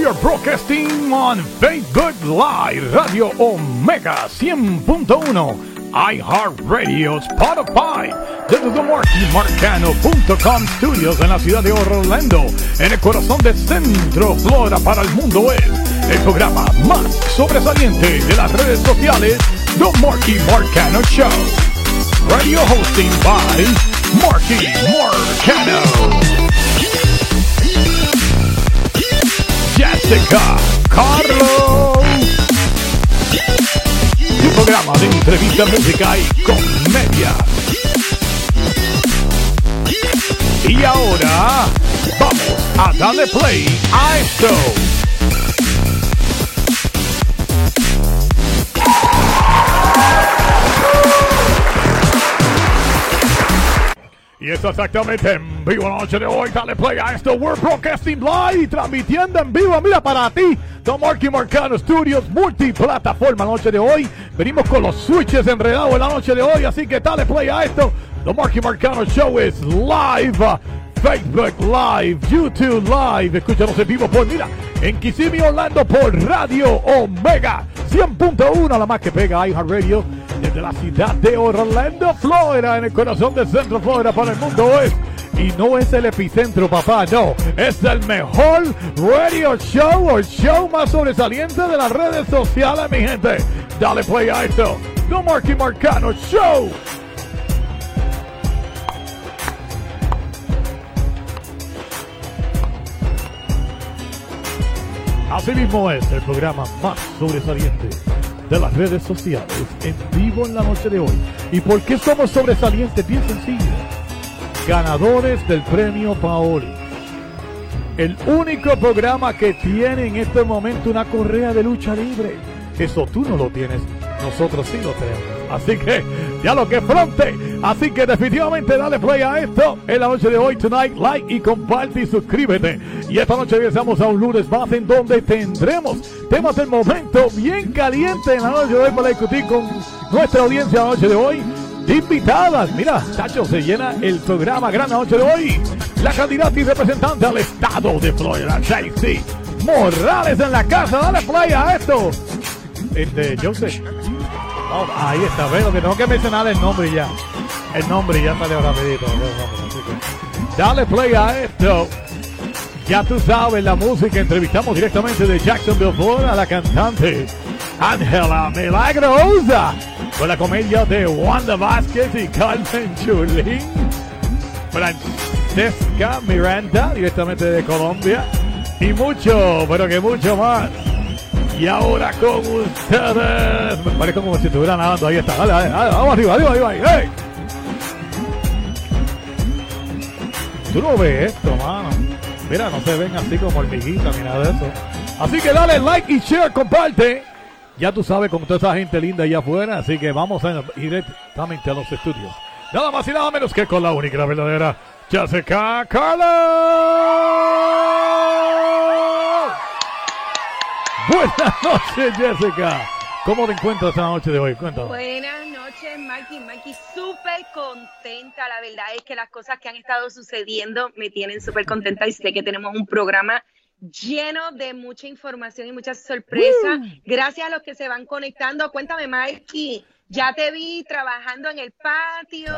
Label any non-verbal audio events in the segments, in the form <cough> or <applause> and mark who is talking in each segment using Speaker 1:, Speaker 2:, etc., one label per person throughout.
Speaker 1: We are broadcasting on Facebook Live, Radio Omega 100.1, iHeartRadio, Spotify, desde TheMarkyMarcano.com Studios en la ciudad de Orlando, en el corazón de Centro Florida para el mundo es el programa más sobresaliente de las redes sociales, The Marky Marcano Show. Radio hosting by Marky Marcano. Jessica Carlos. Un programa de entrevista, música y comedia. Y ahora vamos a darle play a esto. Esto exactamente en vivo la noche de hoy. Dale play a esto. We're Broadcasting Live. Transmitiendo en vivo. Mira para ti. The Marky Marcano Studios. Multiplataforma la noche de hoy. Venimos con los switches enredados en la noche de hoy. Así que dale play a esto. The Marky Marcano Show is live. Facebook Live, YouTube Live, escúchanos en vivo por, mira, en Kissimmee, Orlando por Radio Omega 100.1, la más que pega iHeartRadio desde la ciudad de Orlando, Florida, en el corazón del centro Florida para el mundo es. Y no es el epicentro, papá, no. Es el mejor radio show o show más sobresaliente de las redes sociales, mi gente. Dale play a esto. The Marky Marcano Show. Así mismo es el programa más sobresaliente de las redes sociales en vivo en la noche de hoy. ¿Y por qué somos sobresalientes? Bien sencillo. Ganadores del premio Paoli. El único programa que tiene en este momento una correa de lucha libre. Eso tú no lo tienes, nosotros sí lo tenemos. Así que ya lo que fronte. Así que definitivamente dale play a esto en la noche de hoy, tonight, like y comparte y suscríbete. Y esta noche regresamos a un lunes más en donde tendremos temas del momento bien caliente en la noche de hoy para discutir con nuestra audiencia la noche de hoy. invitadas. Mira, Chacho, se llena el programa Gran Noche de hoy. La candidata y representante al estado de Florida, Tracy Morales en la casa. Dale play a esto. Este, Joseph. Oh, ahí está, ve lo que tengo que mencionar el nombre ya. El nombre ya salió rapidito. Dale play a esto. Ya tú sabes la música. Entrevistamos directamente de Jacksonville, Florida, a la cantante Ángela Milagrosa. Con la comedia de Wanda Vázquez y Carmen Chulín. Francesca Miranda, directamente de Colombia. Y mucho, pero que mucho más. Y ahora con ustedes. Me parece como si estuvieran nadando. Ahí está. Dale, dale, dale. Vamos arriba, arriba, arriba. ¡Hey! Tú no ves esto, mano. Mira, no se ven así como hormiguitas ni nada de eso. Así que dale like y share, comparte. Ya tú sabes con toda esa gente linda allá afuera. Así que vamos directamente a los estudios. Nada más y nada menos que con la única la verdadera Jessica Carlos. Buenas noches, Jessica. ¿Cómo te encuentras esta noche de hoy? Cuéntame.
Speaker 2: Buenas noches, Mikey. Mikey, súper contenta. La verdad es que las cosas que han estado sucediendo me tienen súper contenta y sé que tenemos un programa lleno de mucha información y muchas sorpresas. Gracias a los que se van conectando. Cuéntame, Mikey. Ya te vi trabajando en el patio,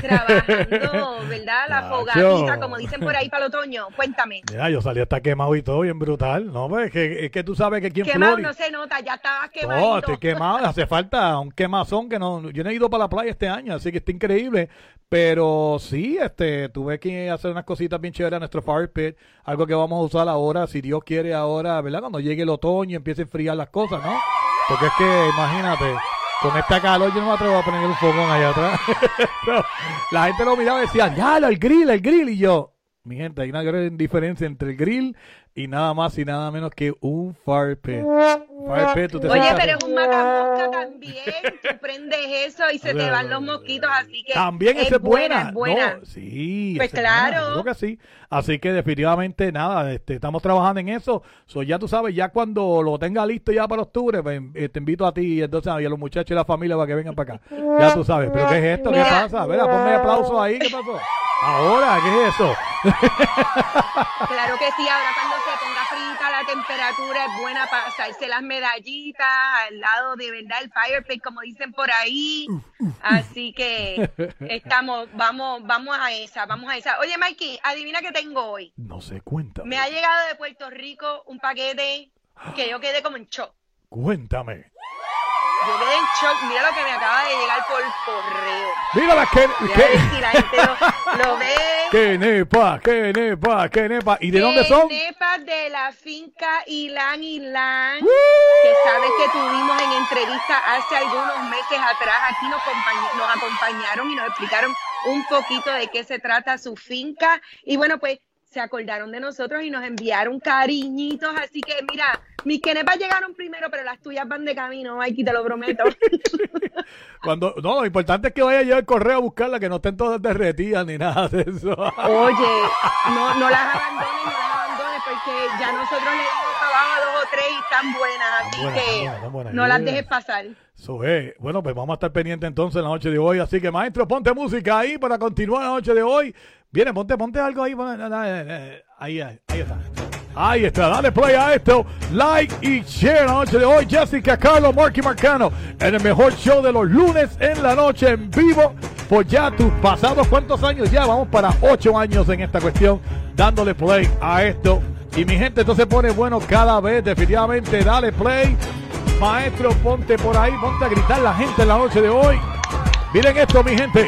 Speaker 2: trabajando, <laughs> ¿verdad? La
Speaker 1: Chacho.
Speaker 2: fogatita, como dicen por ahí para el otoño. Cuéntame.
Speaker 1: Mira, yo salí hasta quemado y todo, bien brutal. No, pues es que, es que tú sabes que aquí en
Speaker 2: Quemado
Speaker 1: Florida.
Speaker 2: no se nota, ya estabas
Speaker 1: No,
Speaker 2: quemado.
Speaker 1: estoy quemado, hace falta un quemazón que no, yo no he ido para la playa este año, así que está increíble, pero sí, este, tuve que hacer unas cositas bien chéveres a nuestro fire pit, algo que vamos a usar ahora, si Dios quiere ahora, ¿verdad? Cuando llegue el otoño y empiece a enfriar las cosas, ¿no? Porque es que, imagínate, con esta calor yo no me atrevo a poner un fogón allá atrás. <laughs> No, la gente lo miraba y decía, ya, el grill, el grill, y yo, mi gente, hay una gran diferencia entre el grill y nada más y nada menos que un fire.
Speaker 2: Oye, pero es un matamosca también. Tú prendes eso y se te van los mosquitos, así que.
Speaker 1: También esa es buena.
Speaker 2: es buena.
Speaker 1: No, sí.
Speaker 2: Pues
Speaker 1: buena,
Speaker 2: claro.
Speaker 1: seguro que sí. Así que definitivamente nada, este, estamos trabajando en eso. So, ya tú sabes, ya cuando lo tenga listo ya para octubre, pues, eh, te invito a ti y entonces y a los muchachos y la familia para que vengan para acá. Ya tú sabes. ¿Pero qué es esto? ¿Qué
Speaker 2: Mira.
Speaker 1: pasa? Verá, ponme aplausos ahí. ¿Qué pasó? Ahora, ¿qué es eso?
Speaker 2: Claro que sí, ahora cuando se ponga la temperatura es buena para pasarse las medallitas al lado de verdad el fire pit, como dicen por ahí. Así que <laughs> estamos, vamos, vamos a esa, vamos a esa. Oye, Mikey, adivina qué tengo hoy.
Speaker 1: No sé, cuéntame.
Speaker 2: Me ha llegado de Puerto Rico un paquete que yo quedé como en shock.
Speaker 1: Cuéntame.
Speaker 2: Yo quedé en shock. Mira lo que me acaba de llegar por correo.
Speaker 1: Mira la que, que,
Speaker 2: si la gente lo, lo <laughs> ve.
Speaker 1: que nepa, que nepa, que nepa. ¿Y de dónde son?
Speaker 2: Nepas de la finca Ilan Ilan, que sabes que tuvimos en entrevista hace algunos meses atrás. Aquí nos, nos acompañaron y nos explicaron un poquito de qué se trata su finca. Y bueno, pues se acordaron de nosotros y nos enviaron cariñitos. Así que mira, mis quenepas llegaron primero, pero las tuyas van de camino, Mikey, te lo prometo. <laughs>
Speaker 1: Cuando, no, lo importante es que vaya yo al correo a buscarla, que no estén todas derretidas ni nada de eso.
Speaker 2: Oye, <laughs> no, no las abandones, no las abandones, porque ya nosotros le dimos para abajo a dos o tres y están buenas, así
Speaker 1: buenas,
Speaker 2: que
Speaker 1: buenas, buenas.
Speaker 2: no las dejes pasar.
Speaker 1: Eso es. Bueno, pues vamos a estar pendientes entonces en la noche de hoy. Así que, maestro, ponte música ahí para continuar la noche de hoy. Viene, ponte, ponte algo ahí. Ahí, ahí, está. Ahí está, dale play a esto, like y share la noche de hoy. Jessica Carlos, Marky Marcano, en el mejor show de los lunes en la noche en vivo. Por ya tus pasados, ¿cuántos años ya? Vamos para ocho años en esta cuestión, dándole play a esto. Y mi gente, esto se pone bueno cada vez, definitivamente, dale play. Maestro, ponte por ahí, ponte a gritar la gente en la noche de hoy. Miren esto, mi gente.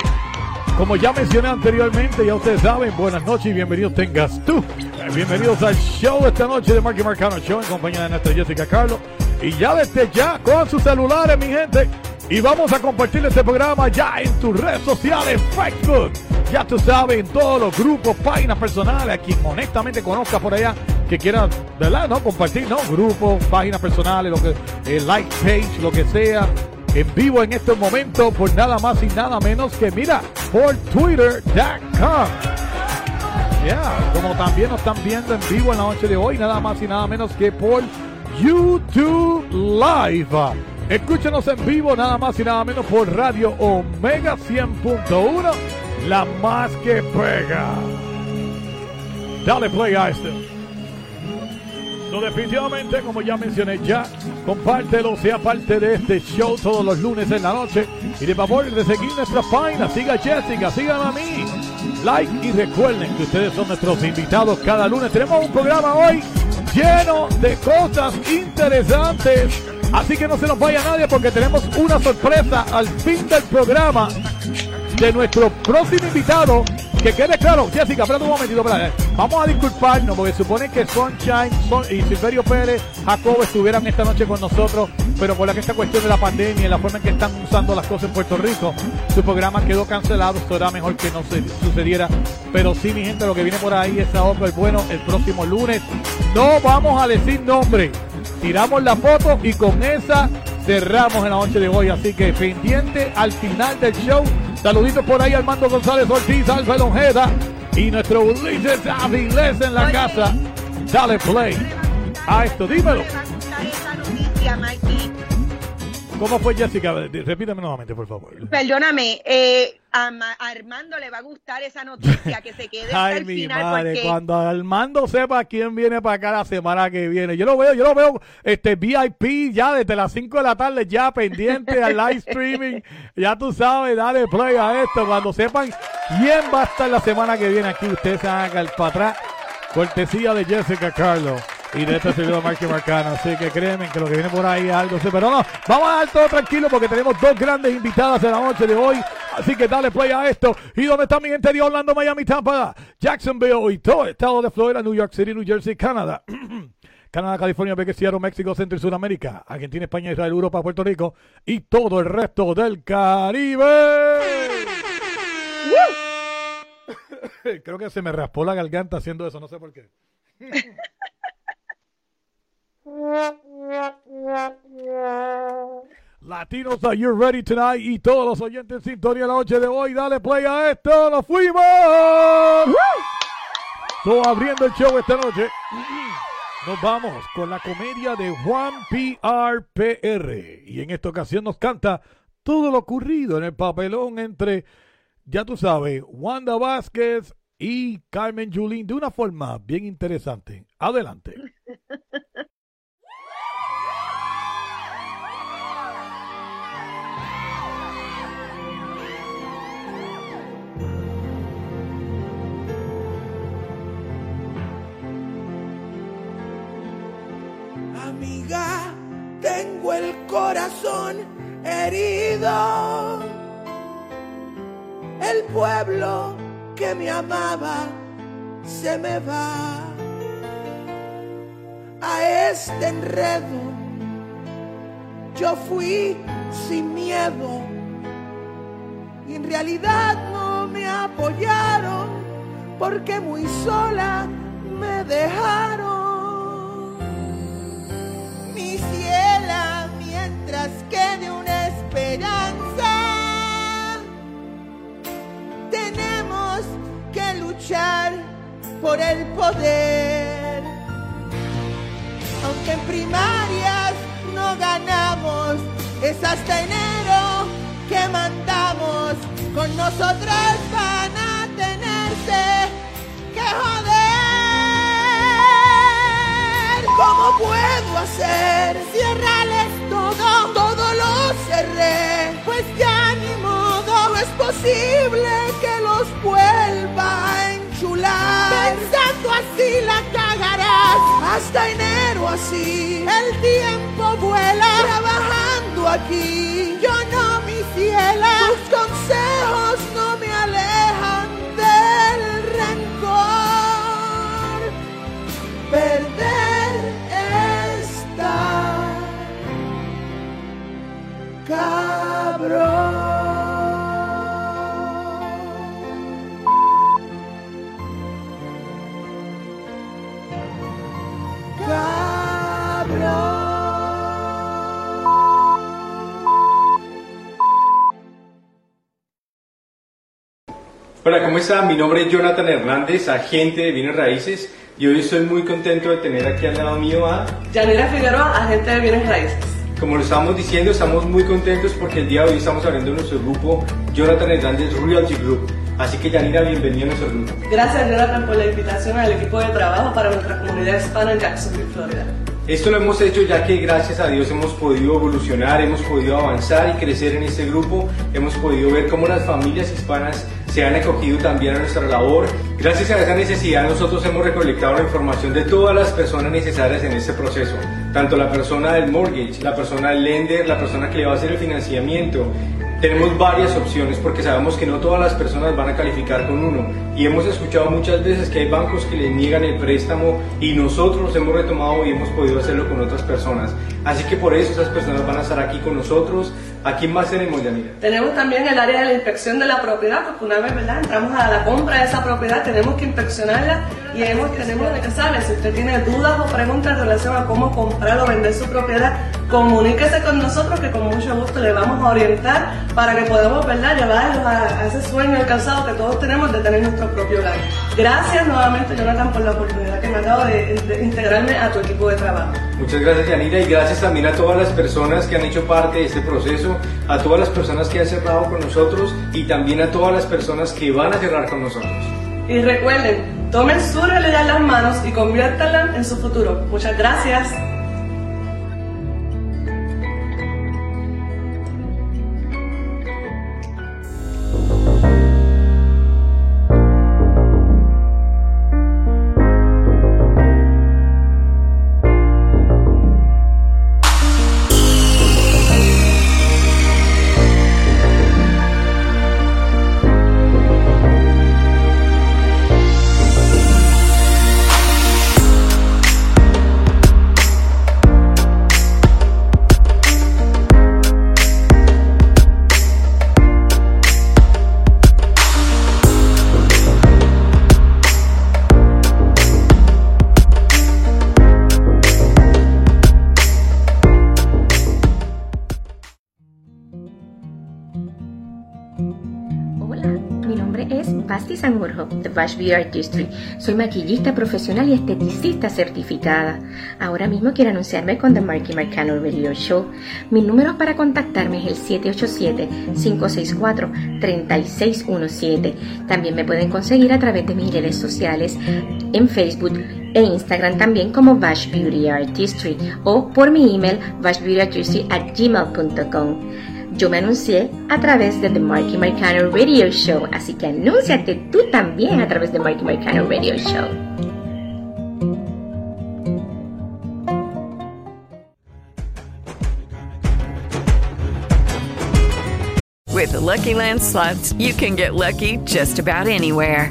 Speaker 1: Como ya mencioné anteriormente, ya ustedes saben, buenas noches y bienvenidos tengas tú. Bienvenidos al show esta noche de Marky Marcano Show en compañía de nuestra Jessica Carlos. Y ya desde ya con sus celulares, mi gente. Y vamos a compartir este programa ya en tus redes sociales, Facebook. Ya tú sabes, en todos los grupos, páginas personales, a quien honestamente conozca por allá, que quiera, ¿verdad? No, compartir, ¿no? Grupos, páginas personales, lo que, eh, like page, lo que sea en vivo en estos momentos por nada más y nada menos que mira por twitter.com ya como también nos están viendo en vivo en la noche de hoy nada más y nada menos que por YouTube Live Escúchenos en vivo nada más y nada menos por Radio Omega 100.1, la más que pega. Dale play a esto. So, definitivamente, como ya mencioné, ya compártelo, sea parte de este show todos los lunes en la noche. Y de favor de seguir nuestra página, siga Jessica, sigan a mí. Like y recuerden que ustedes son nuestros invitados cada lunes. Tenemos un programa hoy lleno de cosas interesantes. Así que no se nos vaya nadie porque tenemos una sorpresa al fin del programa de nuestro próximo invitado. Que quede claro, Jessica, espérate un momentito, espérate. Vamos a disculparnos porque supone que Sunshine y Silverio Pérez, Jacobo estuvieran esta noche con nosotros, pero por la que esta cuestión de la pandemia y la forma en que están usando las cosas en Puerto Rico, su programa quedó cancelado. Era mejor que no se sucediera. Pero sí, mi gente, lo que viene por ahí es otro el bueno el próximo lunes. No vamos a decir nombre. Tiramos la foto y con esa cerramos en la noche de hoy. Así que pendiente al final del show. Saluditos por ahí Armando González Ortiz, Alfredo Ojeda y nuestro Ulises Avilés en la
Speaker 2: Oye.
Speaker 1: casa. Dale play a esto. Dímelo.
Speaker 2: A Mikey.
Speaker 1: ¿Cómo fue Jessica? Repíteme nuevamente, por favor.
Speaker 2: Perdóname, eh, a Ma- a Armando le va a gustar esa noticia, que se quede <laughs> hasta
Speaker 1: Ay,
Speaker 2: el
Speaker 1: mi
Speaker 2: final
Speaker 1: madre,
Speaker 2: porque
Speaker 1: cuando Armando sepa quién viene para acá la semana que viene. Yo lo veo, yo lo veo, este VIP ya desde las 5 de la tarde, ya pendiente al live <laughs> streaming. Ya tú sabes, dale play a esto. Cuando sepan quién va a estar la semana que viene aquí, ustedes se van a para atrás. Cortesía de Jessica Carlo y de este servidor Marky Marcano. Así que créeme que lo que viene por ahí es algo. Pero no, vamos a dar todo tranquilo porque tenemos dos grandes invitadas en la noche de hoy. Así que dale play a esto. ¿Y dónde está mi gente de Orlando, Miami, Tampa, Jacksonville y todo el estado de Florida, New York City, New Jersey, Canadá? <clears throat> Canadá, California, Seattle, México, Centro y Sudamérica, Argentina, España, Israel, Europa, Puerto Rico y todo el resto del Caribe. <laughs> Creo que se me raspó la garganta haciendo eso, no sé por qué. <laughs> Latinos, are you ready tonight? Y todos los oyentes en sintonía la noche de hoy, dale play a esto, ¡nos fuimos! So, abriendo el show esta noche, nos vamos con la comedia de Juan PRPR. Y en esta ocasión nos canta todo lo ocurrido en el papelón entre, ya tú sabes, Wanda Vázquez y Carmen Yulín de una forma bien interesante. Adelante.
Speaker 3: Tengo el corazón herido. El pueblo que me amaba se me va. A este enredo yo fui sin miedo y en realidad no me apoyaron porque muy sola me dejaron mientras quede una esperanza. Tenemos que luchar por el poder. Aunque en primarias no ganamos, es hasta enero que mandamos. Con nosotras van a tenerse que joder. ¿Cómo puedo hacer? Ciérrales todo, todo lo cerré. Pues ya ni modo, no es posible que los vuelva a enchular. Pensando así la cagarás. Hasta enero así. El tiempo vuela. Trabajando aquí. Yo no, mi ciela. Tus consejos no me alejan del rencor perder
Speaker 4: Hola, ¿cómo están? Mi nombre es Jonathan Hernández, agente de bienes raíces y hoy estoy muy contento de tener aquí al lado mío a...
Speaker 5: Yanira Figueroa, agente de bienes raíces.
Speaker 4: Como lo estábamos diciendo, estamos muy contentos porque el día de hoy estamos abriendo nuestro grupo Jonathan Hernández Realty Group. Así que Yanira, bienvenido a nuestro grupo.
Speaker 5: Gracias Jonathan por la invitación al equipo de trabajo para nuestra comunidad hispana en Jacksonville, Florida.
Speaker 4: Esto lo hemos hecho ya que gracias a Dios hemos podido evolucionar, hemos podido avanzar y crecer en este grupo, hemos podido ver cómo las familias hispanas se han acogido también a nuestra labor. Gracias a esa necesidad nosotros hemos recolectado la información de todas las personas necesarias en este proceso, tanto la persona del mortgage, la persona del lender, la persona que le va a hacer el financiamiento, tenemos varias opciones porque sabemos que no todas las personas van a calificar con uno y hemos escuchado muchas veces que hay bancos que le niegan el préstamo y nosotros hemos retomado y hemos podido hacerlo con otras personas. Así que por eso esas personas van a estar aquí con nosotros. ¿A quién más tenemos, Yanira?
Speaker 5: Tenemos también el área de la inspección de la propiedad, porque una vez ¿verdad? entramos a la compra de esa propiedad, tenemos que inspeccionarla y hemos, tenemos que saber si usted tiene dudas o preguntas en relación a cómo comprar o vender su propiedad, comuníquese con nosotros que con mucho gusto le vamos a orientar para que podamos ¿verdad? llevarlos a, ese sueño alcanzado que todos tenemos de tener nuestro propio hogar. Gracias nuevamente, Jonathan, por la oportunidad que me ha dado de, de integrarme a tu equipo de trabajo.
Speaker 4: Muchas gracias, Yanira, y gracias también a todas las personas que han hecho parte de este proceso, a todas las personas que han cerrado con nosotros y también a todas las personas que van a cerrar con nosotros.
Speaker 5: Y recuerden, tomen su realidad en las manos y conviértanla en su futuro. Muchas gracias.
Speaker 6: Beauty Artistry. Soy maquillista profesional y esteticista certificada. Ahora mismo quiero anunciarme con The Marky Marcano Radio Show. Mi número para contactarme es el 787-564-3617. También me pueden conseguir a través de mis redes sociales en Facebook e Instagram también como Vash Beauty Artistry o por mi email vashbeautyartistry at gmail.com. Yo me anuncié a través de The Marky Marcano Radio Show, así que anúnciate tú también a través de Marky Marcano Radio Show.
Speaker 7: With the Lucky Land slots, you can get lucky just about anywhere.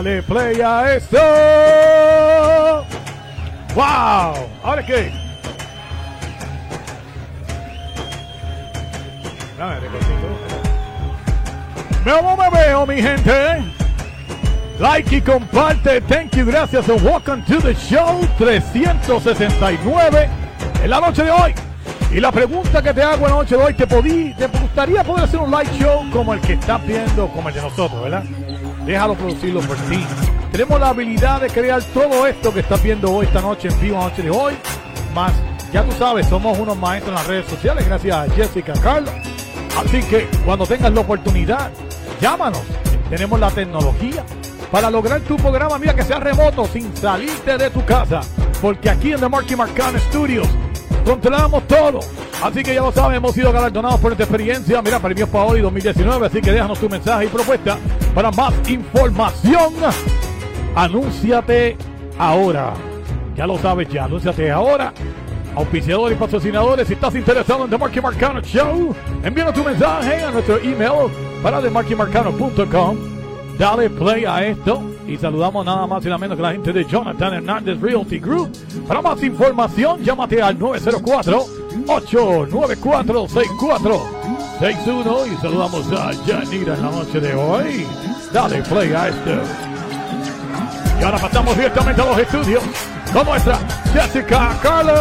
Speaker 1: Dale play a esto. ¡Wow! ¿Ahora qué? Me veo, me veo, mi gente. Like y comparte. Thank you, gracias. And welcome to the show 369. en la noche de hoy. Y la pregunta que te hago en la noche de hoy, ¿te, podí, ¿te gustaría poder hacer un live show como el que estás viendo, como el de nosotros, verdad? Déjalo producirlo por ti. Tenemos la habilidad de crear todo esto que estás viendo hoy, esta noche, en vivo, noche de hoy. Más, ya tú sabes, somos unos maestros en las redes sociales, gracias a Jessica Carlos. Así que cuando tengas la oportunidad, llámanos. Tenemos la tecnología para lograr tu programa, mira que sea remoto, sin salirte de tu casa. Porque aquí en The Marky Marcano Studios controlamos todo. Así que ya lo sabes, hemos sido galardonados por esta experiencia. Mira, premios Paoli 2019. Así que déjanos tu mensaje y propuesta. Para más información, anúnciate ahora. Ya lo sabes, ya, anúnciate ahora. Auspiciadores y patrocinadores, si estás interesado en The Marky Marcano Show, envíanos tu mensaje a nuestro email para themarkymarcano.com. Dale play a esto y saludamos nada más y nada menos que la gente de Jonathan Hernández Realty Group. Para más información, llámate al 904-894-6461 y saludamos a Janira en la noche de hoy. Dale play a esto. Y ahora pasamos directamente a los estudios con nuestra Jessica Carlos.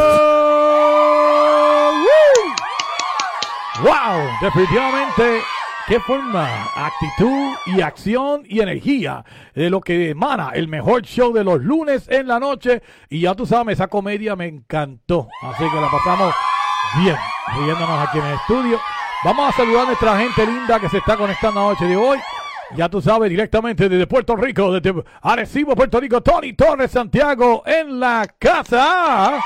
Speaker 1: ¡Wow! Definitivamente qué forma, actitud y acción y energía de lo que emana el mejor show de los lunes en la noche. Y ya tú sabes, esa comedia me encantó. Así que la pasamos bien, riéndonos aquí en el estudio. Vamos a saludar a nuestra gente linda que se está conectando la noche de hoy. Ya tú sabes, directamente desde Puerto Rico, desde Arecibo, Puerto Rico, Tony Torres Santiago en la casa.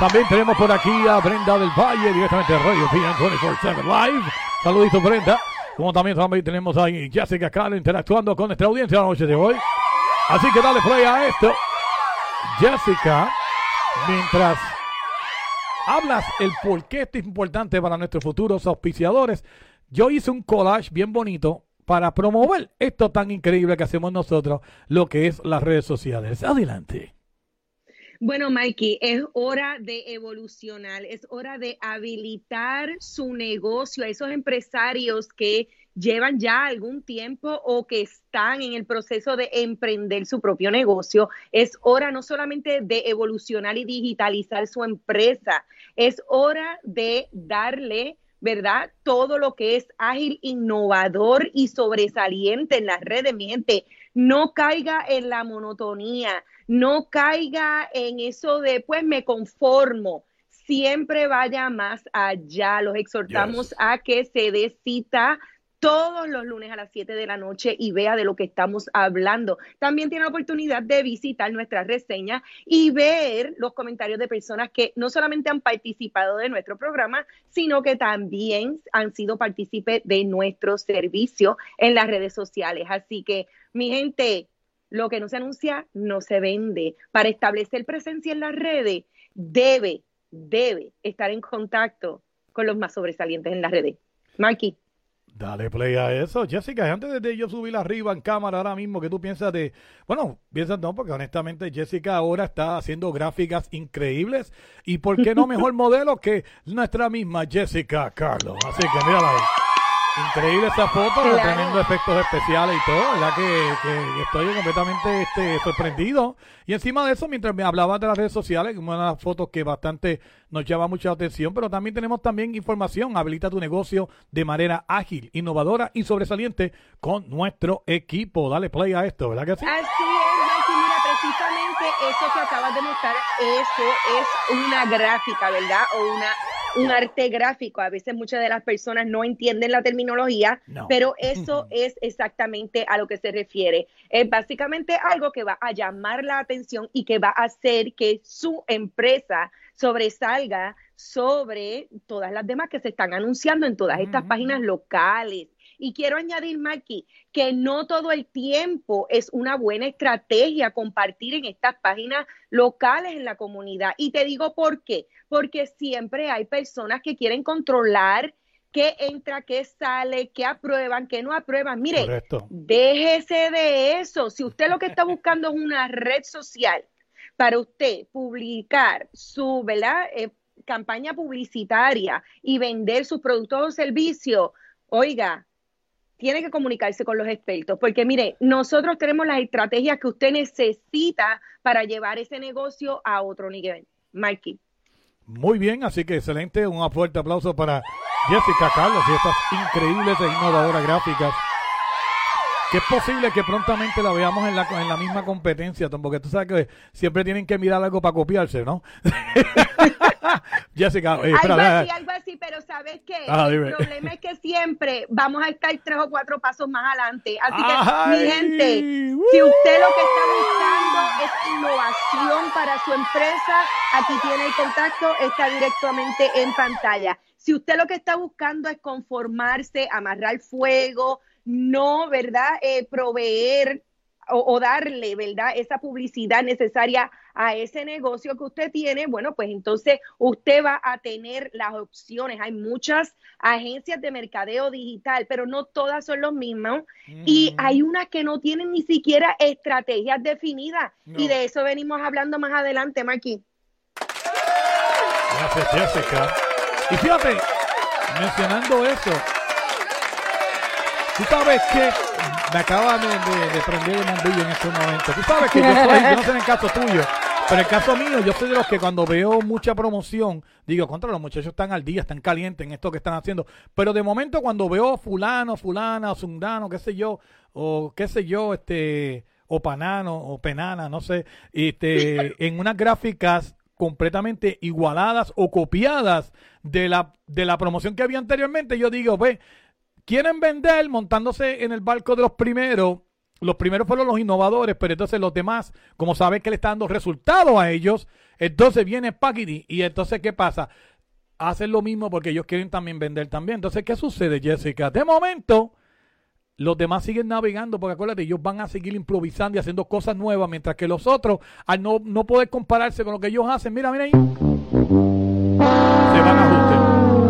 Speaker 1: También tenemos por aquí a Brenda del Valle, directamente de Radio PM 24-7 Live. Saluditos, Brenda. Como también, también tenemos ahí Jessica Carlos interactuando con nuestra audiencia la noche de hoy. Así que dale play a esto. Jessica, mientras hablas el por qué esto es importante para nuestros futuros auspiciadores, yo hice un collage bien bonito para promover esto tan increíble que hacemos nosotros, lo que es las redes sociales. Adelante.
Speaker 2: Bueno, Mikey, es hora de evolucionar, es hora de habilitar su negocio a esos empresarios que llevan ya algún tiempo o que están en el proceso de emprender su propio negocio. Es hora no solamente de evolucionar y digitalizar su empresa, es hora de darle ¿verdad? Todo lo que es ágil, innovador y sobresaliente en las redes, mi gente, no caiga en la monotonía, no caiga en eso de, pues me conformo. Siempre vaya más allá. Los exhortamos a que se dé cita todos los lunes a las 7 de la noche y vea de lo que estamos hablando. También tiene la oportunidad de visitar nuestra reseña y ver los comentarios de personas que no solamente han participado de nuestro programa, sino que también han sido partícipes de nuestro servicio en las redes sociales. Así que, mi gente, lo que no se anuncia no se vende. Para establecer presencia en las redes, debe, debe estar en contacto con los más sobresalientes en las redes. Marky.
Speaker 1: Dale play a eso. Jessica, antes de yo subir arriba en cámara ahora mismo, ¿qué tú piensas de...? Bueno, piensas no, porque honestamente Jessica ahora está haciendo gráficas increíbles. ¿Y por qué no mejor <laughs> modelo que nuestra misma Jessica Carlos? Así que mírala ahí. Increíble esa foto, con tremendo efectos especiales y todo, ¿verdad? Que, que estoy completamente este, sorprendido. Y encima de eso, mientras me hablaba de las redes sociales, una de las fotos que bastante nos llama mucha atención, pero también tenemos también información. Habilita tu negocio de manera ágil, innovadora y sobresaliente con nuestro equipo. Dale play a esto, ¿verdad que sí?
Speaker 2: Así es, Mikey. Mira, precisamente eso que acabas de mostrar, eso es una gráfica, ¿verdad? O una un arte gráfico. A veces muchas de las personas no entienden la terminología, pero eso <laughs> es exactamente a lo que se refiere. Es básicamente algo que va a llamar la atención y que va a hacer que su empresa sobresalga sobre todas las demás que se están anunciando en todas estas páginas locales. Y quiero añadir, Maki, que no todo el tiempo es una buena estrategia compartir en estas páginas locales en la comunidad. Y te digo por qué. Porque siempre hay personas que quieren controlar qué entra, qué sale, qué aprueban, qué no aprueban. Mire, déjese de eso. Si usted lo que está buscando es una red social para usted publicar su ¿verdad? Eh, campaña publicitaria y vender sus productos o servicios, oiga, tiene que comunicarse con los expertos, porque mire, nosotros tenemos las estrategias que usted necesita para llevar ese negocio a otro nivel. Mikey.
Speaker 1: Muy bien, así que excelente. Un fuerte aplauso para Jessica Carlos y estas increíbles e innovadoras gráficas. Que es posible que prontamente la veamos en la, en la misma competencia, Tom, porque tú sabes que siempre tienen que mirar algo para copiarse, ¿no? <laughs> Jessica, eh, espera,
Speaker 2: algo así, algo así, pero ¿sabes qué?
Speaker 1: Ah,
Speaker 2: el
Speaker 1: dime.
Speaker 2: problema es que siempre vamos a estar tres o cuatro pasos más adelante. Así que,
Speaker 1: Ay,
Speaker 2: mi gente, si usted lo que está buscando es innovación para su empresa, aquí tiene el contacto, está directamente en pantalla. Si usted lo que está buscando es conformarse, amarrar fuego, no, ¿verdad? Eh, proveer o, o darle, ¿verdad? Esa publicidad necesaria a ese negocio que usted tiene, bueno, pues entonces usted va a tener las opciones. Hay muchas agencias de mercadeo digital, pero no todas son los mismos. Y hay unas que no tienen ni siquiera estrategias definidas. Y de eso venimos hablando más adelante, Maki.
Speaker 1: Gracias, Jessica. Y fíjate, mencionando eso, tú sabes que me acaba de, de- de prender el bombillo en este momento. Tú sabes que yo, soy, yo no sé en el caso tuyo, pero en el caso mío, yo soy de los que cuando veo mucha promoción, digo, contra los muchachos están al día, están calientes en esto que están haciendo. Pero de momento, cuando veo fulano, fulana, zundano, qué sé yo, o qué sé yo, este, o panano, o penana, no sé, este, <laughs> en unas gráficas completamente igualadas o copiadas de la, de la promoción que había anteriormente, yo digo, ve, quieren vender montándose en el barco de los primeros. Los primeros fueron los innovadores, pero entonces los demás, como saben que le está dando resultados a ellos, entonces viene Packity y entonces ¿qué pasa? Hacen lo mismo porque ellos quieren también vender también. Entonces, ¿qué sucede, Jessica? De momento, los demás siguen navegando porque acuérdate, ellos van a seguir improvisando y haciendo cosas nuevas, mientras que los otros, al no, no poder compararse con lo que ellos hacen, mira, mira ahí,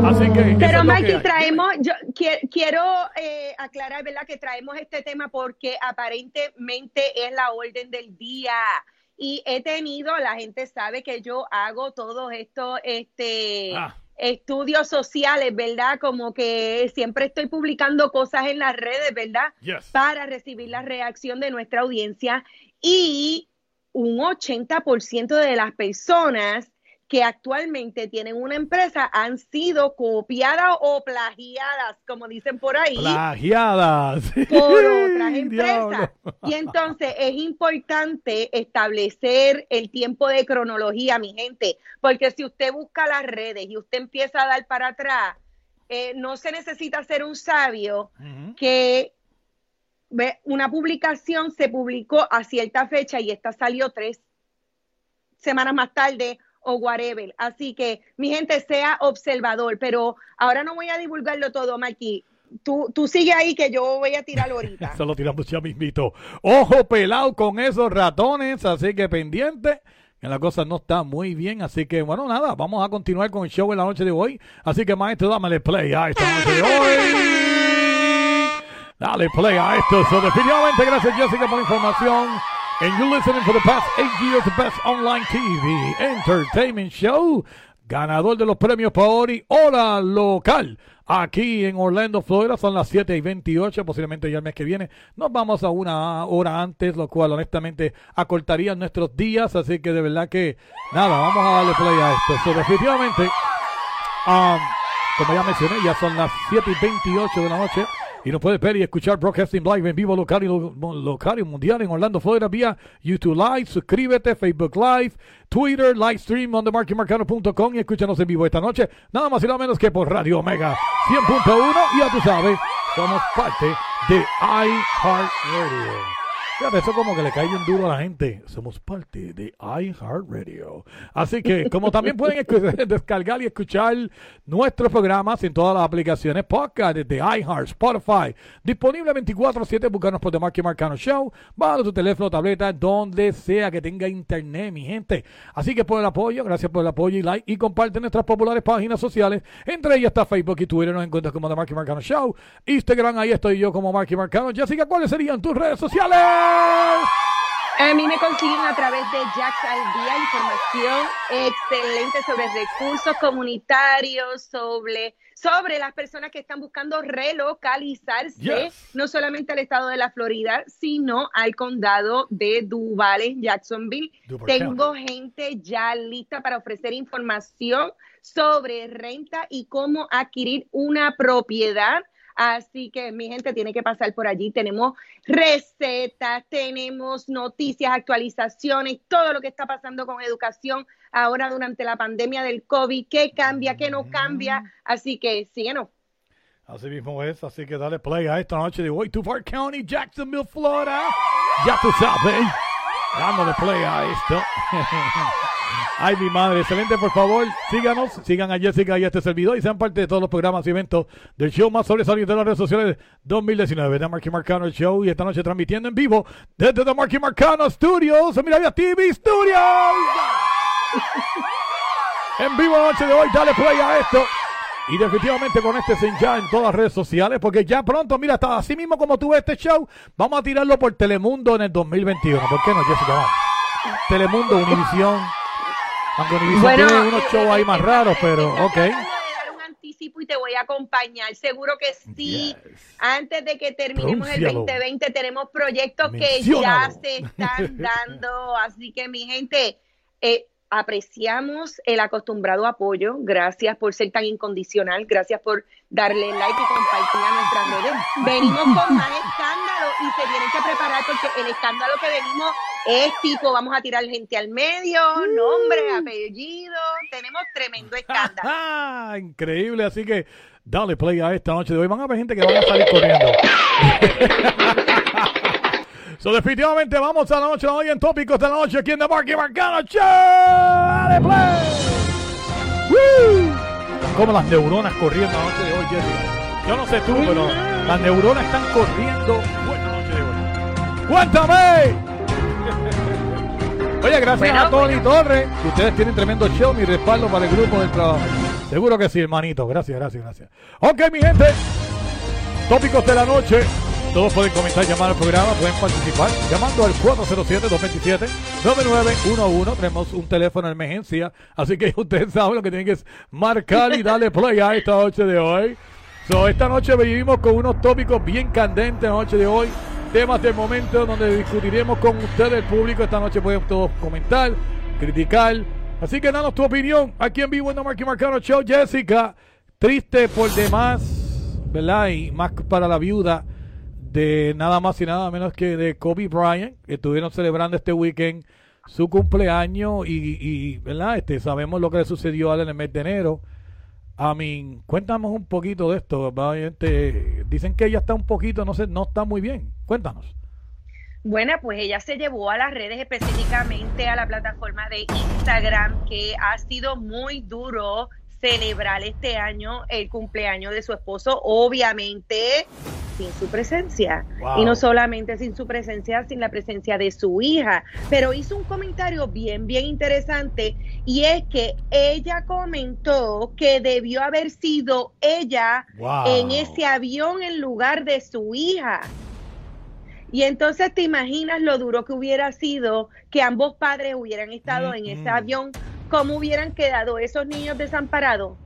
Speaker 1: Así que...
Speaker 2: Pero
Speaker 1: que
Speaker 2: Mikey,
Speaker 1: hay.
Speaker 2: traemos, yo qui- quiero eh, aclarar, ¿verdad? Que traemos este tema porque aparentemente es la orden del día. Y he tenido, la gente sabe que yo hago todos estos este,
Speaker 1: Ah.
Speaker 2: estudios sociales, ¿verdad? Como que siempre estoy publicando cosas en las redes, ¿verdad?
Speaker 1: Yes.
Speaker 2: Para recibir la reacción de nuestra audiencia. Y un 80% de las personas que actualmente tienen una empresa han sido copiadas o plagiadas, como dicen por ahí,
Speaker 1: Plagiadas.
Speaker 2: por otras <laughs> empresas. Y entonces es importante establecer el tiempo de cronología, mi gente, porque si usted busca las redes y usted empieza a dar para atrás, eh, no se necesita ser un sabio que ve, una publicación se publicó a cierta fecha y esta salió tres semanas más tarde o whatever. Así que, mi gente, sea observador, pero ahora no voy a divulgarlo todo, Maki. Tú, tú sigue ahí que yo voy a tirar ahorita. <laughs>
Speaker 1: Eso lo tiramos ya mismito. Ojo pelado con esos ratones, así que pendiente. Que la cosa no está muy bien, así que bueno, nada, vamos a continuar con el show en la noche de hoy. Así que maestro, dámele play a esta noche. Dale play a esto. So, definitivamente, gracias Jessica por la información. And you're listening for the past eight years, the best online TV entertainment show. Ganador de los premios Paori, hora local. Aquí en Orlando, Florida, son las 7 y 28, posiblemente ya el mes que viene. Nos vamos a una hora antes, lo cual honestamente acortaría nuestros días. Así que de verdad que, nada, vamos a darle play a esto. So, definitivamente, um, como ya mencioné, ya son las 7 y 28 de la noche. Y nos puedes ver y escuchar Broadcasting Live en vivo local y, lo- local y mundial en Orlando, Florida, vía YouTube Live. Suscríbete, Facebook Live, Twitter, live stream on themarkymarcano.com y escúchanos en vivo esta noche. Nada más y nada menos que por Radio Omega 100.1. Y ya tú sabes, somos parte de iHeartRadio. Fíjate, eso como que le cae bien duro a la gente. Somos parte de iHeartRadio. Así que, como también pueden <laughs> descargar y escuchar nuestros programas en todas las aplicaciones podcast de iHeart, Spotify, disponible 24-7, buscarnos por The Marky Marcano Show, baja tu teléfono, tableta, donde sea que tenga internet, mi gente. Así que por el apoyo, gracias por el apoyo y like, y comparte nuestras populares páginas sociales, entre ellas está Facebook y Twitter, nos encuentras como The Marky Marcano Show, Instagram, ahí estoy yo como Marky Marcano. Jessica, ¿cuáles serían tus redes sociales?
Speaker 2: A mí me consiguen a través de Jax al Día información excelente sobre recursos comunitarios, sobre, sobre las personas que están buscando relocalizarse,
Speaker 8: Yes.
Speaker 2: no solamente al estado de la Florida, sino al condado de Duval en Jacksonville.
Speaker 8: Duval
Speaker 2: Tengo gente ya lista para ofrecer información sobre renta y cómo adquirir una propiedad. Así que mi gente tiene que pasar por allí. Tenemos recetas, tenemos noticias, actualizaciones, todo lo que está pasando con educación ahora durante la pandemia del COVID, qué cambia, qué no cambia. Así que síguenos.
Speaker 1: Así mismo es, así que dale play a esta noche de hoy. Tufar County, Jacksonville, Florida. Ya tú sabes. Dándole play a esto. <laughs> Ay, mi madre, excelente, por favor, síganos, sigan a Jessica y a este servidor y sean parte de todos los programas y eventos del show más sobresaliente de las redes sociales 2019, The Marky Marcano Show y esta noche transmitiendo en vivo desde The Marky Marcano Studios, Mira Vía TV Studios. En vivo la noche de hoy, dale play a esto. Y definitivamente conéctese ya en todas las redes sociales, porque ya pronto, mira, hasta así mismo como tú ves este show, vamos a tirarlo por Telemundo en el 2021. ¿Por qué no, Jessica? Telemundo, Univisión. Aunque Univisión
Speaker 2: Bueno,
Speaker 1: tiene unos shows ahí más raros, pero ok.
Speaker 2: anticipo y te voy a acompañar. Seguro que sí. Antes de que terminemos el
Speaker 1: Pronúncialo.
Speaker 2: 2020 tenemos proyectos que ya se están <laughs> dando. Así que mi gente, eh, apreciamos el acostumbrado apoyo. Gracias por ser tan incondicional. Gracias por darle like y compartir a nuestras redes. Venimos con más escándalo y se tienen que preparar porque el escándalo que venimos es tipo, vamos a tirar gente al medio, nombre, apellido. Tenemos tremendo escándalo. <laughs>
Speaker 1: Ah, increíble, así que dale play a esta noche de hoy. Van a haber gente que van a salir corriendo. <laughs> so, definitivamente vamos a la noche de hoy en Tópicos de la Noche aquí en The Marky Marcano Show. Dale play. Woo. Como las neuronas corriendo la noche de hoy, Jessica. Yo no sé tú, pero las neuronas están corriendo buena noche de hoy. ¡Cuéntame! <laughs> Oye, gracias
Speaker 2: Bueno,
Speaker 1: a Tony Torres. que Ustedes tienen tremendo show, mi respaldo para el grupo del trabajo. Seguro que sí, hermanito. Gracias, gracias, gracias. Ok, mi gente. Tópicos de la noche. Todos pueden comentar, llamar al programa, pueden participar llamando al 407-227-9911. Tenemos un teléfono de emergencia, así que <laughs> ustedes saben lo que tienen que marcar y darle play a esta noche de hoy. So, esta noche vivimos con unos tópicos bien candentes la noche de hoy. Temas del momento donde discutiremos con ustedes, el público. Esta noche pueden todos comentar, criticar. Así que danos tu opinión aquí en vivo en Marky Marcano Show. Jessica, triste por demás, ¿verdad? Y más para la viuda de nada más y nada menos que de Kobe Bryant, que estuvieron celebrando este weekend su cumpleaños y, y, ¿verdad? Este, sabemos lo que le sucedió a él en el mes de enero. A mí, cuéntanos un poquito de esto. Obviamente, dicen que ella está un poquito, no sé, no está muy bien. Cuéntanos.
Speaker 2: Bueno, pues ella se llevó a las redes específicamente a la plataforma de Instagram, que ha sido muy duro celebrar este año el cumpleaños de su esposo, obviamente sin su presencia.
Speaker 8: Wow.
Speaker 2: Y no solamente sin su presencia, sin la presencia de su hija. Pero hizo un comentario bien, bien interesante y es que ella comentó que debió haber sido ella
Speaker 8: Wow.
Speaker 2: en ese avión en lugar de su hija. Y entonces te imaginas lo duro que hubiera sido que ambos padres hubieran estado en ese avión, cómo hubieran quedado esos niños desamparados.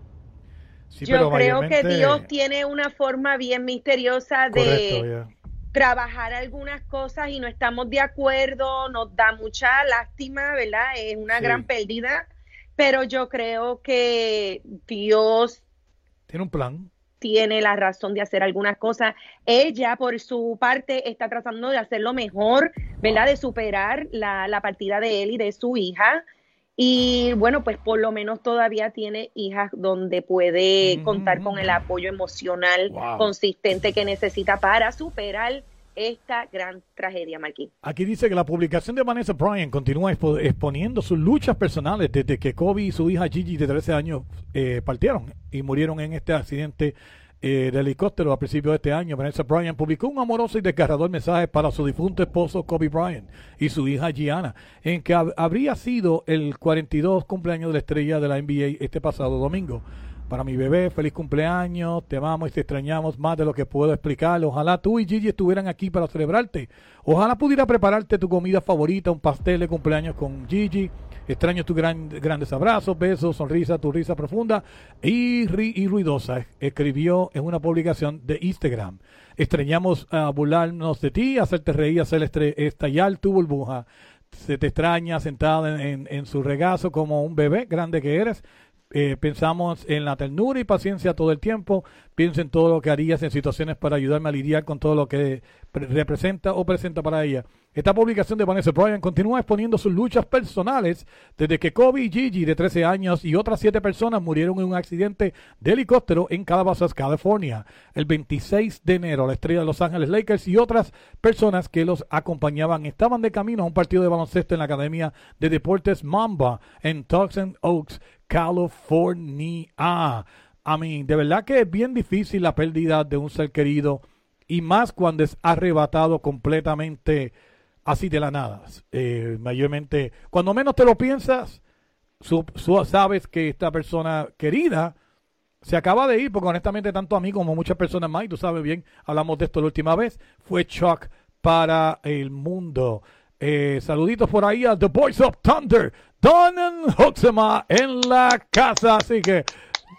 Speaker 1: Sí,
Speaker 2: Yo creo que Dios tiene una forma bien misteriosa de
Speaker 1: Correcto,
Speaker 2: trabajar algunas cosas y no estamos de acuerdo, nos da mucha lástima, ¿verdad? Es una
Speaker 1: Sí.
Speaker 2: gran pérdida, pero yo creo que Dios
Speaker 1: Tiene un plan.
Speaker 2: tiene la razón de hacer algunas cosas. Ella, por su parte, está tratando de hacerlo mejor, ¿verdad? De superar la, la partida de él y de su hija. Y bueno, pues por lo menos todavía tiene hijas donde puede contar con el apoyo emocional
Speaker 1: Wow.
Speaker 2: consistente que necesita para superar esta gran tragedia, Marquín.
Speaker 1: Aquí dice que la publicación de Vanessa Bryan continúa expo- exponiendo sus luchas personales desde que Kobe y su hija Gigi de 13 años eh, partieron y murieron en este accidente eh, de helicóptero a principios de este año. Vanessa Bryan publicó un amoroso y desgarrador mensaje para su difunto esposo Kobe Bryant y su hija Gianna, en que hab- habría sido el 42 cumpleaños de la estrella de la NBA este pasado domingo. para mi bebé, feliz cumpleaños, te amamos y te extrañamos más de lo que puedo explicar. Ojalá tú y Gigi estuvieran aquí para celebrarte. Ojalá pudiera prepararte tu comida favorita, un pastel de cumpleaños con Gigi. Extraño tus gran- grandes abrazos, besos, sonrisa, tu risa profunda y, ri- y ruidosa. Escribió en una publicación de Instagram. Extrañamos a burlarnos de ti, hacerte reír, hacer estallar tu burbuja. Se te extraña sentada en, su regazo como un bebé grande que eres. Eh, pensamos en la ternura y paciencia todo el tiempo. Piensa en todo lo que harías en situaciones para ayudarme a lidiar con todo lo que pre- representa o presenta para ella. Esta publicación de Vanessa Bryan continúa exponiendo sus luchas personales desde que Kobe y Gigi, de 13 años, y otras 7 personas murieron en un accidente de helicóptero en Calabasas, California. El 26 de enero, la estrella de Los Ángeles Lakers y otras personas que los acompañaban estaban de camino a un partido de baloncesto en la Academia de Deportes Mamba en Tucson Oaks, California. A mí, de verdad que es bien difícil la pérdida de un ser querido y más cuando es arrebatado completamente así de la nada. Eh, mayormente, cuando menos te lo piensas, su- sabes que esta persona querida se acaba de ir, porque honestamente tanto a mí como a muchas personas más, y tú sabes bien, hablamos de esto la última vez, fue shock para el mundo. Eh, saluditos por ahí a The Boys of Thunder, Don Huxema en la casa, así que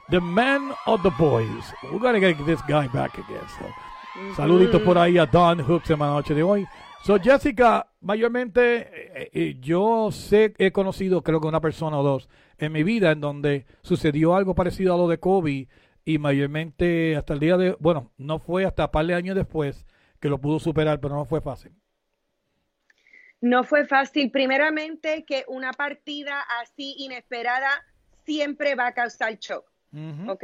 Speaker 1: The Man of the Boys. We gotta get this guy back again. so. Saluditos por ahí a Don Huxema la noche de hoy. So, Jessica, mayormente eh, eh, yo sé, he conocido creo que una persona o dos en mi vida en donde sucedió algo parecido a lo de Kobe y mayormente hasta el día de, bueno, no fue hasta par de años después que lo pudo superar, pero no fue fácil.
Speaker 2: No fue fácil. Primeramente, que una partida así inesperada siempre va a causar shock. ¿ok?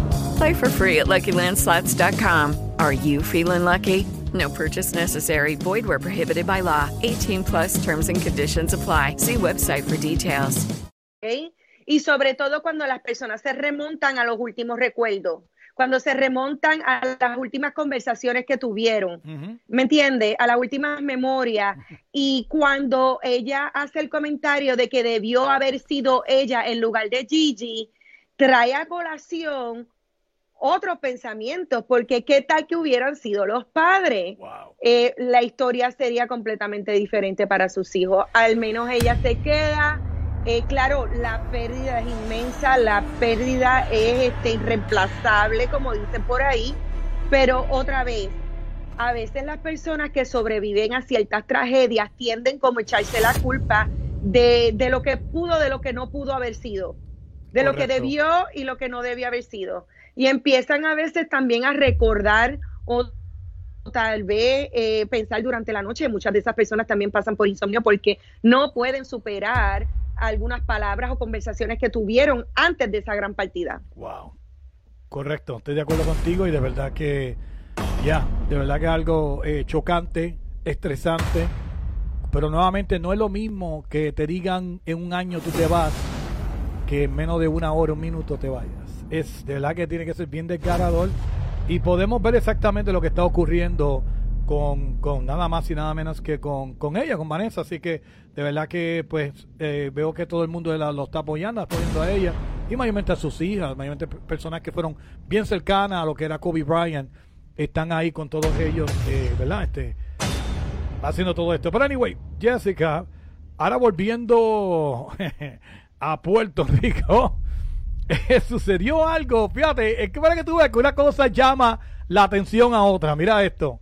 Speaker 7: Play for free at LuckyLandSlots.com. Are you feeling lucky? No purchase necessary. Void where prohibited by law. 18 plus terms and conditions apply. See website for details.
Speaker 2: ¿ok? Y sobre todo cuando las personas se remontan a los últimos recuerdos, cuando se remontan a las últimas conversaciones que tuvieron, ¿me entiende? A las últimas memorias. Y cuando ella hace el comentario de que debió haber sido ella en lugar de Gigi, trae a colación otros pensamientos, porque qué tal que hubieran sido los padres. Eh, la historia sería completamente diferente para sus hijos. Al menos ella se queda. Eh, claro, la pérdida es inmensa, la pérdida es este, irreemplazable, como dicen por ahí, pero otra vez, a veces las personas que sobreviven a ciertas tragedias tienden como a echarse la culpa de, de lo que pudo, de lo que no pudo haber sido, de lo que debió y lo que no debió haber sido. Y empiezan a veces también a recordar o tal vez eh, pensar durante la noche. Muchas de esas personas también pasan por insomnio porque no pueden superar algunas palabras o conversaciones que tuvieron antes de esa gran partida.
Speaker 1: Wow. Correcto, estoy de acuerdo contigo y de verdad que, ya, de verdad que algo eh, chocante, estresante, pero nuevamente no es lo mismo que te digan en un año tú te vas, que en menos de una hora, un minuto te vayas. Es de verdad que tiene que ser bien desgarrador y podemos ver exactamente lo que está ocurriendo con, con nada más y nada menos que con, con ella, con Vanessa. Así que de verdad que pues eh, veo que todo el mundo la- lo está apoyando, apoyando a ella y mayormente a sus hijas, mayormente personas que fueron bien cercanas a lo que era Kobe Bryant, están ahí con todos ellos, eh, ¿verdad? Este, haciendo todo esto. Pero anyway, Jessica, ahora volviendo <laughs> a Puerto Rico, <laughs> sucedió algo, fíjate, es que para que tú veas que una cosa llama la atención a otra, mira esto.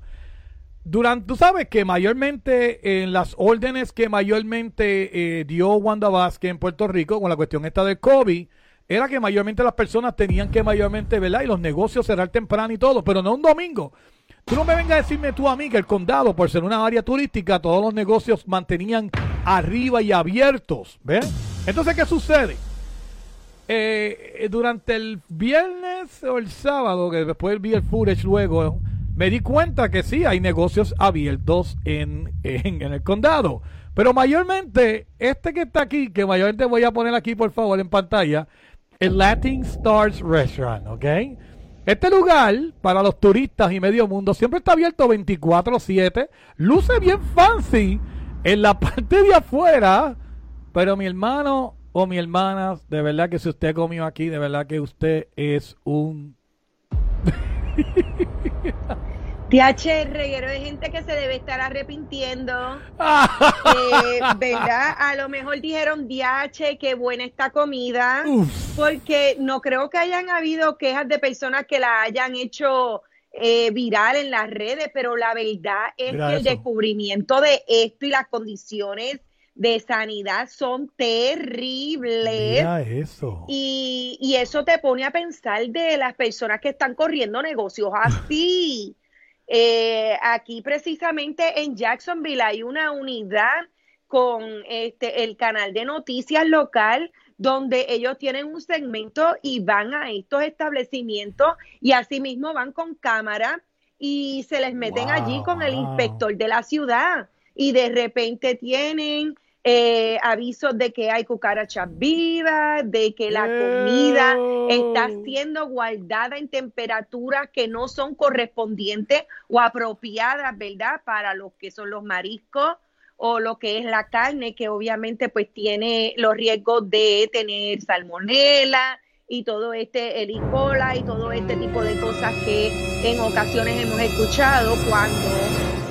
Speaker 1: durante, tú sabes que mayormente en las órdenes que mayormente eh, dio Wanda Vázquez en Puerto Rico con la cuestión esta del COVID, era que mayormente las personas tenían que mayormente, ¿verdad? Y los negocios cerrar temprano y todo, pero no un domingo. Tú no me vengas a decirme tú a mí que el condado, por ser una área turística, todos los negocios mantenían arriba y abiertos, ¿ves? Entonces, ¿qué sucede? Eh, durante el viernes o el sábado, que después vi el footage luego, me di cuenta que sí, hay negocios abiertos en, en, en el condado. Pero mayormente, este que está aquí, que mayormente voy a poner aquí, por favor, en pantalla, el Latin Stars Restaurant, ¿ok? Este lugar, para los turistas y medio mundo, siempre está abierto 24-7. Luce bien fancy en la <laughs> parte de afuera. Pero mi hermano o mi hermana, de verdad que si usted comió aquí, de verdad que usted es un... <laughs>
Speaker 2: TH, reguero de gente que se debe estar arrepintiendo. <laughs> eh, ¿Verdad? A lo mejor dijeron, DH, qué buena esta comida. Porque no creo que hayan habido quejas de personas que la hayan hecho eh, viral en las redes, pero la verdad es
Speaker 1: Mira
Speaker 2: que el descubrimiento de esto y las condiciones de sanidad son terribles.
Speaker 1: Mira eso.
Speaker 2: Y, y eso te pone a pensar de las personas que están corriendo negocios así. <laughs> Eh, aquí precisamente en Jacksonville hay una unidad con este el canal de noticias local donde ellos tienen un segmento y van a estos establecimientos y asimismo van con cámara y se les meten allí con el inspector de la ciudad y de repente tienen eh, avisos de que hay cucarachas vivas, de que la comida está siendo guardada en temperaturas que no son correspondientes o apropiadas, ¿verdad? Para lo que son los mariscos o lo que es la carne, que obviamente pues tiene los riesgos de tener salmonela y todo este el E. y todo este tipo de cosas que en ocasiones hemos escuchado cuando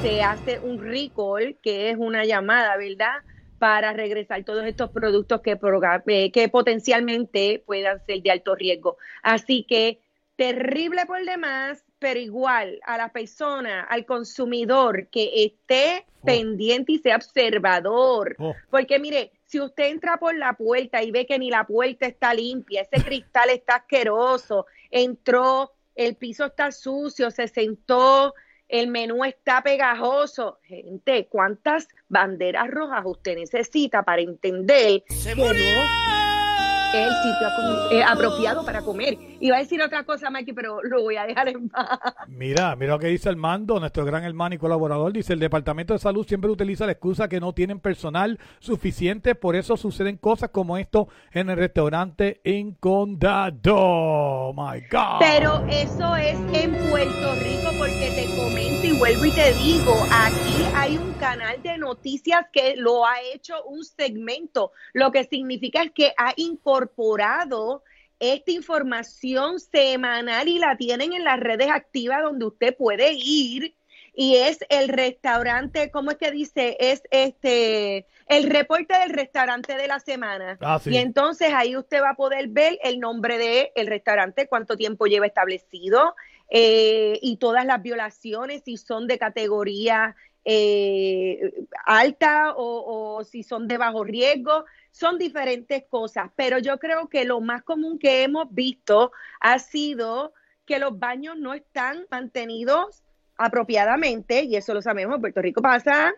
Speaker 2: se hace un recall, que es una llamada, ¿verdad? Para regresar todos estos productos que, eh, que potencialmente puedan ser de alto riesgo. Así que terrible por demás, pero igual a la persona, al consumidor que esté pendiente y sea observador. Porque mire, si usted entra por la puerta y ve que ni la puerta está limpia, ese cristal está asqueroso, entró, el piso está sucio, se sentó, el menú está pegajoso. Gente, ¿cuántas banderas rojas usted necesita para entender que no es el sitio eh, apropiado para comer? Iba a decir otra cosa, Mikey, pero lo voy a dejar en paz.
Speaker 1: Mira, mira lo que dice Armando, nuestro gran hermano y colaborador. Dice, el Departamento de Salud siempre utiliza la excusa que no tienen personal suficiente, por eso suceden cosas como esto en el restaurante en Condado. Oh, my God.
Speaker 2: Pero eso es en Puerto Rico porque te comento y vuelvo y te digo, aquí hay un canal de noticias que lo ha hecho un segmento, lo que significa es que ha incorporado esta información semanal y la tienen en las redes activas donde usted puede ir y es el restaurante, ¿cómo es que dice? Es este el reporte del restaurante de la semana.
Speaker 1: Ah, sí.
Speaker 2: Y entonces ahí usted va a poder ver el nombre de el restaurante, cuánto tiempo lleva establecido eh, y todas las violaciones, si son de categoría eh, alta o, o si son de bajo riesgo, son diferentes cosas. Pero yo creo que lo más común que hemos visto ha sido que los baños no están mantenidos apropiadamente, y eso lo sabemos, en Puerto Rico pasa,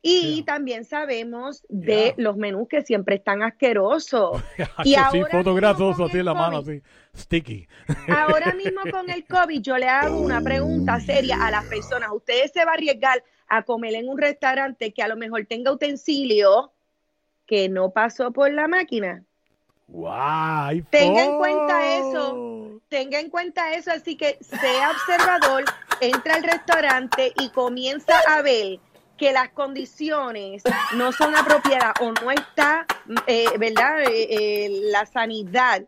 Speaker 2: y también sabemos de los menús que siempre están asquerosos. <laughs> y ahora
Speaker 1: así en la mano, así, sticky. <laughs>
Speaker 2: Ahora mismo con el COVID yo le hago una pregunta seria a las personas. ¿Ustedes se va a arriesgar a comer en un restaurante que a lo mejor tenga utensilio que no pasó por la máquina?
Speaker 1: Guay,
Speaker 2: Tenga en cuenta eso, tenga en cuenta eso, así que sea observador, entra al restaurante y comienza a ver que las condiciones no son apropiadas o no está, eh, ¿verdad? Eh, eh, la sanidad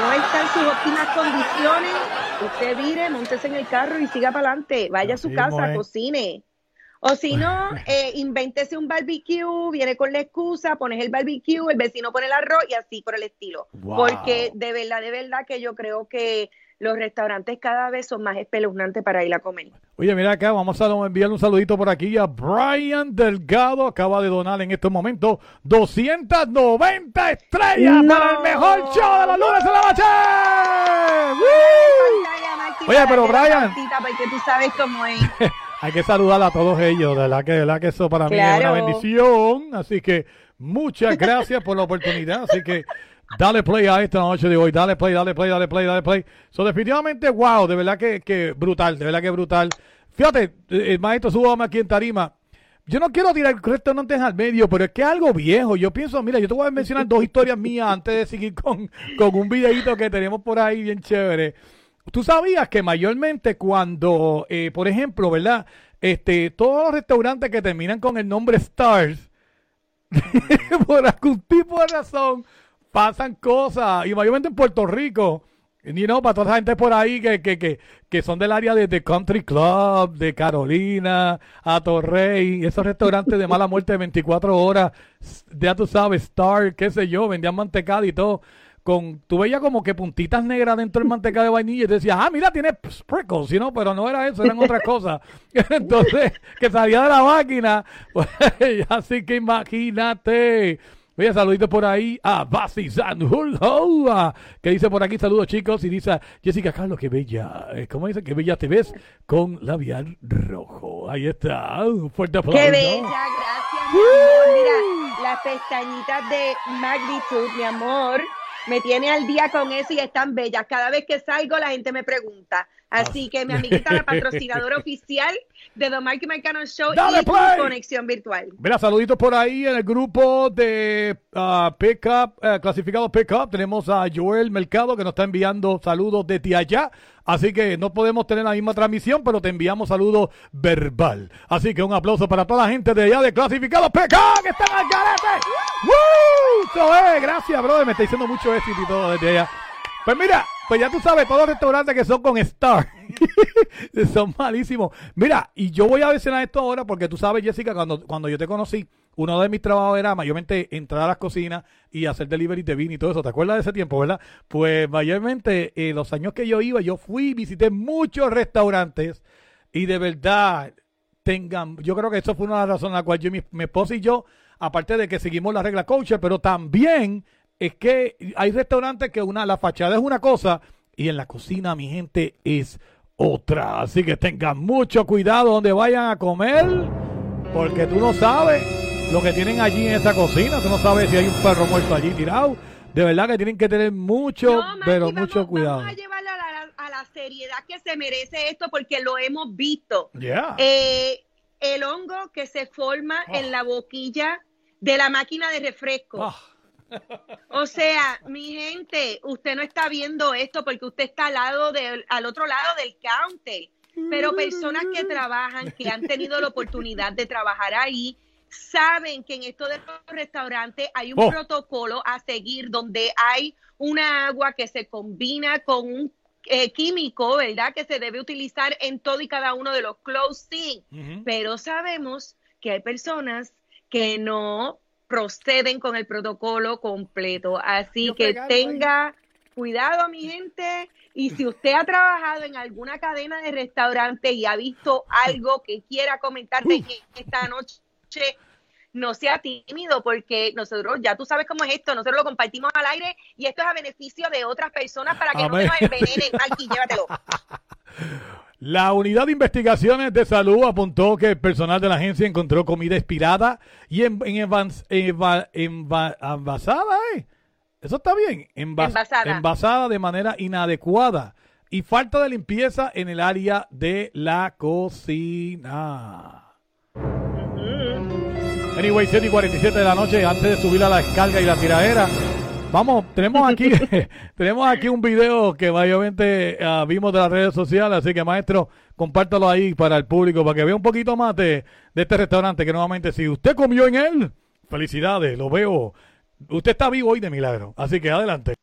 Speaker 2: no está en sus óptimas condiciones, usted vire, montese en el carro y siga para adelante, vaya a su casa,
Speaker 1: es.
Speaker 2: cocine. O si no, eh, invéntese un barbecue, viene con la excusa, pones el barbecue, el vecino pone el arroz y así por el estilo.
Speaker 1: Wow.
Speaker 2: Porque de verdad, de verdad que yo creo que los restaurantes cada vez son más espeluznantes para ir a comer.
Speaker 1: Oye, mira acá, vamos a enviarle un saludito por aquí a Brian Delgado. Acaba de donar en estos momentos 290 estrellas
Speaker 2: No.
Speaker 1: para el mejor show de los lunes de la noche. Oye, pero Brian,
Speaker 2: Porque tú sabes cómo es. <laughs>
Speaker 1: hay que saludar a todos ellos. De verdad que, de verdad que eso para mí es una
Speaker 2: Claro.
Speaker 1: bendición. Así que muchas gracias por la oportunidad. Así que dale play a esta noche de hoy. Dale play, dale play, dale play, dale play. So, definitivamente, wow, de verdad que, que brutal, de verdad que brutal. Fíjate, eh, el maestro, súbame aquí en tarima. Yo no quiero tirar restaurantes al medio, pero es que es algo viejo. Yo pienso, mira, yo te voy a mencionar dos historias mías antes de seguir con, con un videito que tenemos por ahí bien chévere. Tú sabías que mayormente cuando, eh, por ejemplo, ¿verdad? Este, todos los restaurantes que terminan con el nombre Stars, <laughs> por algún tipo de razón, pasan cosas, y mayormente en Puerto Rico, y no, para toda esa gente por ahí que, que, que, que son del área de, de Country Club, de Carolina, a Torrey, esos restaurantes de mala muerte de 24 horas, ya tú sabes, Star, qué sé yo, vendían mantecada y todo. Con, tú veías como que puntitas negras dentro del mantecado de vainilla y te decías, ah, mira, tiene sprinkles, ¿sí, no? pero no era eso, eran otras cosas. <laughs> Entonces, que salía de la máquina, <laughs> pues, así que imagínate. Oye, saluditos por ahí a Basi Sanjulhoa, que dice por aquí, saludos chicos, y dice Jessica Carlos, qué bella, eh, ¿cómo dice? Qué bella te ves con labial rojo. Ahí está, un fuerte aplauso.
Speaker 2: Qué bella, gracias, mi amor. Mira, las pestañitas de magnitud, mi amor, me tiene al día con eso y están bellas. Cada vez que salgo, la gente me pregunta. Así que mi amiguita, la patrocinadora oficial de The Marky Marcano Show
Speaker 1: Dale
Speaker 2: y
Speaker 1: play.
Speaker 2: Conexión Virtual.
Speaker 1: Mira, saluditos por ahí en el grupo de ah, Pickup, eh, clasificado Pickup. Tenemos a Joel Mercado que nos está enviando saludos desde allá. Así que no podemos tener la misma transmisión, pero te enviamos saludos verbal. Así que un aplauso para toda la gente de allá de clasificado Pickup que están al garete. ¡Woo! Eso es, gracias, brother. Me está diciendo mucho éxito y todo desde allá. Pues mira, pues ya tú sabes, todos los restaurantes que son con Star <laughs> son malísimos. Mira, y yo voy a mencionar esto ahora porque tú sabes, Jessica, cuando, cuando yo te conocí, uno de mis trabajos era mayormente entrar a las cocinas y hacer delivery de vino y todo eso. ¿Te acuerdas de ese tiempo, verdad? Pues mayormente eh, los años que yo iba, yo fui visité muchos restaurantes y de verdad tengan, yo creo que eso fue una de las razones la cual yo, mi, mi esposa y yo, aparte de que seguimos la regla coach, pero también es que hay restaurantes que una, la fachada es una cosa y en la cocina, mi gente, es otra. Así que tengan mucho cuidado donde vayan a comer, porque tú no sabes lo que tienen allí en esa cocina. Tú no sabes si hay un perro muerto allí tirado. De verdad que tienen que tener mucho, pero mucho cuidado.
Speaker 2: Vamos a llevarlo a la, a la seriedad que se merece esto porque lo hemos visto.
Speaker 1: Yeah.
Speaker 2: Eh, el hongo que se forma en la boquilla de la máquina de refresco. <laughs> O sea, mi gente, usted no está viendo esto porque usted está al lado del, al otro lado del counter. Pero personas que trabajan, que han tenido la oportunidad de trabajar ahí, saben que en esto de los restaurantes hay un
Speaker 9: Oh.
Speaker 2: protocolo a seguir donde hay una agua que se combina con un eh, químico, ¿verdad? Que se debe utilizar en todo y cada uno de los closing. Pero sabemos que hay personas que no proceden con el protocolo completo. Así
Speaker 9: Yo
Speaker 2: que
Speaker 9: ahí.
Speaker 2: tenga cuidado, mi gente. Y si usted ha trabajado en alguna cadena de restaurante y ha visto algo que quiera comentarse en esta noche, no sea tímido porque nosotros, ya tú sabes cómo es esto, nosotros lo compartimos al aire y esto es a beneficio de otras personas para que
Speaker 1: Amén.
Speaker 2: no nos envenenen. Marqui, llévatelo. <laughs>
Speaker 1: La unidad de investigaciones de salud apuntó que el personal de la agencia encontró comida expirada y en, enva- envasada, ¿eh? Eso está bien. Envas-
Speaker 2: Envasada.
Speaker 1: envasada de manera inadecuada y falta de limpieza en el área de la cocina. Anyway, 7 y 47 de la noche, antes de subir a la descarga y la tiradera. Vamos, tenemos aquí, <laughs> <laughs> tenemos aquí un video que mayormente ah, vimos de las redes sociales, así que maestro, compártalo ahí para el público, para que vea un poquito más de, de este restaurante, que nuevamente, si usted comió en él, felicidades, lo veo. Usted está vivo hoy de milagro, así que adelante.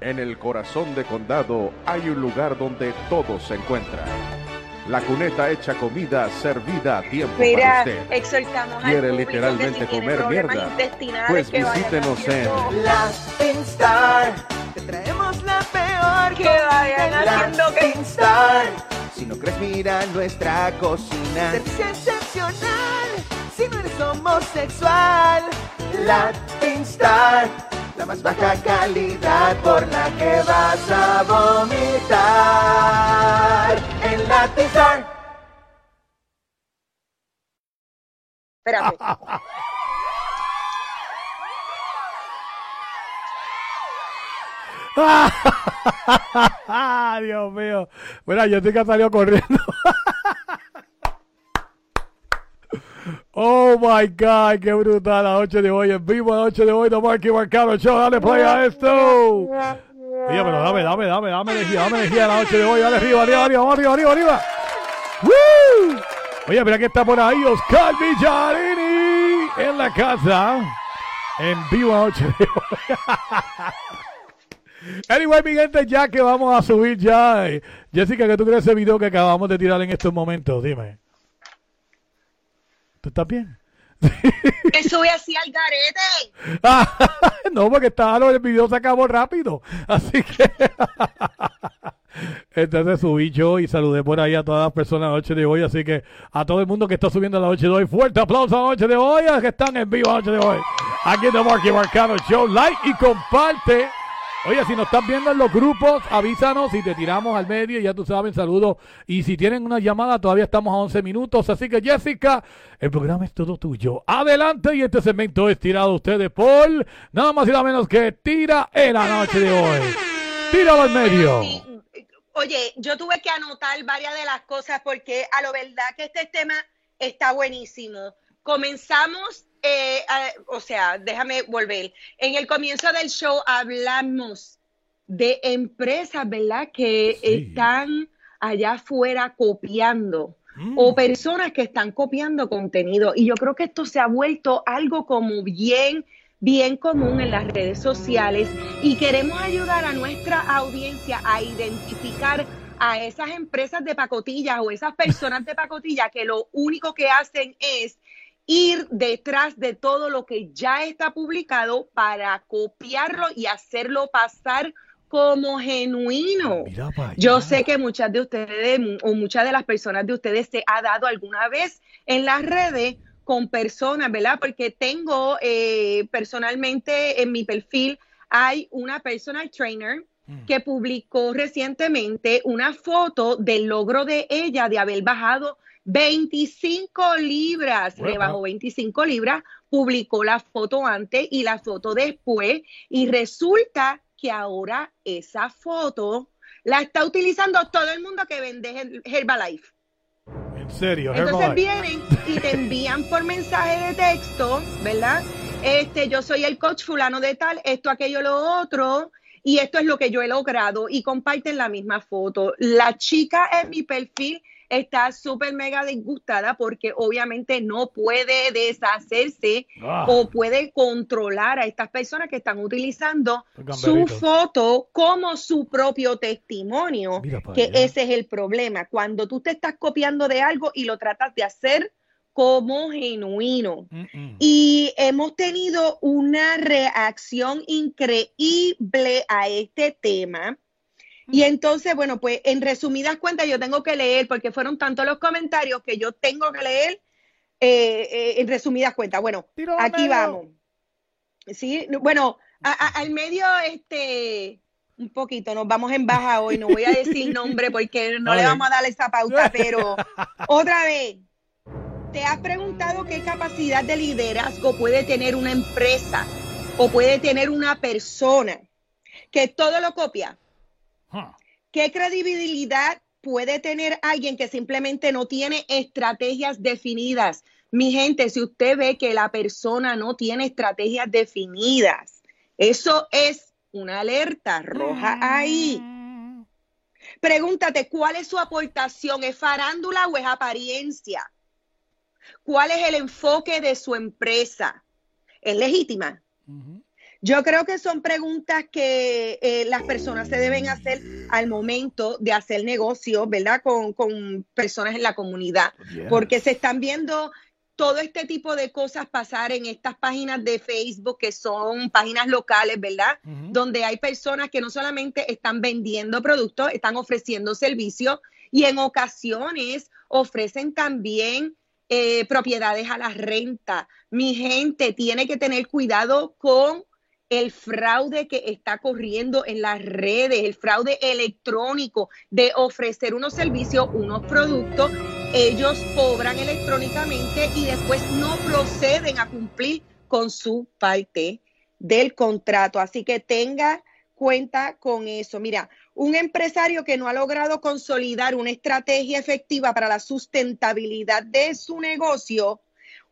Speaker 10: En el corazón de condado hay un lugar donde todo se encuentra.
Speaker 9: La cuneta hecha comida servida a tiempo
Speaker 2: Mira,
Speaker 9: para usted.
Speaker 2: exhortamos
Speaker 9: ¿Quiere literalmente
Speaker 2: que si tiene
Speaker 9: comer mierda? Pues
Speaker 2: que vayan
Speaker 9: visítenos
Speaker 2: haciendo-
Speaker 9: en
Speaker 3: Latin Te traemos la peor
Speaker 2: Que vayan haciendo que-
Speaker 3: Latin Star. Si no crees, mira nuestra cocina. Servicio excepcional. Si no eres homosexual. Latin Star. La más baja calidad por la que vas a vomitar. En Latin Star.
Speaker 2: Espérate. <laughs>
Speaker 1: Dios mío. Mira, Jessica salió corriendo. <laughs> Oh my God, qué brutal. La noche de hoy en vivo, la noche de hoy, The Marky Marcano Show. Dale play a esto. Oye, pero dame, dame, dame, dame energía, dame energía la noche de hoy. Dale arriba, arriba, arriba, arriba, arriba, arriba. ¡Woo! Oye, mira que está por ahí Oscar Villarini en la casa. En vivo la noche de hoy. <laughs> Anyway, mi gente, ya que vamos a subir ya. eh, Jessica, ¿qué tú crees de ese video que acabamos de tirar en estos momentos? Dime. ¿Tú estás bien?
Speaker 2: Que sube así al garete. <laughs>
Speaker 1: No, porque estaba, el video se acabó rápido. Así que. <laughs> Entonces subí yo y saludé por ahí a todas las personas la noche de hoy. Así que a todo el mundo que está subiendo la noche de hoy, fuerte aplauso a la noche de hoy, a los que están en vivo la noche de hoy. Aquí en The Marky Marcano Show, like y comparte. Oye, si nos están viendo en los grupos, avísanos y te tiramos al medio, ya tú sabes, saludos. Y si tienen una llamada, todavía estamos a 11 minutos. Así que, Jessica, el programa es todo tuyo. Adelante, y este segmento es tirado a ustedes por nada más y nada menos que Tira en la noche de hoy. Tíralo al medio.
Speaker 2: Oye, yo tuve que anotar varias de las cosas porque a lo verdad que este tema está buenísimo. Comenzamos, eh, o sea, déjame volver. En el comienzo del show hablamos de empresas, ¿verdad? Que están allá afuera copiando o personas que están copiando contenido. Y yo creo que esto se ha vuelto algo como bien, bien común en las redes sociales y queremos ayudar a nuestra audiencia a identificar a esas empresas de pacotilla o esas personas de pacotilla que lo único que hacen es ir detrás de todo lo que ya está publicado para copiarlo y hacerlo pasar como genuino. Yo sé que muchas de ustedes o muchas de las personas de ustedes se ha dado alguna vez en las redes con personas, ¿verdad? Porque tengo eh, personalmente en mi perfil hay una personal trainer que publicó recientemente una foto del logro de ella de haber bajado 25 libras,
Speaker 10: Uepa.
Speaker 2: rebajó 25 libras, publicó la foto antes y la foto después y resulta que ahora esa foto la está utilizando todo el mundo que vende Her- Herbalife.
Speaker 1: En serio,
Speaker 2: Entonces vienen y te envían por mensaje de texto, ¿verdad? Este, yo soy el coach fulano de tal, esto, aquello, lo otro, y esto es lo que yo he logrado, y comparten la misma foto. La chica en mi perfil está súper mega disgustada porque obviamente no puede deshacerse
Speaker 10: Ah.
Speaker 2: o puede controlar a estas personas que están utilizando su foto como su propio testimonio, que
Speaker 10: allá.
Speaker 2: ese es el problema. Cuando tú te estás copiando de algo y lo tratas de hacer como genuino. Y hemos tenido una reacción increíble a este tema. Y entonces, bueno, pues en resumidas cuentas, yo tengo que leer, porque fueron tantos los comentarios que yo tengo que leer eh, eh, en resumidas cuentas. Bueno, aquí vamos. Sí, no, bueno, a- a- al medio, este, un poquito, nos vamos en baja hoy, no voy a decir nombre porque <laughs> no le vamos a dar esa pauta, <laughs> pero otra vez, ¿te has preguntado qué capacidad de liderazgo puede tener una empresa o puede tener una persona que todo lo copia? ¿Qué credibilidad puede tener alguien que simplemente no tiene estrategias definidas? Mi gente, si usted ve que la persona no tiene estrategias definidas, eso es una alerta roja ahí. Pregúntate, ¿cuál es su aportación? ¿Es farándula o es apariencia? ¿Cuál es el enfoque de su empresa? ¿Es legítima? Yo creo que son preguntas que eh, las personas se deben hacer al momento de hacer negocio, ¿verdad? Con, con personas en la comunidad, porque se están viendo todo este tipo de cosas pasar en estas páginas de Facebook que son páginas locales, ¿verdad? Donde hay personas que no solamente están vendiendo productos, están ofreciendo servicios y en ocasiones ofrecen también eh, propiedades a la renta. Mi gente tiene que tener cuidado con el fraude que está corriendo en las redes, el fraude electrónico de ofrecer unos servicios, unos productos, ellos cobran electrónicamente y después no proceden a cumplir con su parte del contrato. Así que tenga cuenta con eso. Mira, un empresario que no ha logrado consolidar una estrategia efectiva para la sustentabilidad de su negocio,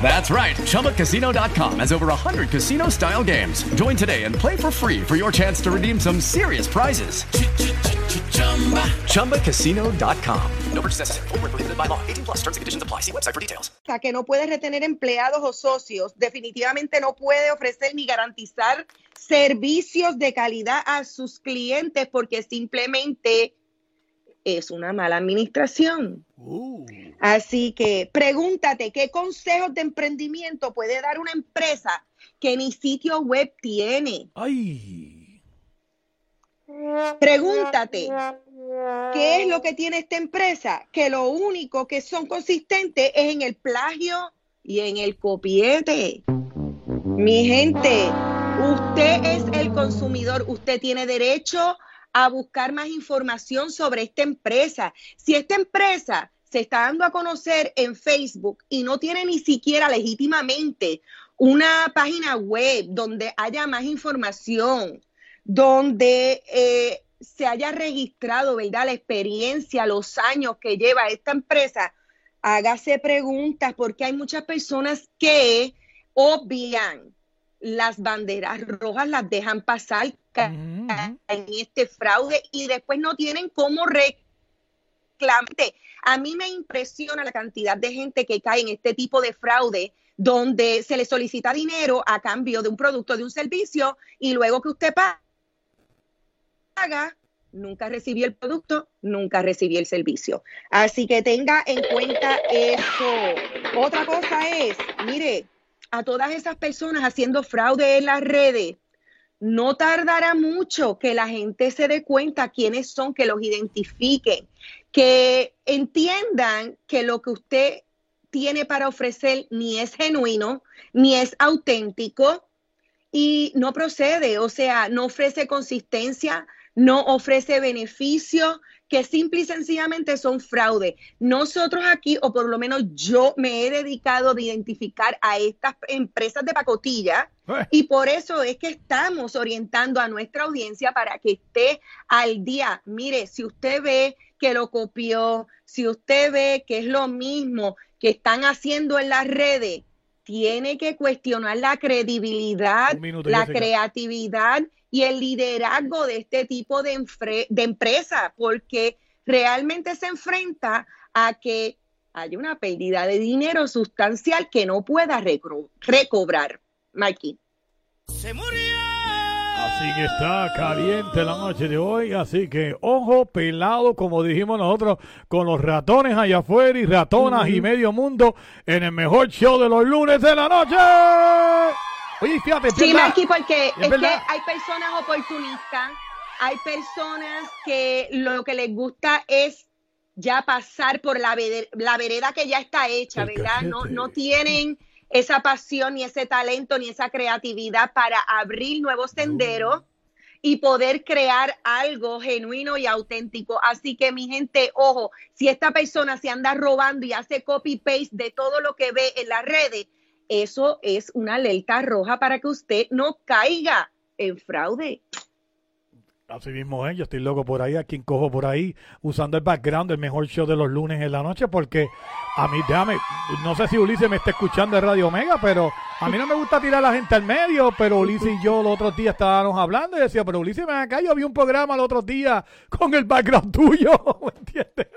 Speaker 11: That's right. ChumbaCasino.com has over 100 casino style games. Join today and play for free for your chance to redeem some serious prizes. ChumbaCasino.com.
Speaker 12: No purchase necessary. Prohibited by law. 18 plus. Terms and conditions apply. See website for details.
Speaker 2: que no puede retener empleados o socios, definitivamente no puede ofrecer ni garantizar servicios de calidad a sus clientes porque simplemente es una mala administración. Así que pregúntate qué consejos de emprendimiento puede dar una empresa que ni sitio web tiene. Pregúntate qué es lo que tiene esta empresa, que lo único que son consistentes es en el plagio y en el copiete. Mi gente, usted es el consumidor, usted tiene derecho a buscar más información sobre esta empresa. Si esta empresa se está dando a conocer en Facebook y no tiene ni siquiera legítimamente una página web donde haya más información, donde eh, se haya registrado, ¿verdad? La experiencia, los años que lleva esta empresa, hágase preguntas porque hay muchas personas que obvian las banderas rojas, las dejan pasar ca- en este fraude y después no tienen cómo reclamar. A mí me impresiona la cantidad de gente que cae en este tipo de fraude donde se le solicita dinero a cambio de un producto, de un servicio y luego que usted paga, nunca recibí el producto, nunca recibí el servicio. Así que tenga en cuenta eso. Otra cosa es, mire, a todas esas personas haciendo fraude en las redes, no tardará mucho que la gente se dé cuenta quiénes son, que los identifiquen, que entiendan que lo que usted tiene para ofrecer ni es genuino, ni es auténtico, y no procede, o sea, no ofrece consistencia, no ofrece beneficio, que simple y sencillamente son fraude. Nosotros aquí, o por lo menos yo me he dedicado de identificar a estas empresas de pacotilla y por eso es que estamos orientando a nuestra audiencia para que esté al día. Mire, si usted ve que lo copió, si usted ve que es lo mismo que están haciendo en las redes, tiene que cuestionar la credibilidad,
Speaker 1: minuto,
Speaker 2: la
Speaker 1: Jessica.
Speaker 2: creatividad y el liderazgo de este tipo de, empresa, porque realmente se enfrenta a que haya una pérdida de dinero sustancial que no pueda recobrar. Mikey.
Speaker 1: Así que está caliente la noche de hoy, así que ojo pelado, como dijimos nosotros, con los ratones allá afuera y ratonas y medio mundo en el mejor show de los lunes de la noche. Oye, fíjate,
Speaker 2: Sí. Mikey, porque
Speaker 1: Es
Speaker 2: es, que hay personas oportunistas, hay personas que lo que les gusta es ya pasar por la, la vereda que ya está hecha, ¿verdad? No, no tienen esa pasión, ni ese talento, ni esa creatividad para abrir nuevos senderos y poder crear algo genuino y auténtico. Así que mi gente, ojo, si esta persona se anda robando y hace copy-paste de todo lo que ve en las redes, eso es una alerta roja para que usted no caiga en fraude.
Speaker 1: Así mismo es, yo estoy loco por ahí, a quien cojo por ahí, usando el background del mejor show de los lunes en la noche, porque a mí, déjame, no sé si Ulises me está escuchando de Radio Omega, pero a mí no me gusta tirar a la gente al medio, pero Ulises y yo los otros días estábamos hablando y decía, pero Ulises, ven acá, yo vi un programa el otro día con el background tuyo, <laughs> ¿me entiendes?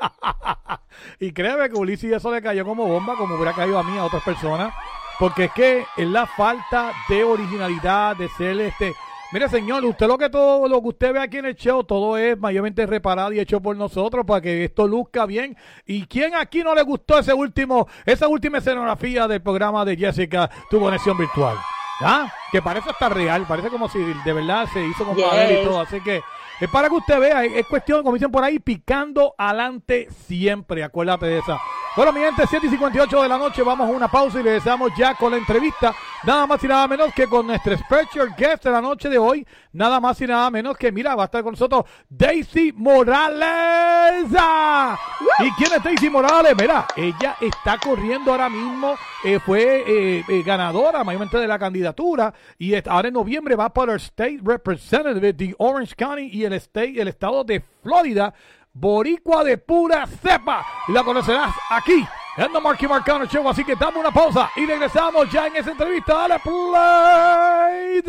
Speaker 1: <laughs> y créeme que Ulises eso le cayó como bomba, como hubiera caído a mí, a otras personas, porque es que es la falta de originalidad, de ser este Mire, señor, usted lo que todo lo que usted ve aquí en el show, todo es mayormente reparado y hecho por nosotros para que esto luzca bien. ¿Y quién aquí no le gustó ese último, esa última escenografía del programa de Jessica, tu conexión virtual? ¿Ah? Que parece estar real, parece como si de verdad se hizo con papel y todo. Así que es para que usted vea, es cuestión, como dicen por ahí, picando adelante siempre. Acuérdate de esa. Bueno, mi gente, 7 y 58 de la noche, vamos a una pausa y regresamos ya con la entrevista. Nada más y nada menos que con nuestro special guest de la noche de hoy. Nada más y nada menos que, mira, va a estar con nosotros Daisy Morales. ¿Y quién es Daisy Morales? Mira, ella está corriendo ahora mismo, eh, fue eh, eh, ganadora mayormente de la candidatura y ahora en noviembre va para el State Representative de Orange County y el, state, el estado de Florida boricua de pura cepa. Y la conocerás aquí en The Marky Marcano Show. Así que damos una pausa y regresamos ya en esa entrevista. Dale play.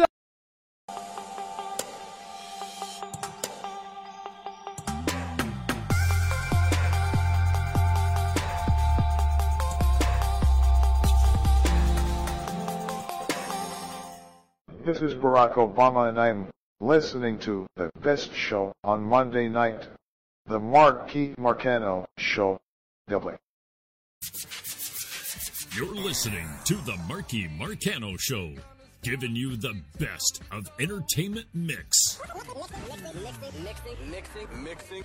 Speaker 9: This is Barack Obama and I'm listening to the best show on Monday night. The Marquis Marcano Show.
Speaker 13: You're listening to the Marky Marcano Show, giving you the best of entertainment mix.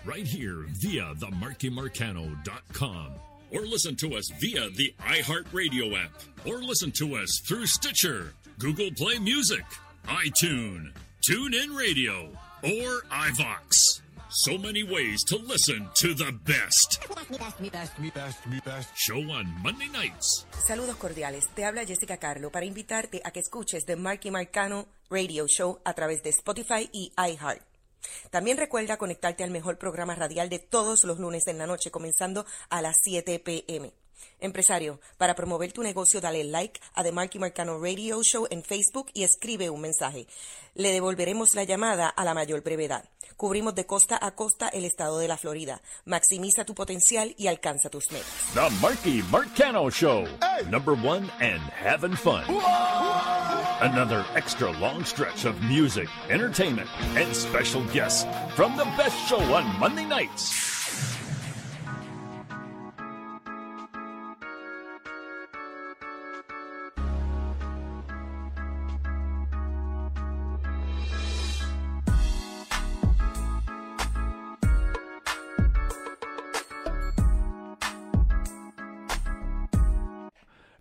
Speaker 13: Right here via the MarkyMarcano.com. Or listen to us via the iHeartRadio app. Or listen to us through Stitcher, Google Play Music, iTunes, TuneIn Radio, or iVox. So many ways to listen to the best. Show on Monday nights.
Speaker 14: Saludos cordiales. Te habla Jessica Carlo para invitarte a que escuches The Marky Marcano Radio Show a través de Spotify y iHeart. También recuerda conectarte al mejor programa radial de todos los lunes en la noche, comenzando a las 7 pm. Empresario, para promover tu negocio, dale like a The Marky Marcano Radio Show en Facebook y escribe un mensaje. Le devolveremos la llamada a la mayor brevedad. Cubrimos de costa a costa el estado de la Florida. Maximiza tu potencial y alcanza tus metas.
Speaker 13: The Marky Marcano Show. Number one and having fun. Another extra long stretch of music, entertainment, and special guests from the best show on Monday nights.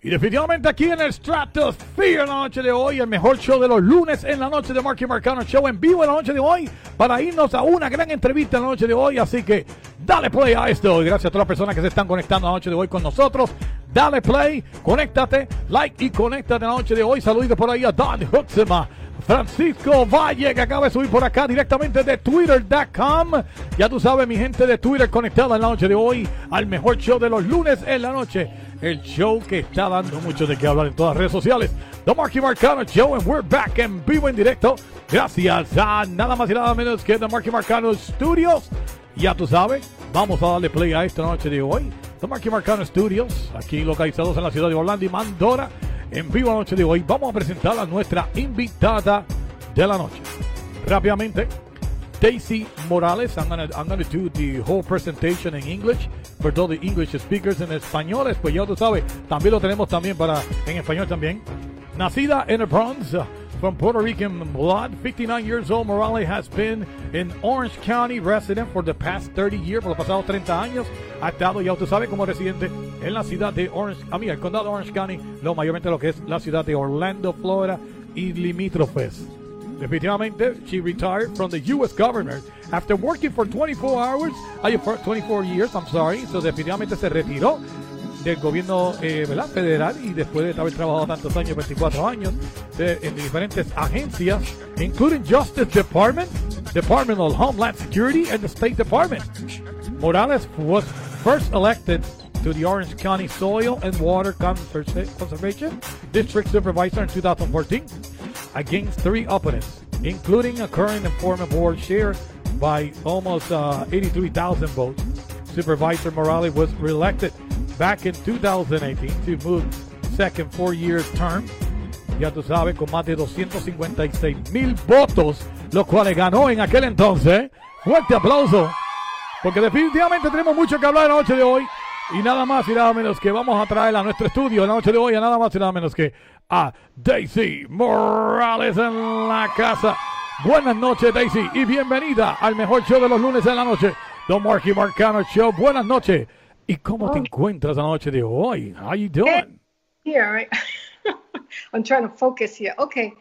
Speaker 1: Y definitivamente aquí en el Stratosphere en la noche de hoy, el mejor show de los lunes en la noche de Marky Marcano Show en vivo en la noche de hoy, para irnos a una gran entrevista en la noche de hoy. Así que dale play a esto. Y gracias a todas las personas que se están conectando la noche de hoy con nosotros. Dale play, conéctate, like y conéctate en la noche de hoy. Saludos por ahí a Don Huxema. Francisco Valle, que acaba de subir por acá directamente de twitter.com. Ya tú sabes, mi gente de Twitter conectada en la noche de hoy al mejor show de los lunes en la noche. El show que está dando mucho de qué hablar en todas las redes sociales. The Marky Marcano Show, and we're back en vivo en directo. Gracias a nada más y nada menos que The Marky Marcano Studios. Ya tú sabes, vamos a darle play a esta noche de hoy. The Marky Marcano Studios, aquí localizados en la ciudad de Orlando y Mandora en vivo la noche de hoy vamos a presentar a nuestra invitada de la noche. Rápidamente, Daisy Morales. I'm gonna, I'm gonna do the whole presentation in English for all the English speakers en español. Pues ya tú sabes, también lo tenemos también para en español también. Nacida en el Bronx, from Puerto Rican blood, 59 years old, Morales has been an Orange County resident for the past 30 years, por los pasados 30 años. Ha estado, ya tú sabes, como residente en la ciudad de Orange, a mí, el condado de Orange County, lo mayormente lo que es la ciudad de Orlando, Florida y limítrofes. Definitivamente, she retired from the U.S. government after working for 24 hours, ay, 24 years, I'm sorry. So definitivamente se retiró del gobierno eh, federal y después de haber trabajado tantos años, 24 años, de- en diferentes agencias, including Justice Department, Department of Homeland Security, and the State Department. Morales was first elected to the Orange County Soil and Water Conservation District Supervisor in 2014 against three opponents, including a current and former board chair by almost uh, 83,000 votes. Supervisor Morales was reelected back in 2018 to move second four-year term. Ya tú sabes, con más de 256 mil votos, los cuales ganó en aquel entonces. Fuerte aplauso, porque definitivamente tenemos mucho que hablar la noche de hoy. Y nada más y nada menos que vamos a traer a nuestro estudio la noche de hoy, a nada más y nada menos que a Daisy Morales en la casa. Buenas noches, Daisy, y bienvenida al mejor show de los lunes en la noche, The Marky Marcano Show. Buenas noches. ¿Y cómo te encuentras la noche de hoy? How you doing?
Speaker 15: Here, right? <laughs> I'm trying to focus here. Okay.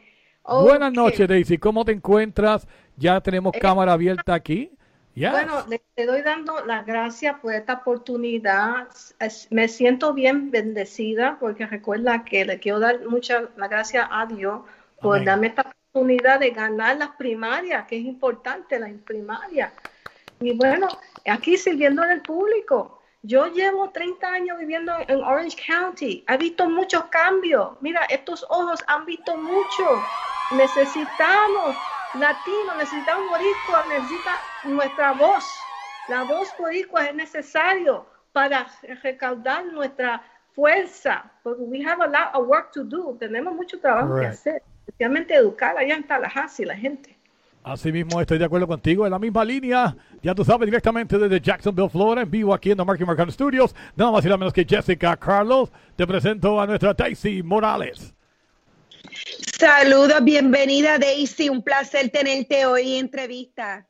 Speaker 1: Buenas
Speaker 15: Okay.
Speaker 1: noches, Daisy. ¿Cómo te encuentras? Ya tenemos
Speaker 15: Eh,
Speaker 1: cámara abierta aquí. Yes.
Speaker 15: Bueno, le doy dando las gracias por esta oportunidad. Es- Me siento bien bendecida porque recuerda que le quiero dar muchas las gracias a Dios por
Speaker 16: Amén.
Speaker 15: darme esta oportunidad de ganar las primarias, que es importante las primarias. Y bueno, aquí sirviendo en el público. Yo llevo 30 años viviendo en Orange County. He visto muchos cambios. Mira, estos ojos han visto mucho. Necesitamos latinos, necesitamos boricuas, necesita nuestra voz. La voz boricua es necesario para recaudar nuestra fuerza. Porque we have a lot of work to do. Tenemos mucho trabajo que
Speaker 1: Correct.
Speaker 15: hacer. Especialmente educar allá en Tallahassee la gente.
Speaker 1: Así mismo estoy de acuerdo contigo, en la misma línea. Ya tú sabes, directamente desde Jacksonville, Florida, en vivo aquí en The Marky Marcano Studios. Nada más y nada menos que Jessica Carlos. Te presento a nuestra Daisy Morales.
Speaker 2: Saludos, bienvenida Daisy, un placer tenerte hoy en entrevista.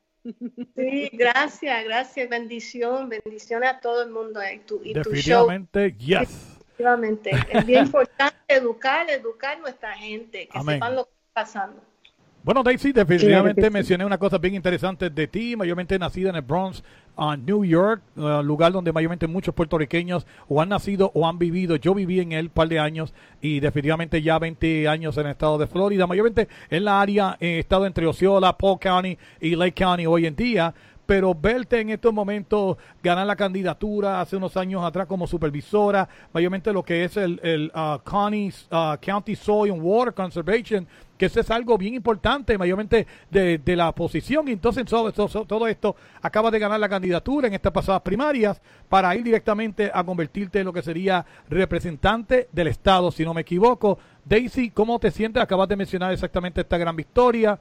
Speaker 15: Sí, gracias, gracias, bendición, bendición a todo el mundo y tu, y tu show.
Speaker 1: Definitivamente, yes.
Speaker 15: Definitivamente. Es bien importante educar, educar a nuestra gente, que
Speaker 1: Amén.
Speaker 15: sepan lo que está pasando.
Speaker 1: Bueno, Daisy, definitivamente
Speaker 15: sí.
Speaker 1: mencioné una cosa bien interesante de ti, mayormente nacida en el Bronx, uh, New York, uh, lugar donde mayormente muchos puertorriqueños o han nacido o han vivido. Yo viví en él un par de años y definitivamente ya 20 años en el estado de Florida, mayormente en la área, eh, estado entre Osceola, Polk County y Lake County hoy en día. Pero verte en estos momentos ganar la candidatura hace unos años atrás como supervisora, mayormente lo que es el, el uh, uh, County Soil and Water Conservation, que eso es algo bien importante, mayormente de, de la posición. Y entonces todo, esto- todo esto acaba de ganar la candidatura en estas pasadas primarias para ir directamente a convertirte en lo que sería representante del Estado, si no me equivoco. Daisy, ¿cómo te sientes? Acabas de mencionar exactamente esta gran victoria.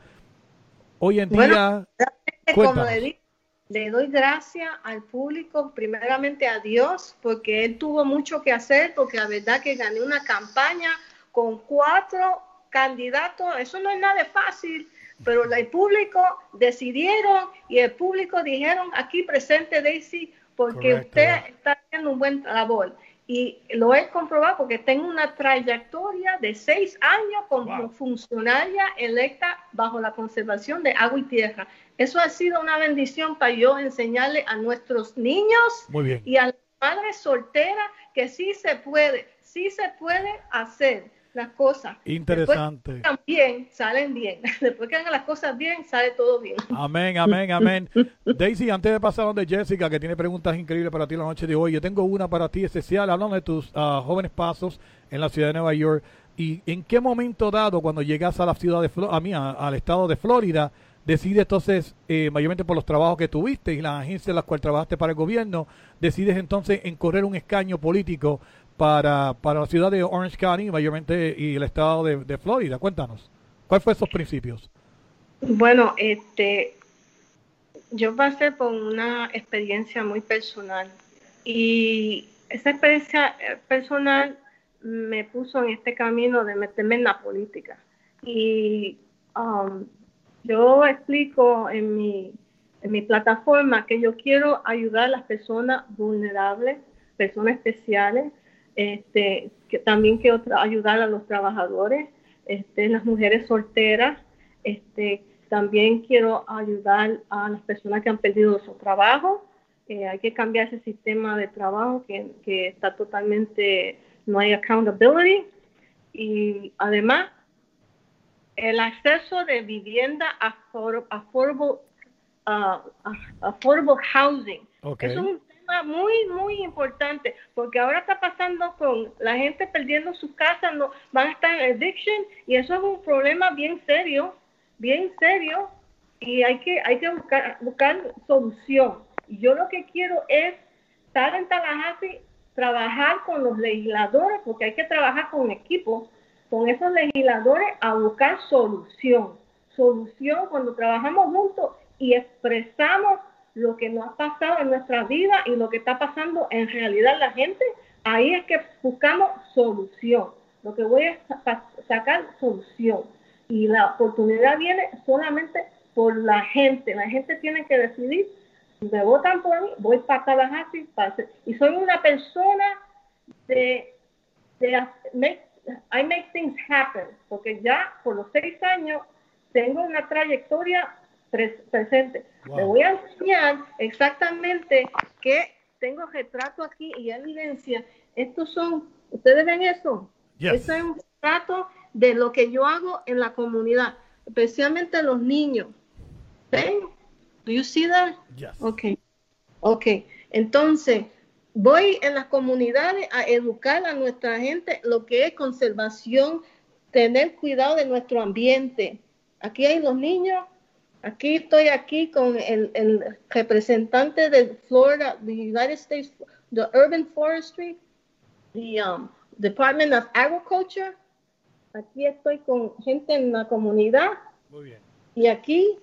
Speaker 1: Hoy en
Speaker 15: Bueno,
Speaker 1: día,
Speaker 15: realmente, como le dije, le doy gracias al público, primeramente a Dios, porque él tuvo mucho que hacer, porque la verdad que gané una campaña con cuatro candidatos, eso no es nada fácil, pero el público decidieron y el público dijeron aquí presente Daisy, porque
Speaker 16: Correcto.
Speaker 15: usted está haciendo un buen labor. Y lo he comprobado porque tengo una trayectoria de seis años como funcionaria electa bajo la conservación de agua y tierra. Eso ha sido una bendición para yo enseñarle a nuestros niños y a las madres solteras que sí se puede, sí se puede hacer las cosas.
Speaker 1: Interesante.
Speaker 15: Después que bien, salen bien. <laughs> Después que hagan las cosas bien, sale todo bien.
Speaker 1: Amén, amén, amén. <laughs> Daisy, antes de pasar a donde Jessica, que tiene preguntas increíbles para ti la noche de hoy, yo tengo una para ti especial, hablando de tus ah, jóvenes pasos en la ciudad de Nueva York. ¿Y en qué momento dado, cuando llegas a la ciudad de Flo- a mí, a- al estado de Florida, decides entonces, eh, mayormente por los trabajos que tuviste y las agencias en las cuales trabajaste para el gobierno, decides entonces en correr un escaño político para, para la ciudad de Orange County, mayormente, y el estado de, Florida? Cuéntanos, ¿cuáles fueron esos principios?
Speaker 15: Bueno, este, yo pasé por una experiencia muy personal y esa experiencia eh, personal me puso en este camino de meterme en la política. Y um, yo explico en mi, en mi plataforma que yo quiero ayudar a las personas vulnerables, personas especiales, este, que también quiero tra- ayudar a los trabajadores, este, las mujeres solteras, este, también quiero ayudar a las personas que han perdido su trabajo. Eh, hay que cambiar ese sistema de trabajo que, que está totalmente, no hay accountability. Y además, el acceso de vivienda affor- affordable, ah, affordable housing.
Speaker 1: Ok.
Speaker 15: Eso es un muy, muy importante, porque ahora está pasando con la gente perdiendo sus casas, no, van a estar en eviction, y eso es un problema bien serio, bien serio, y hay que, hay que buscar, buscar solución. Y yo lo que quiero es estar en Tallahassee, trabajar con los legisladores, porque hay que trabajar con equipo, con esos legisladores a buscar solución. Solución cuando trabajamos juntos y expresamos lo que nos ha pasado en nuestra vida y lo que está pasando en realidad la gente, ahí es que buscamos solución. Lo que voy a sa- sacar solución. Y la oportunidad viene solamente por la gente. La gente tiene que decidir me votan por mí, voy para Tallahassee. y soy una persona de, make, I make things happen, porque ya por los seis años tengo una trayectoria presente.
Speaker 1: Wow.
Speaker 15: Le voy a enseñar exactamente que tengo retrato aquí y evidencia. Estos son, ¿ustedes ven eso?
Speaker 1: Yes.
Speaker 15: Eso es un retrato de lo que yo hago en la comunidad, especialmente los niños. ¿Ven? Do you see that?
Speaker 1: Yes.
Speaker 15: Okay. Ok, entonces voy en las comunidades a educar a nuestra gente lo que es conservación, tener cuidado de nuestro ambiente. Aquí hay los niños, aquí estoy aquí con el, el representante de Florida, the United States, the Urban Forestry, the um, Department of Agriculture. Aquí estoy con gente en la comunidad.
Speaker 1: Muy bien.
Speaker 15: Y aquí,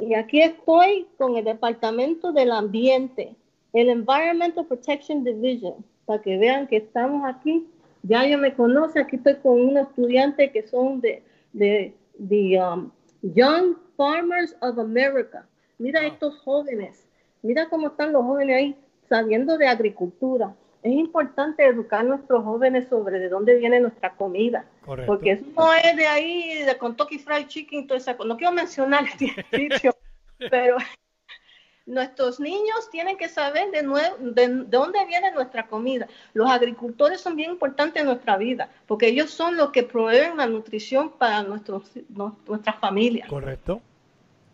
Speaker 15: y aquí estoy con el Departamento del Ambiente, el Environmental Protection Division, para que vean que estamos aquí. Ya yo me conoce, aquí estoy con unos estudiantes que son de, de, de, um, Young Farmers of America. Mira estos jóvenes, mira cómo están los jóvenes ahí sabiendo de agricultura. Es importante educar a nuestros jóvenes sobre de dónde viene nuestra comida.
Speaker 1: Correcto.
Speaker 15: Porque eso no es de ahí, de Kentucky Fried Chicken, toda esa. No quiero mencionar el <laughs> sitio, pero nuestros niños tienen que saber de, nuevo, de, de dónde viene nuestra comida. Los agricultores son bien importantes en nuestra vida, porque ellos son los que proveen la nutrición para nuestros, nuestras familias.
Speaker 1: Correcto.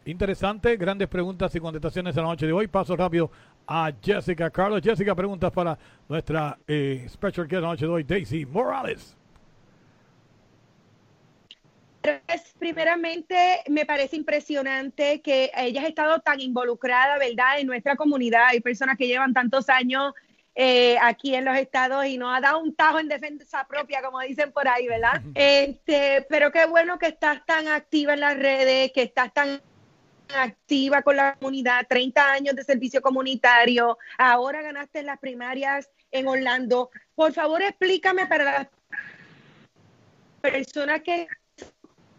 Speaker 1: Interesante, grandes preguntas y contestaciones en la noche de hoy. Paso rápido a Jessica Carlos. Jessica, preguntas para nuestra eh, special guest de la noche de hoy, Daisy Morales.
Speaker 2: Pues, primeramente, me parece impresionante que hayas estado tan involucrada, ¿verdad?, en nuestra comunidad. Hay personas que llevan tantos años eh, aquí en los estados y nos ha dado un tajo en defensa propia, como dicen por ahí, ¿verdad? Este, pero qué bueno que estás tan activa en las redes, que estás tan activa con la comunidad, 30 años de servicio comunitario, ahora ganaste las primarias en Orlando. Por favor, explícame para las personas que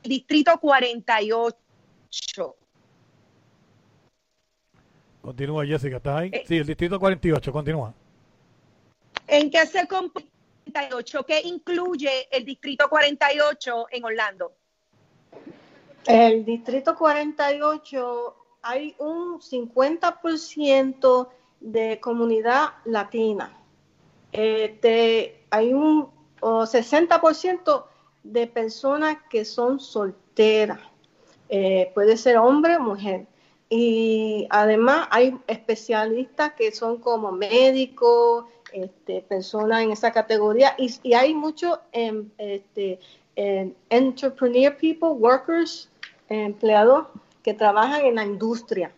Speaker 2: Distrito 48.
Speaker 1: Continúa, Jessica, ¿estás ahí?
Speaker 2: Eh.
Speaker 1: Sí, el distrito 48, continúa.
Speaker 2: ¿En qué se compone el 48? ¿Qué incluye el Distrito 48 en Orlando?
Speaker 15: El distrito 48 hay un 50% de comunidad latina. Este, hay un oh, 60% de personas que son solteras. Eh, puede ser hombre o mujer. Y además hay especialistas que son como médicos, este, personas en esa categoría. Y, hay muchos em, este, em, entrepreneur people, workers, empleados que trabajan en la industria.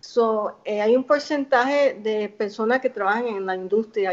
Speaker 15: So, eh, hay un porcentaje de personas que trabajan en la industria.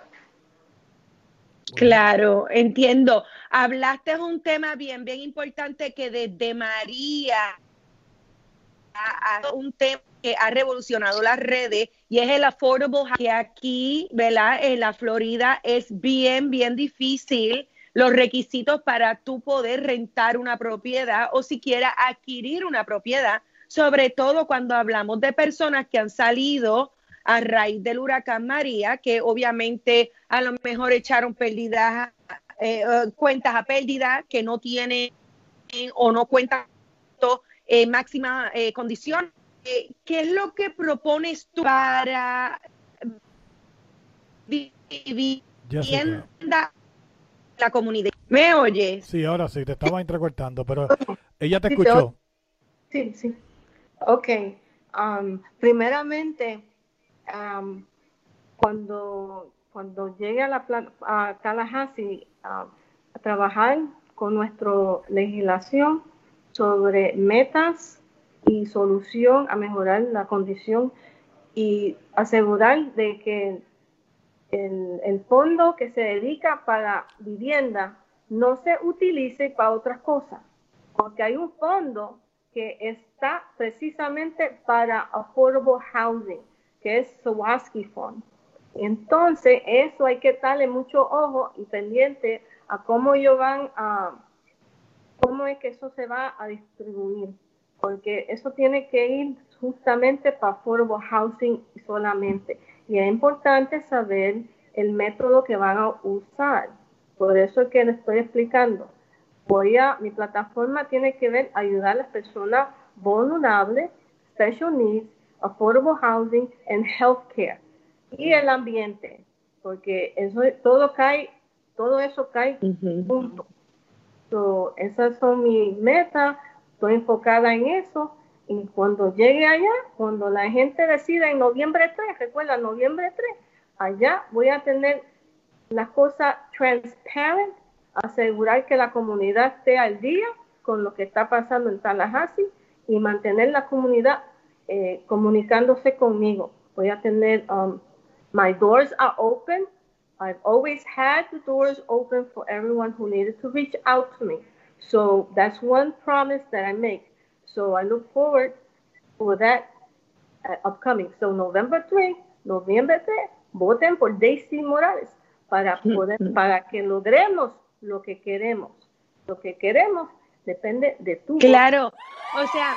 Speaker 2: Claro, entiendo. Hablaste de un tema bien, bien importante que desde María a, un tema que ha revolucionado las redes y es el affordable que aquí, ¿verdad? En la Florida es bien, bien difícil los requisitos para tú poder rentar una propiedad o siquiera adquirir una propiedad, sobre todo cuando hablamos de personas que han salido a raíz del huracán María, que obviamente a lo mejor echaron pérdidas, eh, eh, cuentas a pérdida, que no tienen o no cuentan eh, máxima eh, condición. ¿Qué es lo que propones tú para vi- vivienda la comunidad? ¿Me oyes?
Speaker 1: Sí, ahora sí, te estaba entrecortando, pero <laughs> ella te escuchó.
Speaker 15: Sí, sí. Ok. um, primeramente, um, cuando, cuando llegue a, la, a Tallahassee um, a trabajar con nuestra legislación sobre metas y solución a mejorar la condición y asegurar de que el fondo que se dedica para vivienda no se utilice para otras cosas, porque hay un fondo que está precisamente para affordable housing, que es Sawaski Fund. Entonces, eso hay que darle mucho ojo y pendiente a cómo ellos van a, cómo es que eso se va a distribuir, porque eso tiene que ir justamente para affordable housing solamente. Y es importante saber el método que van a usar. Por eso es que les estoy explicando. Voy a, mi plataforma tiene que ver ayudar a las personas vulnerables, special needs, affordable housing and healthcare y el ambiente, porque eso todo cae, todo eso cae junto. So, esas son mis metas, estoy enfocada en eso y cuando llegue allá, cuando la gente decida en noviembre 3, recuerda, noviembre 3, allá voy a tener las cosas transparent, asegurar que la comunidad esté al día con lo que está pasando en Tallahassee y mantener la comunidad eh, comunicándose conmigo. Voy a tener, um, my doors are open. I've always had the doors open for everyone who needed to reach out to me. So that's one promise that I make. So I look forward for that uh, upcoming. So November 3, noviembre 3, voten por Daisy Morales para, <laughs> poder, para que logremos lo que queremos. Lo que queremos depende de tu.
Speaker 2: Claro, o sea,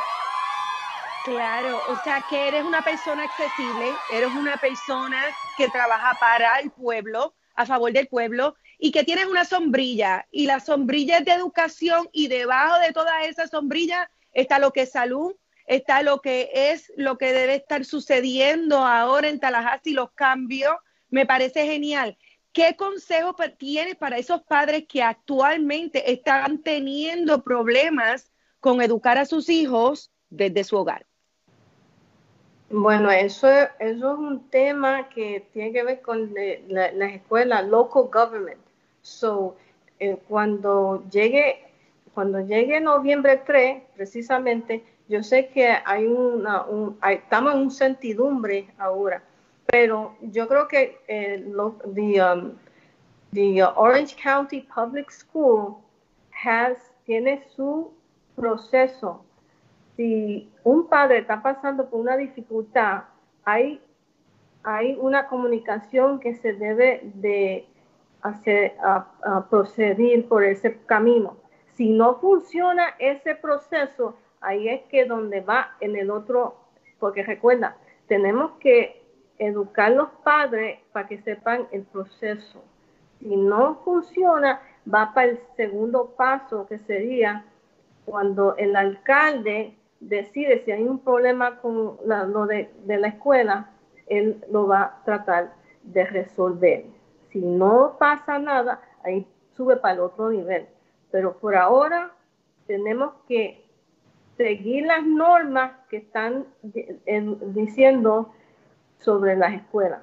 Speaker 2: claro, o sea que eres una persona accesible, eres una persona que trabaja para el pueblo, a favor del pueblo, y que tienes una sombrilla, y la sombrilla es de educación, y debajo de toda esa sombrilla está lo que es salud, está lo que es lo que debe estar sucediendo ahora en Tallahassee, los cambios, me parece genial. ¿Qué consejo tienes para esos padres que actualmente están teniendo problemas con educar a sus hijos desde su hogar?
Speaker 15: Bueno, eso, eso es un tema que tiene que ver con la- las escuelas, local government. So, eh, cuando llegue, cuando llegue noviembre 3, precisamente, yo sé que hay una, un, hay- estamos en un sentidumbre ahora, pero yo creo que eh, lo- the, um, the Orange County Public School has, tiene su proceso si un padre está pasando por una dificultad, hay, hay una comunicación que se debe de hacer, a, a proceder por ese camino. Si no funciona ese proceso, ahí es que donde va en el otro, porque recuerda, tenemos que educar los padres para que sepan el proceso. Si no funciona, va para el segundo paso, que sería cuando el alcalde decide si hay un problema con la- lo de, la escuela, él lo va a tratar de resolver. Si no pasa nada, ahí sube para el otro nivel. Pero por ahora tenemos que seguir las normas que están di- en- diciendo sobre las escuelas.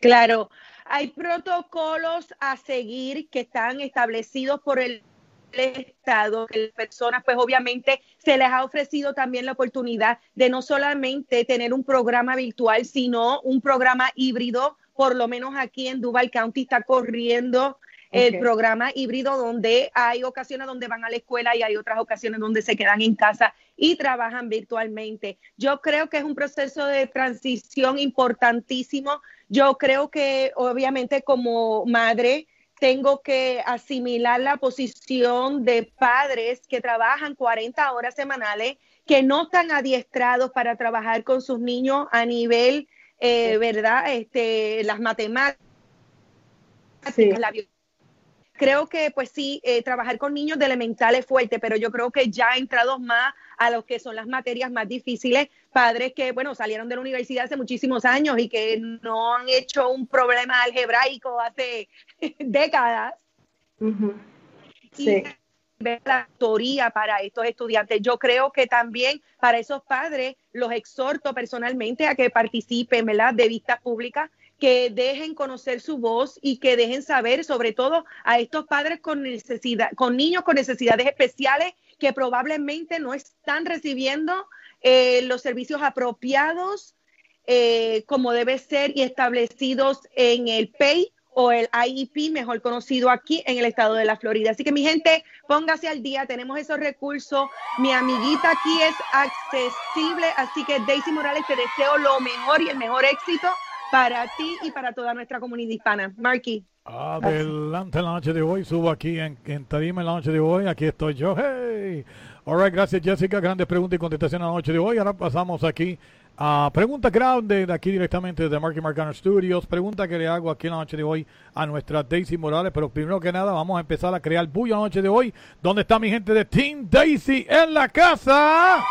Speaker 2: Claro, hay protocolos a seguir que están establecidos por el Estado, que las personas, pues obviamente se les ha ofrecido también la oportunidad de no solamente tener un programa virtual, sino un programa híbrido, por lo menos aquí en Duval County está corriendo el programa híbrido donde hay ocasiones donde van a la escuela y hay otras ocasiones donde se quedan en casa y trabajan virtualmente. Yo creo que es un proceso de transición importantísimo. Yo creo que obviamente como madre tengo que asimilar la posición de padres que trabajan 40 horas semanales, que no están adiestrados para trabajar con sus niños a nivel, eh, ¿verdad? Este, las matemáticas, la bio- Creo que, pues sí, eh, trabajar con niños de elemental es fuerte, pero yo creo que ya entrados más a lo que son las materias más difíciles, padres que, bueno, salieron de la universidad hace muchísimos años y que no han hecho un problema algebraico hace <laughs> décadas.
Speaker 15: Sí.
Speaker 2: ver la teoría para estos estudiantes. Yo creo que también para esos padres los exhorto personalmente a que participen, ¿verdad? De vistas públicas, que dejen conocer su voz y que dejen saber, sobre todo a estos padres con necesidad, con niños con necesidades especiales que probablemente no están recibiendo eh, los servicios apropiados eh, como debe ser y establecidos en el PEI o el IEP, mejor conocido aquí en el estado de la Florida. Así que mi gente, póngase al día, tenemos esos recursos. Mi amiguita aquí es accesible, así que Daisy Morales, te deseo lo mejor y el mejor éxito para ti y para toda nuestra comunidad hispana. Marky.
Speaker 1: Adelante en la noche de hoy, subo aquí en, en Tarima en la noche de hoy, aquí estoy yo, hey. All right, gracias Jessica, grandes preguntas y contestación en la noche de hoy. Ahora pasamos aquí a pregunta grande de aquí directamente de Marky Marcano Studios. Pregunta que le hago aquí en la noche de hoy a nuestra Daisy Morales, pero primero que nada vamos a empezar a crear bulla la noche de hoy. ¿Dónde está mi gente de Team Daisy en la casa?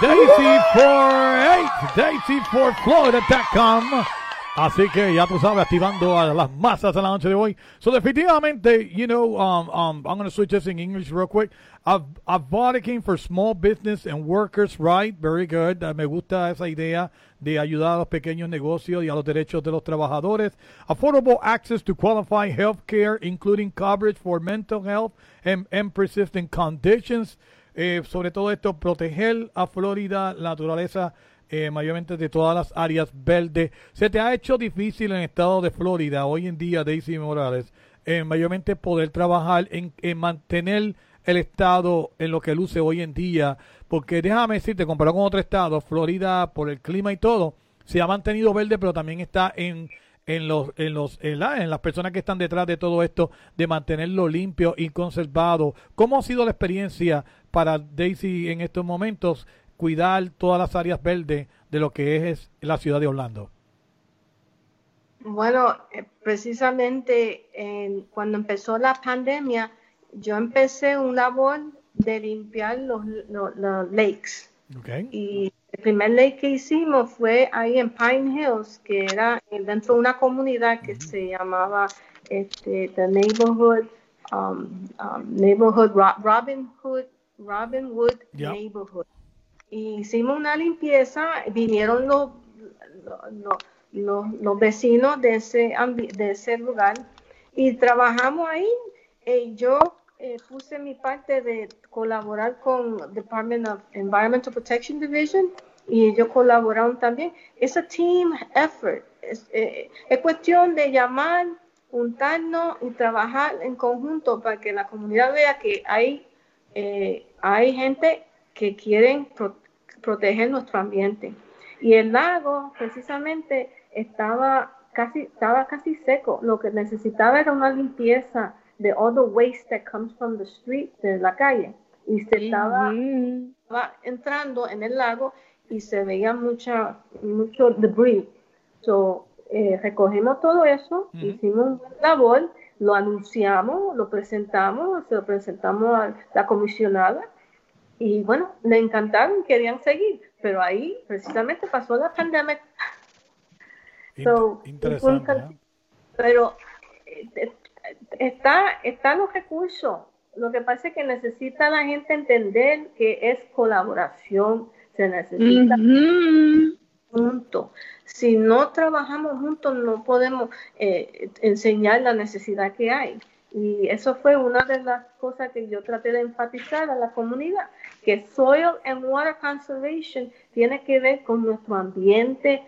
Speaker 1: Daisy for 8, Daisy for Florida.com. Así que ya tú sabes, activando a las masas en la noche de hoy. So definitivamente, you know, um, um, I'm going to switch this in English real quick. Advocating for small business and workers, right? Very good. Uh, me gusta esa idea de ayudar a los pequeños negocios y a los derechos de los trabajadores. Affordable access to qualified health care, including coverage for mental health and, and persistent conditions. Eh, sobre todo esto, proteger a Florida, naturaleza eh, mayormente de todas las áreas verdes. Se te ha hecho difícil en el estado de Florida hoy en día, Daisy Morales, eh, mayormente poder trabajar en, en mantener el estado en lo que luce hoy en día, porque déjame decirte, comparado con otros estados, Florida por el clima y todo, se ha mantenido verde, pero también está en en los en los en, la- en las personas que están detrás de todo esto de mantenerlo limpio y conservado. ¿Cómo ha sido la experiencia para Daisy en estos momentos cuidar todas las áreas verdes de lo que es la ciudad de Orlando?
Speaker 15: Bueno, eh, precisamente en- cuando empezó la pandemia, yo empecé un labor de limpiar los, los- los lakes.
Speaker 1: Okay.
Speaker 15: Y el primer lake que hicimos fue ahí en Pine Hills, que era dentro de una comunidad que se llamaba este, The Neighborhood, um, um, Neighborhood Ro- Robin Hood, Robin Wood
Speaker 16: Yep.
Speaker 15: Neighborhood. Hicimos una limpieza, vinieron los, los, los, vecinos de ese, de ese lugar y trabajamos ahí. Eh, yo eh, puse mi parte de colaborar con Department of Environmental Protection Division y ellos colaboraron también. Es a team effort. Es, eh, es cuestión de llamar, juntarnos y trabajar en conjunto para que la comunidad vea que hay, eh, hay gente que quieren pro- proteger nuestro ambiente. Y el lago precisamente estaba casi, estaba casi seco. Lo que necesitaba era una limpieza de all the waste that comes from the street, de la calle. Y se estaba, estaba entrando en el lago y se veía mucha, mucho debris. So, eh, recogimos todo eso, hicimos un labor, lo anunciamos, lo presentamos, se lo presentamos a la comisionada y bueno, le encantaron, querían seguir, pero ahí precisamente pasó la pandemia. So,
Speaker 1: Interesante.
Speaker 15: fue un- Pero eh, eh, está, están los recursos. Lo que pasa es que necesita la gente entender que es colaboración, se necesita juntos. Si no trabajamos juntos, no podemos eh, enseñar la necesidad que hay. Y eso fue una de las cosas que yo traté de enfatizar a la comunidad, que soil and water conservation tiene que ver con nuestro ambiente,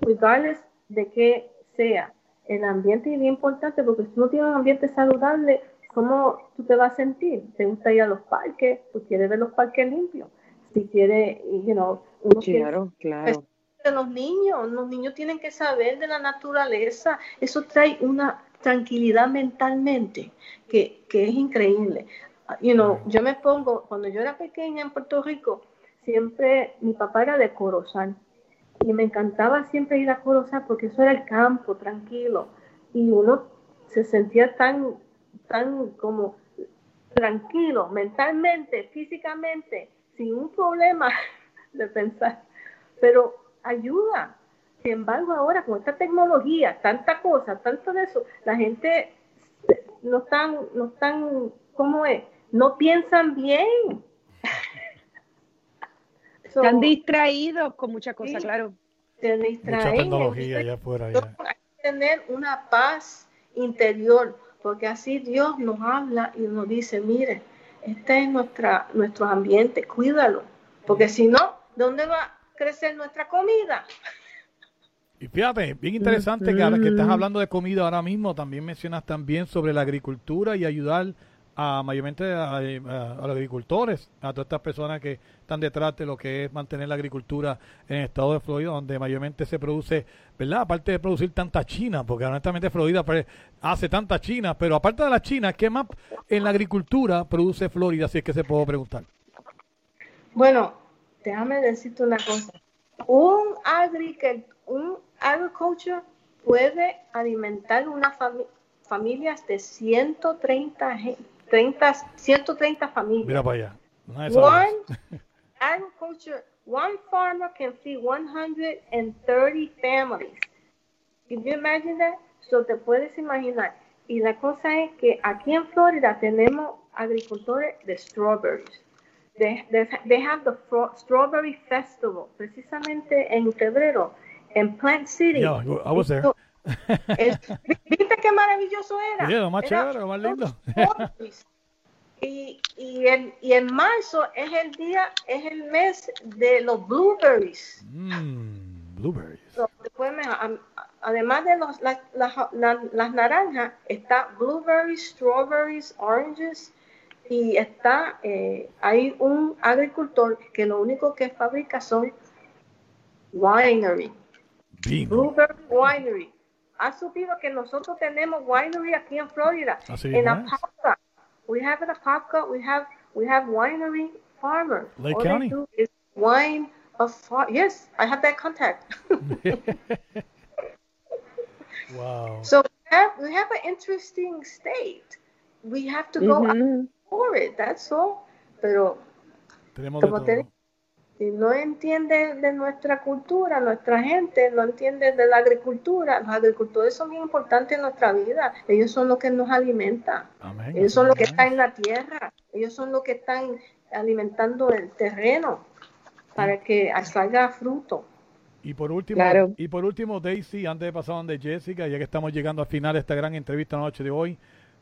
Speaker 15: regardless de qué sea. El ambiente es bien importante porque si no tienes un ambiente saludable, ¿cómo tú te vas a sentir? ¿Te gusta ir a los parques? ¿Tú quieres ver los parques limpios? Si quieres, you know, uno quiere-
Speaker 2: Claro, claro.
Speaker 15: de los niños. Los niños tienen que saber de la naturaleza. Eso trae una tranquilidad mentalmente que, que es increíble. Ah, You know, yo me pongo, cuando yo era pequeña en Puerto Rico, siempre mi papá era de Corozal y me encantaba siempre ir a Corozal porque eso era el campo, tranquilo. Y uno se sentía tan, tan como tranquilo mentalmente, físicamente, sin un problema <laughs> de pensar. Pero ayuda. Sin embargo, ahora con esta tecnología, tanta cosa, tanto de eso, la gente no están, no están, ¿cómo es? No piensan bien. So,
Speaker 2: Están distraídos con muchas cosas,
Speaker 15: Sí.
Speaker 2: claro.
Speaker 15: se
Speaker 1: Mucha
Speaker 15: distraen.
Speaker 1: tecnología allá afuera. ya.
Speaker 15: Hay que tener una paz interior, porque así Dios nos habla y nos dice, mire, este es nuestra, nuestro ambiente, cuídalo, porque si no, ¿dónde va a crecer nuestra comida?
Speaker 1: Y fíjate, bien interesante que ahora que estás hablando de comida ahora mismo, también mencionas también sobre la agricultura y ayudar a mayormente a, los agricultores, a todas estas personas que están detrás de lo que es mantener la agricultura en el estado de Florida, donde mayormente se produce, ¿verdad? Aparte de producir tanta China, porque honestamente Florida hace tanta China, pero aparte de la China, ¿qué más en la agricultura produce Florida, si es que se puedo preguntar?
Speaker 15: Bueno, déjame decirte una cosa. Un, agric- un agriculture puede alimentar una fami- familias de 130, gen- 30, 130 familias.
Speaker 1: Mira para allá. Una de esas
Speaker 15: One <laughs> agriculture, one farmer can feed 130 families. Can you imagine that? So te puedes imaginar. Y la cosa es que aquí en Florida tenemos agricultores de strawberries. They, they, they have the strawberry festival precisamente en febrero en Plant City.
Speaker 1: Yeah, I was there.
Speaker 15: Es- ¿Viste qué maravilloso era?
Speaker 1: Sí, lo más
Speaker 15: Era-
Speaker 1: chévere, lo más lindo.
Speaker 15: Y, y, en, y en marzo es el día, es el mes de los blueberries.
Speaker 1: Mm, blueberries.
Speaker 15: So, después me- am- además de los, las, las, la- las naranjas, está blueberries, strawberries, oranges. Y está, eh, hay un agricultor que lo único que fabrica son winery. Blueberry winery. Ha subido que nosotros tenemos winery aquí en Florida.
Speaker 1: Así
Speaker 15: en. Apopka. We have in Apopka, we have, we have winery farmers.
Speaker 1: Lake
Speaker 15: All
Speaker 1: County.
Speaker 15: they do is wine of far- Yes, I have that contact. <laughs>
Speaker 1: Wow.
Speaker 15: So we have, we have an interesting state. We have to go mm-hmm.
Speaker 2: Ujú.
Speaker 15: for it, that's all. Pero
Speaker 1: Tenemos de
Speaker 15: como
Speaker 1: todo.
Speaker 15: Si no entiende de nuestra cultura, nuestra gente no entiende de la agricultura, los agricultores son bien importantes en nuestra vida. Ellos son los que nos alimentan.
Speaker 1: Amén.
Speaker 15: Ellos son los que están en la tierra. Ellos son los que están alimentando el terreno para que salga fruto.
Speaker 1: Y por último,
Speaker 15: Claro.
Speaker 1: y por último, Daisy, antes de pasar donde Jessica, ya que estamos llegando al final de esta gran entrevista la noche de hoy,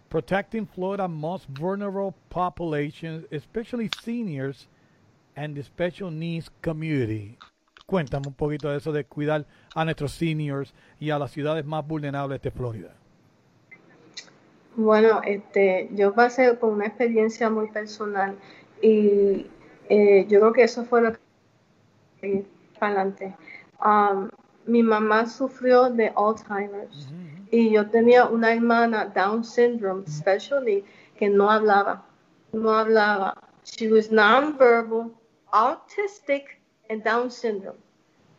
Speaker 1: protecting Florida's most vulnerable populations, especially seniors and the special needs community. Cuéntame un poquito de eso de cuidar a nuestros seniors y a las ciudades más vulnerables de Florida.
Speaker 15: Bueno, este, yo pasé por una experiencia muy personal y eh, yo creo que eso fue lo que para adelante. Um, mi mamá sufrió de Alzheimer's y yo tenía una hermana Down syndrome, especially, que no hablaba, no hablaba. She was nonverbal, autistic, and Down syndrome.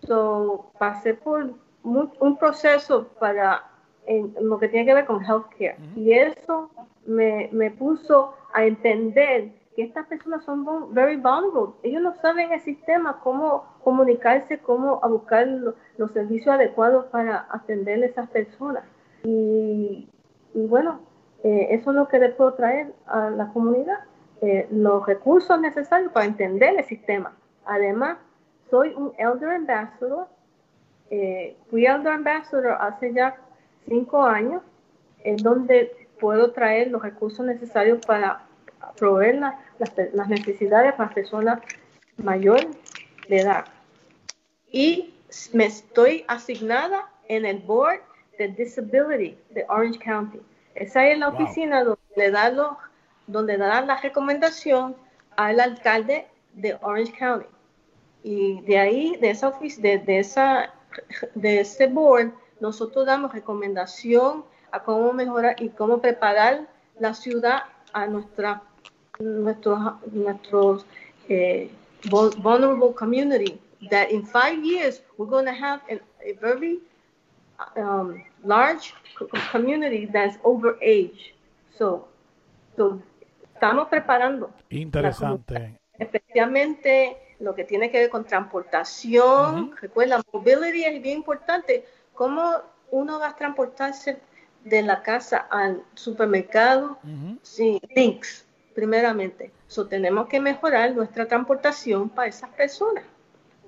Speaker 15: So pasé por un proceso para en lo que tiene que ver con healthcare y eso me, me puso a entender que estas personas son very vulnerable. Ellos no saben el sistema, cómo comunicarse, cómo a buscar lo- los servicios adecuados para atender a esas personas. Y, y bueno, eh, eso es lo que le puedo traer a la comunidad, eh, los recursos necesarios para entender el sistema. Además, soy un Elder Ambassador. Eh, fui Elder Ambassador hace ya cinco años, en donde puedo traer los recursos necesarios para proveer la- las, las necesidades para personas mayores de edad. Y me estoy asignada en el Board de Disability de Orange County. Esa es la
Speaker 1: Wow.
Speaker 15: oficina donde le dan los, donde dan la recomendación al alcalde de Orange County. Y de ahí, de esa oficina, de, de esa, de ese board, nosotros damos recomendación a cómo mejorar y cómo preparar la ciudad a nuestra, nuestros, nuestros eh, vul- vulnerable community. That in five years we're going to have a very um, large co- community that's over age. So, so estamos preparando
Speaker 1: Interesante.
Speaker 15: especialmente lo que tiene que ver con transportación. Recuerda, mobility es bien importante. ¿Cómo uno va a transportarse de la casa al supermercado? Sí, links, primeramente. So, tenemos que mejorar nuestra transportación para esas personas.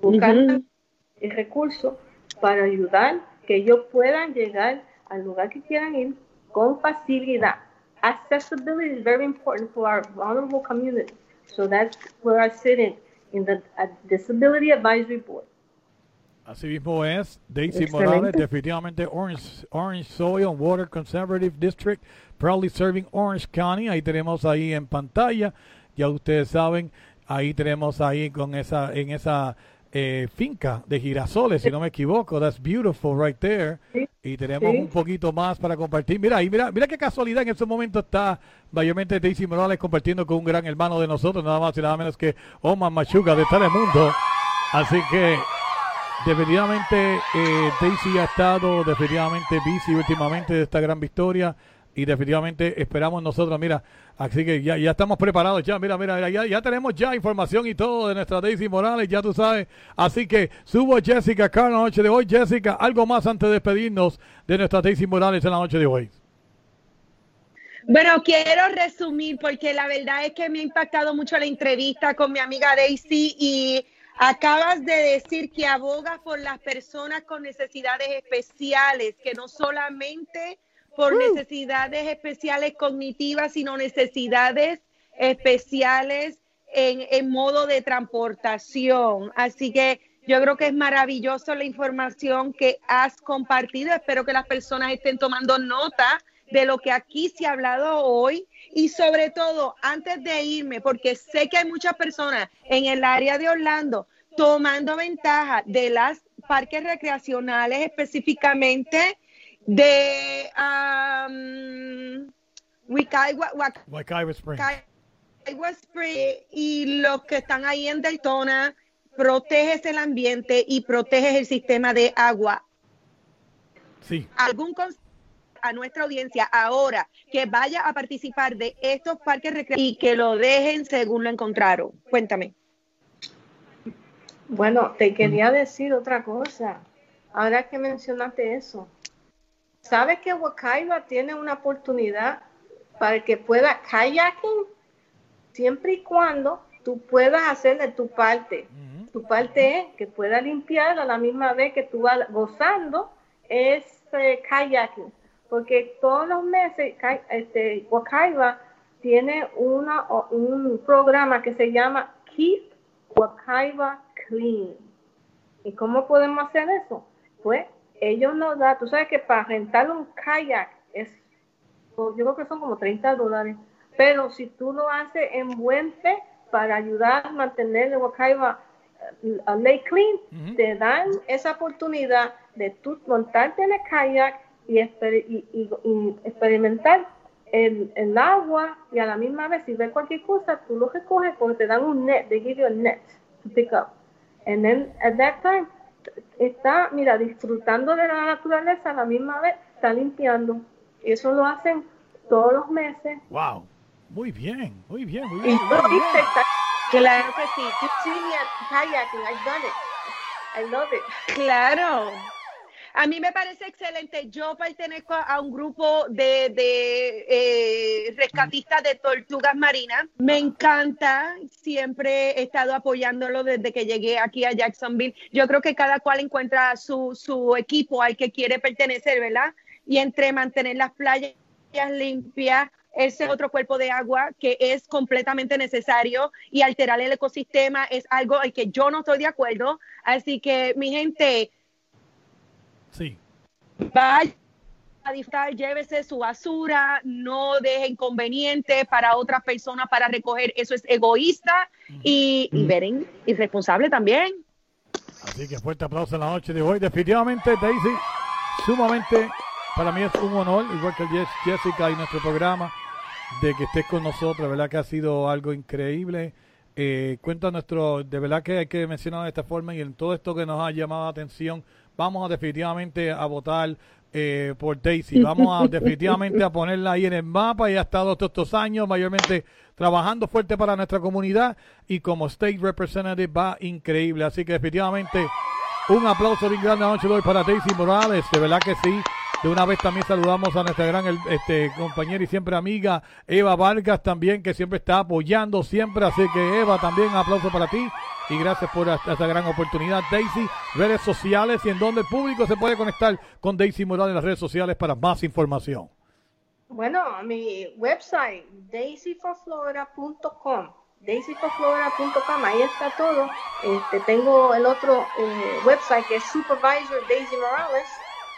Speaker 15: Buscar el recurso para ayudar que ellos puedan llegar al lugar que quieran ir con facilidad. Accessibility is very important for our vulnerable community. So that's where I sit in, in the Disability Advisory Board.
Speaker 1: Así mismo es, Daisy
Speaker 15: Excelente.
Speaker 1: Morales, definitivamente Orange, Orange Soil and Water Conservative District, proudly serving Orange County. Ahí tenemos ahí en pantalla, ya ustedes saben, ahí tenemos ahí con esa, en esa eh, finca de girasoles, si no me equivoco. That's beautiful right there. Y tenemos
Speaker 15: Sí.
Speaker 1: un poquito más para compartir. Mira, y mira, mira qué casualidad en este momento está mayormente Daisy Morales compartiendo con un gran hermano de nosotros, nada más y nada menos que Omar Machuca de Telemundo. Así que definitivamente eh, Daisy ha estado definitivamente busy últimamente de esta gran victoria y definitivamente esperamos nosotros, mira, así que ya, ya estamos preparados ya, mira, mira, ya, ya tenemos ya información y todo de nuestra Daisy Morales, ya tú sabes, así que subo Jessica acá en la noche de hoy, Jessica, algo más antes de despedirnos de nuestra Daisy Morales en la noche de hoy.
Speaker 2: Bueno, quiero resumir porque la verdad es que me ha impactado mucho la entrevista con mi amiga Daisy y acabas de decir que abogas por las personas con necesidades especiales, que no solamente por necesidades especiales cognitivas, sino necesidades especiales en, en modo de transportación. Así que yo creo que es maravilloso la información que has compartido. Espero que las personas estén tomando nota de lo que aquí se ha hablado hoy y sobre todo antes de irme, porque sé que hay muchas personas en el área de Orlando tomando ventaja de las parques recreacionales específicamente de um,
Speaker 1: Springs.
Speaker 2: Wacaiba Springs y los que están ahí en Daytona, proteges el ambiente y proteges el sistema de agua.
Speaker 1: Sí.
Speaker 2: ¿Algún consejo a nuestra audiencia ahora que vaya a participar de estos parques recreativos y que lo dejen según lo encontraron? Cuéntame.
Speaker 15: Bueno, te quería decir otra cosa. Ahora que mencionaste eso, ¿sabes que Wakaiba tiene una oportunidad para que pueda kayaking? Siempre y cuando tú puedas hacer de tu parte. Tu parte es que pueda limpiar a la misma vez que tú vas gozando ese kayaking. Porque todos los meses este, Wakaiba tiene una, un programa que se llama Keep Wakaiba Clean. ¿Y cómo podemos hacer eso? Pues ellos nos dan, tú sabes que para rentar un kayak es, yo creo que son como 30 dólares, pero si tú lo haces en buen fe, para ayudar a mantener el Wakaiba eh, a lake clean, te dan esa oportunidad de tú montarte en el kayak y, exper- y- y- y experimentar el, el agua y a la misma vez si ves cualquier cosa, tú lo recoges porque te dan un net, they give you a net to pick up. And then at that time, está, mira, disfrutando de la naturaleza, a la misma vez está limpiando. Y eso lo hacen todos los meses.
Speaker 1: Wow. Muy bien, muy bien, muy bien. muy
Speaker 2: Claro que sí.
Speaker 15: I've done it. I love it.
Speaker 2: Claro. A mí me parece excelente. Yo pertenezco a un grupo de, de eh, rescatistas de tortugas marinas. Me encanta. Siempre he estado apoyándolo desde que llegué aquí a Jacksonville. Yo creo que cada cual encuentra su, su equipo al que quiere pertenecer, ¿verdad? Y entre mantener las playas limpias, ese otro cuerpo de agua que es completamente necesario y alterar el ecosistema es algo al que yo no estoy de acuerdo. Así que, mi gente,
Speaker 1: Sí.
Speaker 2: vaya a disfrutar, llévese su basura, no deje inconveniente para otras personas para recoger, eso es egoísta y, y veren, irresponsable también.
Speaker 1: Así que fuerte aplauso en la noche de hoy. Definitivamente, Daisy, sumamente, para mí es un honor, igual que Jess- Jessica y nuestro programa, de que estés con nosotros. verdad que ha sido algo increíble. Eh, cuenta nuestro, de verdad que hay que mencionar de esta forma y en todo esto que nos ha llamado la atención, vamos a definitivamente a votar eh, por Daisy. Vamos a definitivamente a ponerla ahí en el mapa. y ha estado todos estos años mayormente trabajando fuerte para nuestra comunidad y como State Representative va increíble. Así que definitivamente un aplauso bien grande la noche de hoy para Daisy Morales. De verdad que sí. De una vez también saludamos a nuestra gran este, compañera y siempre amiga Eva Vargas también, que siempre está apoyando siempre. Así que Eva, también aplauso para ti y gracias por esta gran oportunidad. Daisy, redes sociales y en donde el público se puede conectar con Daisy Morales en las redes sociales para más información.
Speaker 15: Bueno, mi website, daisyforflorida.com. daisyforflorida.com, ahí está todo. Este, tengo el otro eh, website que es Supervisor Daisy Morales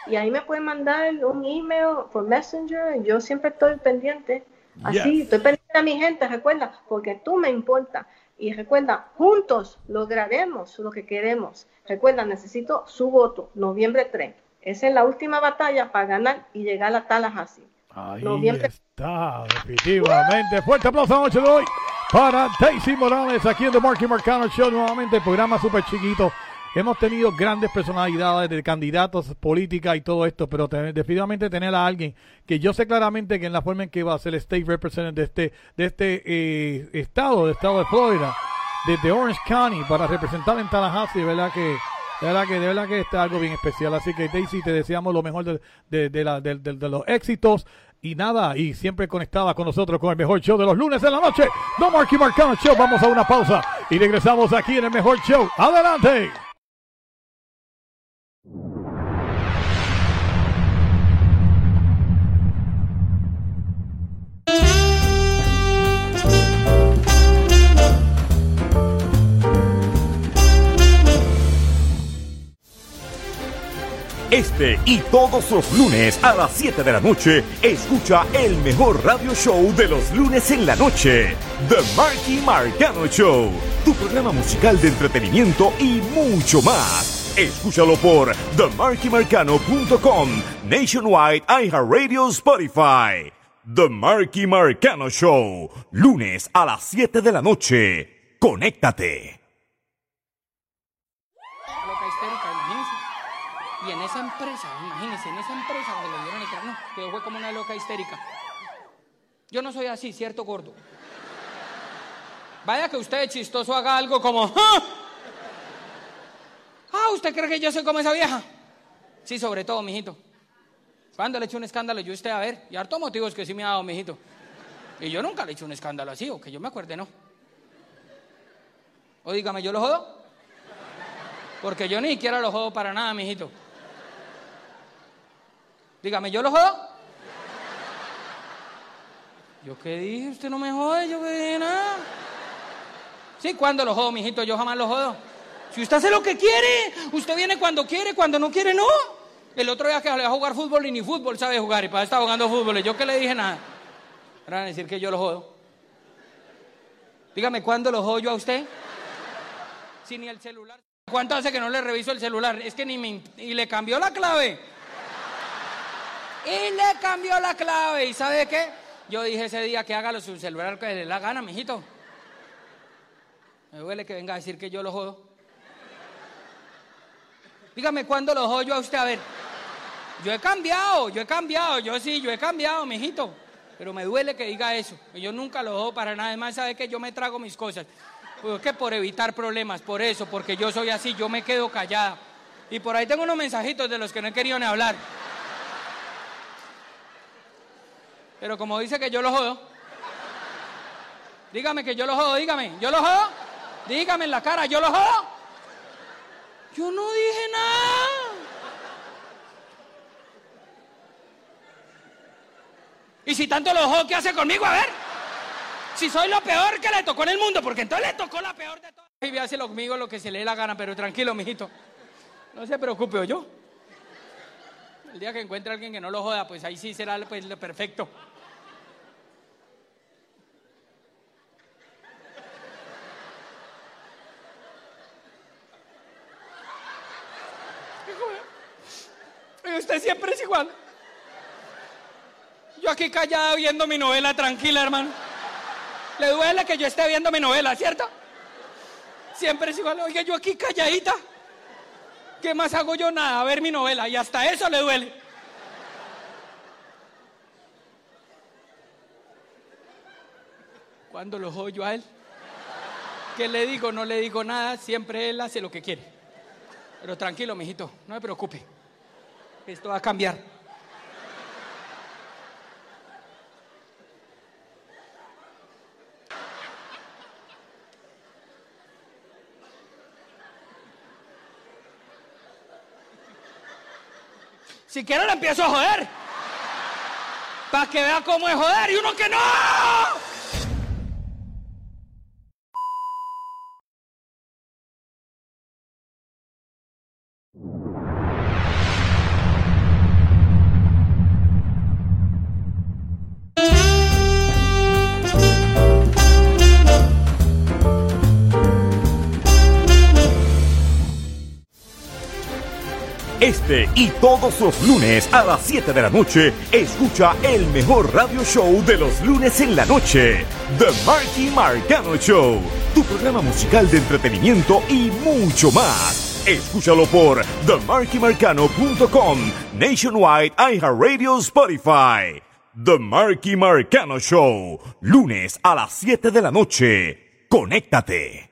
Speaker 15: y ahí me pueden mandar un email por Messenger. Yo siempre estoy pendiente. Así,
Speaker 16: Yes.
Speaker 15: estoy pendiente a mi gente, recuerda, porque tú me importa. Y recuerda, juntos lograremos lo que queremos. Recuerda, necesito su voto, noviembre 3. Esa es la última batalla para ganar y llegar a Tallahassee.
Speaker 1: Ahí
Speaker 15: Noviembre
Speaker 1: está, definitivamente. Fuerte aplauso la noche de hoy para Daisy Morales aquí en The Marky Marcano Show. Nuevamente, programa súper chiquito. Hemos tenido grandes personalidades de candidatos, política y todo esto, pero te- definitivamente tener a alguien que yo sé claramente que en la forma en que va a ser el State Representative de este, de este eh, estado, del estado de Florida, desde Orange County, para representar en Tallahassee, verdad que de verdad que de verdad que está algo bien especial. Así que Daisy, te deseamos lo mejor de, de, de la- de- de los éxitos. Y nada, y siempre conectada con nosotros con el mejor show de los lunes en la noche. No Marky Marcano Show. Vamos a una pausa y regresamos aquí en el mejor show. ¡Adelante!
Speaker 16: Este y todos los lunes a las 7 de la noche, escucha el mejor radio show de los lunes en la noche. The Marky Marcano Show, tu programa musical de entretenimiento y mucho más. Escúchalo por themarkymarcano.com, Nationwide iHeartRadio Spotify. The Marky Marcano Show, lunes a las 7 de la noche. Conéctate.
Speaker 17: loca histérica, imagínense. Y en esa empresa, imagínense, en esa empresa donde le dieron el carnet, quedó fue como una loca histérica. Yo no soy así, ¿cierto, gordo? Vaya que usted, chistoso, haga algo como... ¡Ah! Ah, ¿usted cree que yo soy como esa vieja? Sí, sobre todo, mijito. Cuando le echo un escándalo, yo usted, a ver, y harto motivos que sí me ha dado, mijito. Y yo nunca le echo un escándalo así, o que yo me acuerde, no. O dígame, ¿yo lo jodo? Porque yo ni siquiera lo jodo para nada, mijito. Dígame, ¿yo lo jodo? ¿Yo qué dije? Usted no me jode, yo qué dije nada. Sí, ¿cuándo lo jodo, mijito? Yo jamás lo jodo. Si usted hace lo que quiere, usted viene cuando quiere, cuando no quiere, no. El otro día que va a jugar fútbol y ni fútbol sabe jugar y para estar jugando fútbol. Yo que le dije nada. Van decir que yo lo jodo. Dígame, ¿cuándo lo jodo yo a usted? Si ni el celular. ¿Cuánto hace que no le reviso el celular? Es que ni me... Y le cambió la clave. Y le cambió la clave. ¿Y sabe qué? Yo dije ese día que haga su celular que le la gana, mijito. Me duele que venga a decir que yo lo jodo. Dígame cuándo lo jodo yo a usted. A ver. Yo he cambiado, yo he cambiado, yo sí, yo he cambiado, mijito. Pero me duele que diga eso. Yo nunca lo jodo para nada. Además, sabe que yo me trago mis cosas. Pues es que por evitar problemas, por eso, porque yo soy así, yo me quedo callada. Y por ahí tengo unos mensajitos de los que no he querido ni hablar. Pero como dice que yo lo jodo, dígame que yo lo jodo, dígame, yo lo jodo, dígame en la cara, yo lo jodo. Yo no dije nada. Si tanto lo jodo, ¿qué hace conmigo? A ver. Si soy lo peor que le tocó en el mundo, porque entonces le tocó la peor de todas. Y hace conmigo lo que se le dé la gana, pero tranquilo, mijito. No se preocupe, ¿o yo? El día que encuentre a alguien que no lo joda, pues ahí sí será pues, lo perfecto. Usted siempre es igual. Yo aquí callada viendo mi novela tranquila, hermano. Le duele que yo esté viendo mi novela, ¿cierto? Siempre es igual. Oiga, yo aquí calladita. ¿Qué más hago yo? Nada, a ver mi novela. Y hasta eso le duele. Cuando lo jodo yo a él, ¿qué le digo? No le digo nada. Siempre él hace lo que quiere. Pero tranquilo, mijito, no me preocupe. Esto va a cambiar. Si quiere le empiezo a joder. Para que vea cómo es joder y uno que no.
Speaker 16: Este y todos los lunes a las 7 de la noche, escucha el mejor radio show de los lunes en la noche, The Marky Marcano Show, tu programa musical de entretenimiento y mucho más. Escúchalo por themarkymarcano.com, Nationwide iHeartRadio Spotify. The Marky Marcano Show, lunes a las 7 de la noche. Conéctate.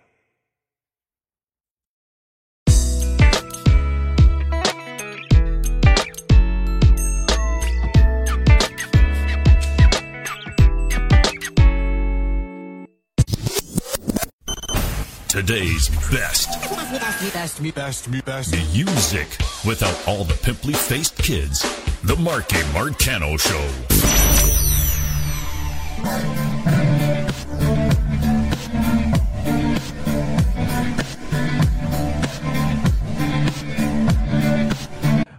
Speaker 13: Today's best music without all the pimply faced kids. The Marky Marcano Show.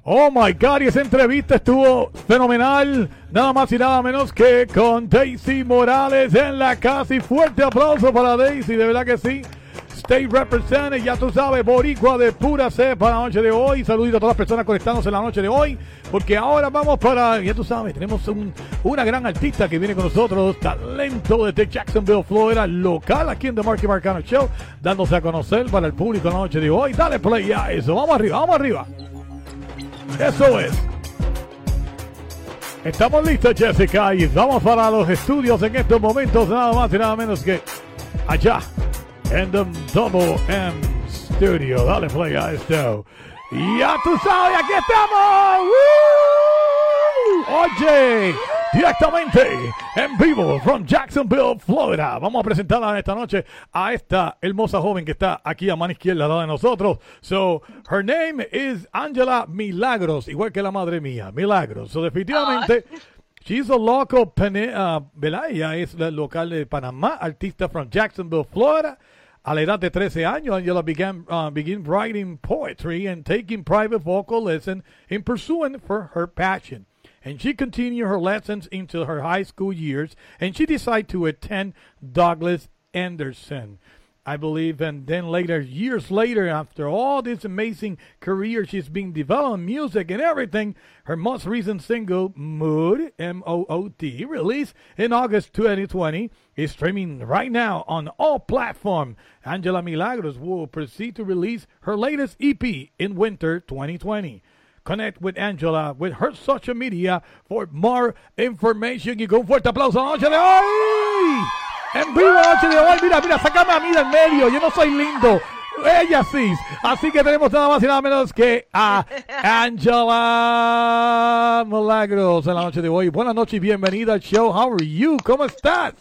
Speaker 1: Oh my God, y esa entrevista estuvo fenomenal. Nada más y nada menos que con Daisy Morales en la casa. Y fuerte aplauso para Daisy, de verdad que sí. State Representative, ya tú sabes, Boricua de pura cepa la noche de hoy. Saludito a todas las personas conectándose en la noche de hoy. Porque ahora vamos para, ya tú sabes, tenemos un- una gran artista que viene con nosotros, talento desde Jacksonville, Florida, local aquí en The Marky Marcano Show, dándose a conocer para el público la noche de hoy. Dale play a eso. Vamos arriba, vamos arriba. Eso es. Estamos listos, Jessica, y vamos para los estudios en estos momentos, nada más y nada menos que allá, en The Double M Studio. Dale play a esto. Ya tú sabes, aquí estamos. ¡Woo! Oye, directamente en vivo from Jacksonville, Florida. Vamos a presentarla esta noche a esta hermosa joven que está aquí a mano izquierda al lado de nosotros. So, her name is Angela Milagros, igual que la madre mía, Milagros. So, definitivamente. She's a local, Pane- uh, ¿verdad? Ella es la local de Panamá, artista from Jacksonville, Florida. A la edad de 13 años, Angela began, uh, writing poetry and taking private vocal lessons in pursuing for her passion. And she continued her lessons into her high school years, and she decided to attend Douglas Anderson. I believe, and then later, years later, after all this amazing career she's been developing music and everything, her most recent single, Mood, M O O D, released in August 2020, is streaming right now on all platforms. Angela Milagros will proceed to release her latest EP in winter 2020. Connect with Angela with her social media for more information. Y con fuerte aplauso a la noche de hoy. En vivo la noche de hoy. Mira, mira, sácame a mí del medio. Yo no soy lindo. Ella sí. Así que tenemos nada más y nada menos que a Angela Milagros en la noche de hoy. Buenas noches y bienvenida al show. How are you? ¿Cómo estás?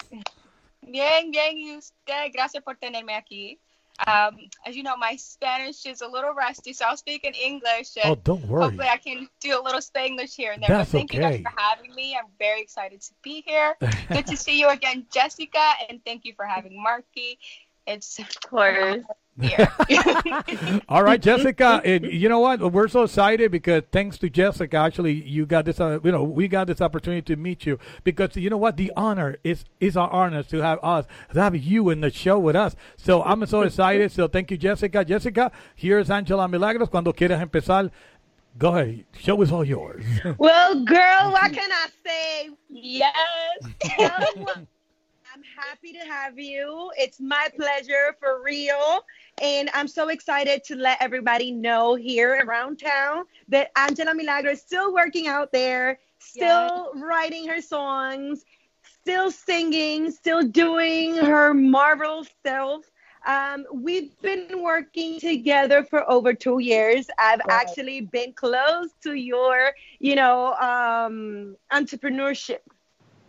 Speaker 18: Bien, bien, y usted, gracias por tenerme aquí. Um, as you know, my Spanish is a little rusty, so I'll speak in English. And
Speaker 1: Oh, don't worry.
Speaker 18: Hopefully, I can do a little Spanglish here and there.
Speaker 1: That's
Speaker 18: but thank you guys for having me. I'm very excited to be here. Good to <laughs> see you again, Jessica, and thank you for having Marky. It's of course. <laughs> <laughs>
Speaker 1: All right, Jessica, and you know what? We're so excited because thanks to Jessica, actually, you got this. Uh, you know, we got this opportunity to meet you because you know what? The honor is is our honor to have us to have you in the show with us. So I'm so excited. So thank you, Jessica. Jessica, here's Angela Milagros. Cuando quieras empezar, go ahead. Show is all yours.
Speaker 2: Well, girl, what can I say?
Speaker 18: Yes. <laughs>
Speaker 2: I'm happy to have you. It's my pleasure for real. And I'm so excited to let everybody know here around town that Angela Milagro is still working out there, still writing her songs, still singing, still doing her marvel self. Um, we've been working together for over two years. I've actually been close to your, you know, um, entrepreneurship.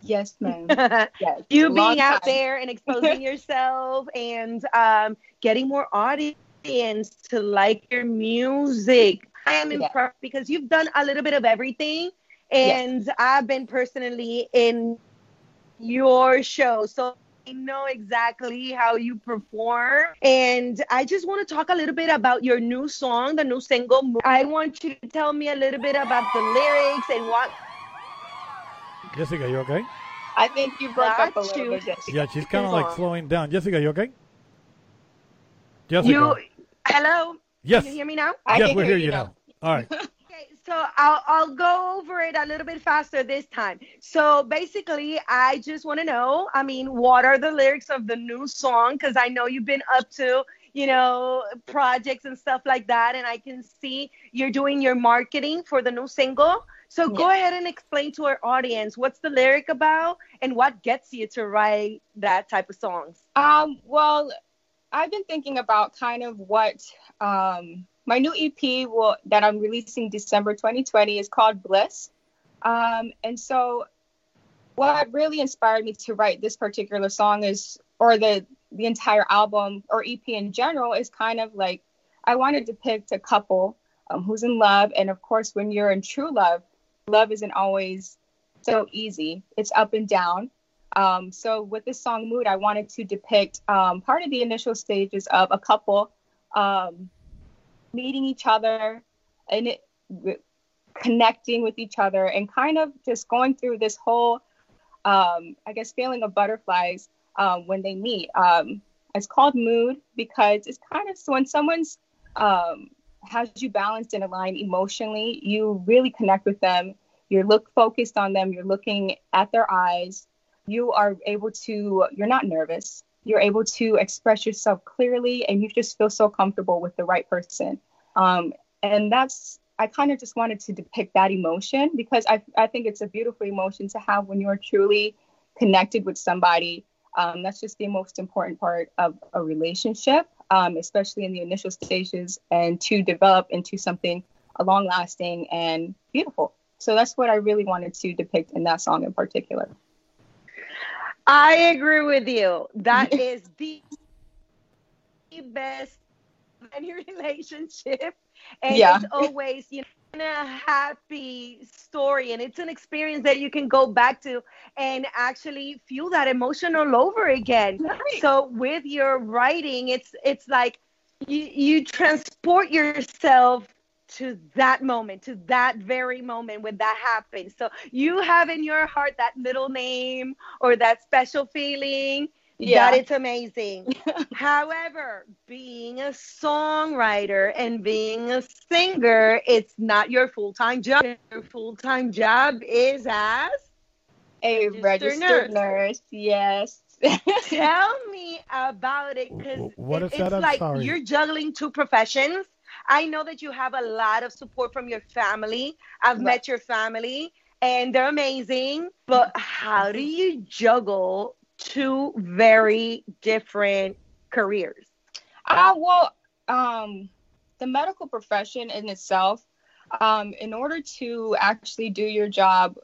Speaker 18: Yes, ma'am. <laughs> Yes.
Speaker 2: You being out
Speaker 18: time.
Speaker 2: there and exposing <laughs> yourself and um, getting more audience to like your music. I am
Speaker 18: Yeah.
Speaker 2: impressed because you've done a little bit of everything, and I've been personally in your show, so I know exactly how you perform. And I just want to talk a little bit about your new song, the new single. I want you to tell me a little bit about the lyrics and what
Speaker 1: Jessica, you okay?
Speaker 18: I think you broke up a little
Speaker 2: you.
Speaker 18: bit, Jessica.
Speaker 1: Yeah, she's kind of like slowing down. Jessica, you okay? Jessica.
Speaker 2: you. Hello.
Speaker 1: Yes.
Speaker 2: Can you hear me now?
Speaker 1: yes, we hear you now. All right. <laughs>
Speaker 2: Okay, so I'll I'll go over it a little bit faster this time. So basically, I just want to know. I mean, what are the lyrics of the new song? Because I know you've been up to you know projects and stuff like that, and I can see you're doing your marketing for the new single. So go ahead and explain to our audience what's the lyric about and what gets you to write that type of songs.
Speaker 18: Um, well, I've been thinking about kind of what um, my new EP will that I'm releasing December 2020 is called Bliss. Um, and so what really inspired me to write this particular song is or the the entire album or EP in general is kind of like I want to depict a couple um, who's in love and of course when you're in true love, love isn't always so easy. It's up and down. Um, so with this song Mood, I wanted to depict um, part of the initial stages of a couple um, meeting each other and it, connecting with each other and kind of just going through this whole, um, I guess, feeling of butterflies um, when they meet. Um, it's called Mood because it's kind of when someone's has you balanced and aligned emotionally, you really connect with them. You're look focused on them. You're looking at their eyes. You are able to. You're not nervous. You're able to express yourself clearly, and you just feel so comfortable with the right person. Um, and that's. I kind of just wanted to depict that emotion because I, I think it's a beautiful emotion to have when you're truly connected with somebody. Um, that's just the most important part of a relationship, um, especially in the initial stages, and to develop into something long lasting and beautiful. So that's what I really wanted to depict in that song in particular.
Speaker 2: I agree with you. That <laughs> is the best in any <laughs> relationship. And
Speaker 18: Yeah.
Speaker 2: it's always, you know, a happy story. And it's an experience that you can go back to and actually feel that emotion all over again. So with your writing, it's it's like you you transport yourself to that moment, to that very moment when that happens. So you have in your heart that little name or that special feeling
Speaker 18: Yeah.
Speaker 2: That it's amazing. However, being a songwriter and being a singer, it's not your full time job. Your full time job is as
Speaker 18: a registered nurse. Yes. <laughs>
Speaker 2: Tell me about it because
Speaker 1: What is
Speaker 2: it's
Speaker 1: that? I'm
Speaker 2: like
Speaker 1: sorry.
Speaker 2: you're juggling two professions. I know that you have a lot of support from your family. I've met your family and they're amazing. But how do you juggle two very different careers?
Speaker 18: Uh, well, um, the medical profession in itself, um, in order to actually do your job,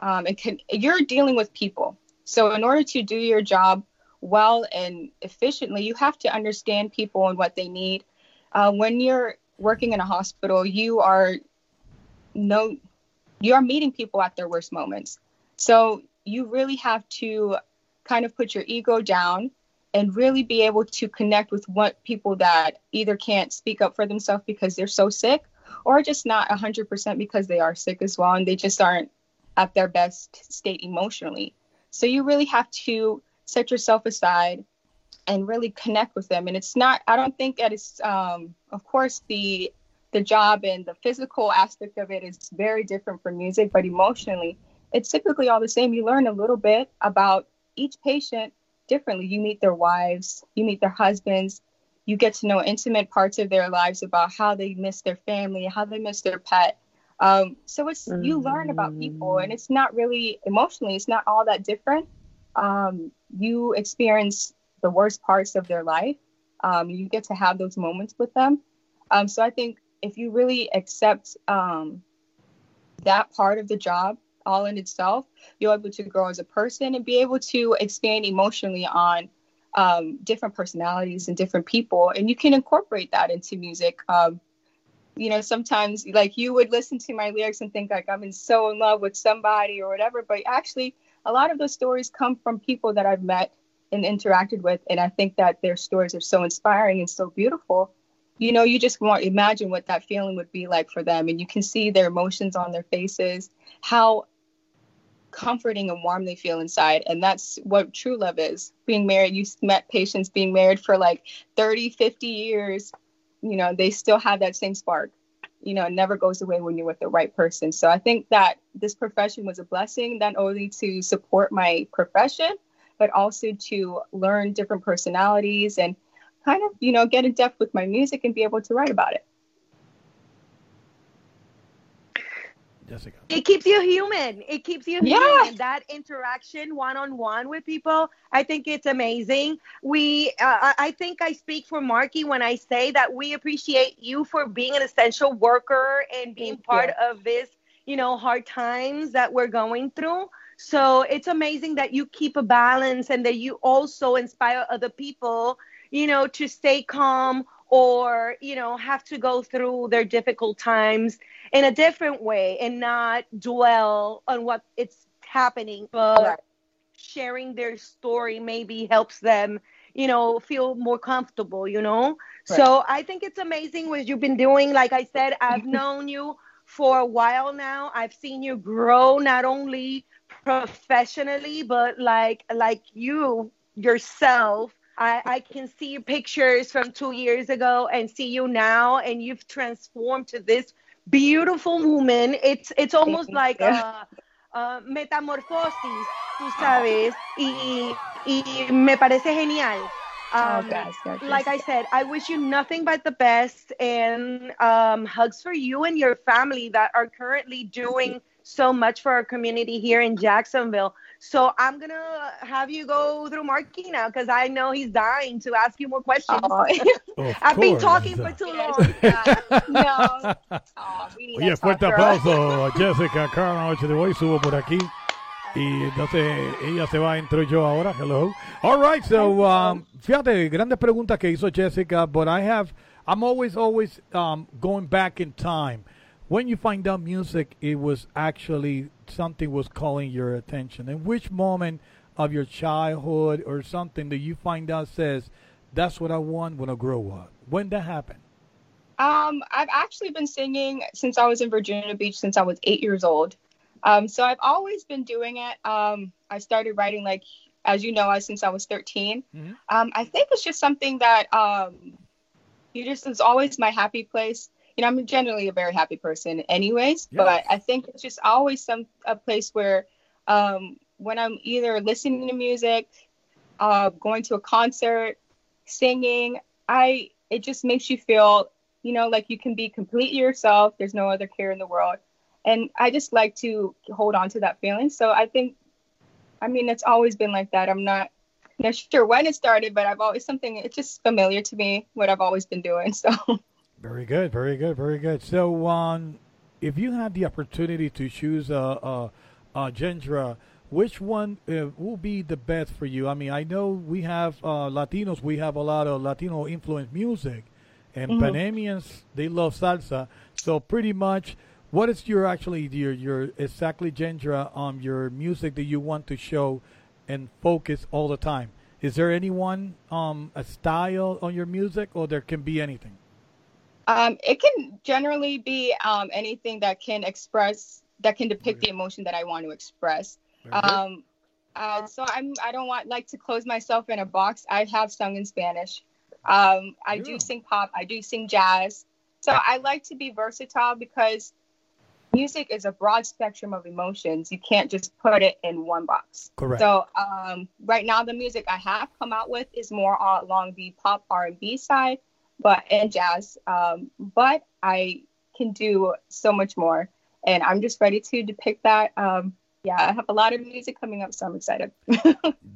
Speaker 18: um, it can, you're dealing with people. So, in order to do your job well and efficiently, you have to understand people and what they need. Uh, when you're working in a hospital, you are no, you are meeting people at their worst moments. So, you really have to kind of put your ego down and really be able to connect with what people that either can't speak up for themselves because they're so sick or just not 100% because they are sick as well and they just aren't at their best state emotionally. So you really have to set yourself aside and really connect with them and it's not I don't think that it's um of course the the job and the physical aspect of it is very different from music but emotionally it's typically all the same you learn a little bit about each patient differently. You meet their wives, you meet their husbands, you get to know intimate parts of their lives about how they miss their family, how they miss their pet. Um, so it's you learn about people, and it's not really emotionally, it's not all that different. Um, you experience the worst parts of their life. Um, you get to have those moments with them. Um, so I think if you really accept um, that part of the job all in itself, you're able to grow as a person and be able to expand emotionally on um, different personalities and different people. And you can incorporate that into music. Um, you know, sometimes like you would listen to my lyrics and think like I'm in so in love with somebody or whatever, but actually a lot of those stories come from people that I've met and interacted with. And I think that their stories are so inspiring and so beautiful. You know, you just want imagine what that feeling would be like for them. And you can see their emotions on their faces, how comforting and warm they feel inside. And that's what true love is. Being married you met patients being married for like 30 50 years you know they still have that same spark. You know it never goes away when you're with the right person. So i think that this profession was a blessing not only to support my profession but also to learn different personalities and kind of you know get in depth with my music and be able to write about it
Speaker 1: Jessica.
Speaker 2: It keeps you human. It keeps you
Speaker 18: Yeah.
Speaker 2: human. That interaction one on one with people, I think it's amazing. We, uh, I I think I speak for Marky when I say that we appreciate you for being an essential worker and being
Speaker 18: Thank
Speaker 2: part
Speaker 18: you.
Speaker 2: of this, you know, hard times that we're going through. So it's amazing that you keep a balance and that you also inspire other people, you know, to stay calm or, you know, have to go through their difficult times in a different way and not dwell on what it's happening, but sharing their story maybe helps them, you know, feel more comfortable, you know?
Speaker 18: Right.
Speaker 2: So I think it's amazing what you've been doing. Like I said, <laughs> I've known you for a while now. I've seen you grow not only professionally, but like like you yourself. I, I can see your pictures from two years ago and see you now, and you've transformed to this beautiful woman. It's it's almost like a, a metamorfosis, tú sabes, y, y me parece genial.
Speaker 18: Oh,
Speaker 2: Um,
Speaker 18: gosh,
Speaker 2: like I said, I wish you nothing but the best and um, hugs for you and your family that are currently doing so much for our community here in Jacksonville. So I'm gonna have you go through Marky now because I know he's dying to ask you more questions.
Speaker 18: Oh, <laughs>
Speaker 2: I've been talking for too long. <laughs>
Speaker 18: no. Oh, we
Speaker 1: Oye,
Speaker 18: that
Speaker 1: fuerte aplauso a Jessica Carl noche de hoy, subo por aquí. Y entonces ella se va, entro yo ahora. Hello. All right, so, um, fíjate, grandes preguntas que hizo Jessica, but I have, I'm always, always um, going back in time. When you find out music, it was actually something was calling your attention. In which moment of your childhood or something that you find out says, that's what I want when I grow up? When that happened?
Speaker 18: Um, I've actually been singing since I was in Virginia Beach since I was eight years old. Um, so I've always been doing it. Um, I started writing like as you know, since I was 13. Um, I think it's just something that um, you just is always my happy place. You know, I'm generally a very happy person, anyways. But I think it's just always some a place where um, when I'm either listening to music, uh, going to a concert, singing, I it just makes you feel, you know, like you can be completely yourself. There's no other care in the world, and I just like to hold on to that feeling. So I think, I mean, it's always been like that. I'm not not sure when it started, but I've always something. It's just familiar to me what I've always been doing. <laughs> So.
Speaker 1: Very good, very good, very good. So, um, if you had the opportunity to choose a, a, a genre, which one uh, will be the best for you? I mean, I know we have uh, Latinos, we have a lot of Latino influenced music, and
Speaker 18: Mhm.
Speaker 1: Panamanians they love salsa. So, pretty much, what is your actually your your exactly genre on your music that you want to show and focus all the time? Is there anyone um a style on your music, or there can be anything?
Speaker 18: Um, it can generally be um, anything that can express, that can depict the emotion that I want to express. Um, uh, so I'm, I don't want like to close myself in a box. I have sung in Spanish. Um, I do sing pop. I do sing jazz. So I like to be versatile because music is a broad spectrum of emotions. You can't just put it in one box.
Speaker 1: Correct.
Speaker 18: So um, right now, the music I have come out with is more along the pop R&B side, but and jazz. Um, but I can do so much more, and I'm just ready to depict that. Um, yeah, I have a lot of music coming up, so I'm excited. <laughs>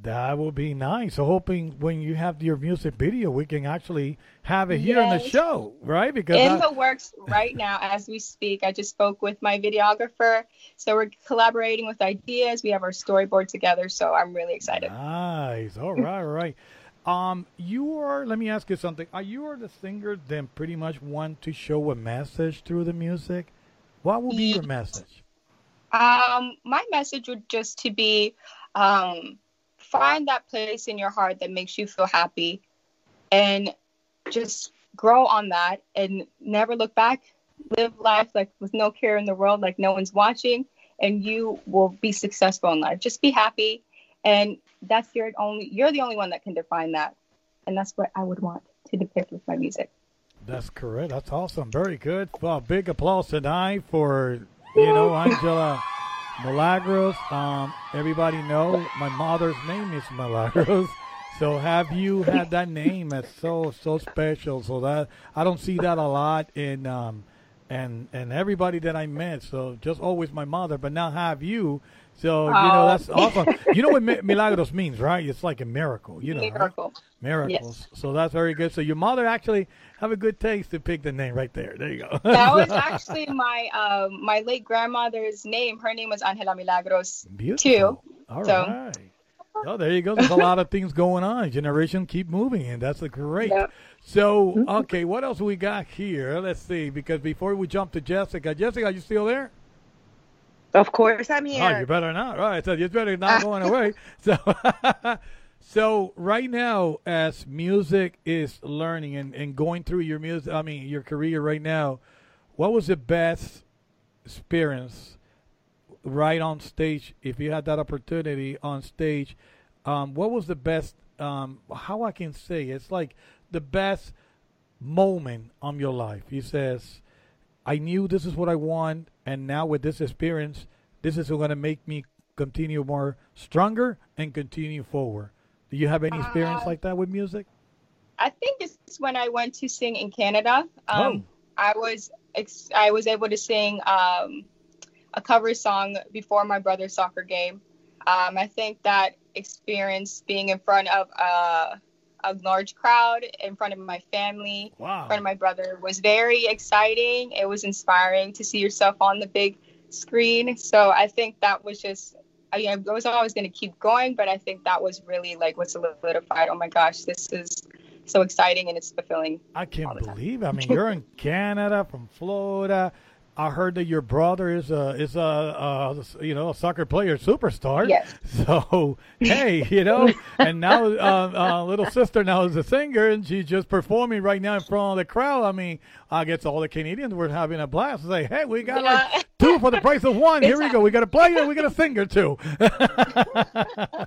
Speaker 1: That will be nice. So hoping when you have your music video, we can actually have it here in the show, right? Because
Speaker 18: in
Speaker 1: I-
Speaker 18: the works right now as we speak. I just spoke with my videographer, so we're collaborating with ideas. We have our storyboard together, so I'm really excited.
Speaker 1: Nice. All right, all right. Um, you are. Let me ask you something. Are you are the singer that pretty much want to show a message through the music? What will be your message?
Speaker 18: Um, my message would just to be, um, find that place in your heart that makes you feel happy, and just grow on that, and never look back. Live life like with no care in the world, like no one's watching, and you will be successful in life. Just be happy, and that's your only. You're the only one that can define that, and that's what I would want to depict with my music.
Speaker 1: That's correct. That's awesome. Very good. Well, big applause tonight for you know <laughs> Angela Milagros. Um, everybody know my mother's name is Milagros. <laughs> So have you had that name? That's so so special. So that I don't see that a lot in um and and everybody that I met. So just always my mother, but now have you. So you know
Speaker 18: Oh.
Speaker 1: that's awesome. you know what Milagros means, right? It's like a miracle. You know, right?
Speaker 18: Miracle.
Speaker 1: Miracles. So that's very good. So your mother actually have a good taste to pick the name right there. There you go.
Speaker 18: That was <laughs> actually my um, my late grandmother's name. Her name was Angela Milagros Beautiful. too.
Speaker 1: All
Speaker 18: so
Speaker 1: right. Oh, there you go. There's a lot of things going on. Generation keep moving, and that's a great. So, okay, what else we got here? Let's see. Because before we jump to Jessica, Jessica, you still there?
Speaker 2: Of course, I'm here.
Speaker 1: Oh, you better not. Right. So you better not <laughs> going away. So, <laughs> so right now, as music is learning and, and going through your music, I mean, your career right now, what was the best experience right on stage? If you had that opportunity on stage, um, what was the best? Um, how I can say it's like the best moment on your life. He says, I knew this is what I want, and now with this experience, this is going to make me continue more stronger and continue forward. Do you have any experience
Speaker 18: Uh,
Speaker 1: like that with music?
Speaker 18: I think it's when I went to sing in Canada. Um, I was ex- I was able to sing um, a cover song before my brother's soccer game. Um, I think that experience being in front of a, a large crowd, in front of my family,
Speaker 1: wow.
Speaker 18: in front of my brother, was very exciting. It was inspiring to see yourself on the big screen. So I think that was just. I, mean, I was always going to keep going, but I think that was really like what solidified. Oh my gosh, this is so exciting and it's fulfilling.
Speaker 1: I can't believe. I mean, <laughs> you're in Canada from Florida. I heard that your brother is a is a, a you know a soccer player superstar.
Speaker 18: Yes. <laughs>
Speaker 1: So hey, you know, and now uh, uh, little sister now is a singer, and she's just performing right now in front of the crowd. I mean, I guess all the Canadians were having a blast. Say, hey, we got like <laughs> two for the price of one. Here we go. We got a player. We got a singer too. so <laughs>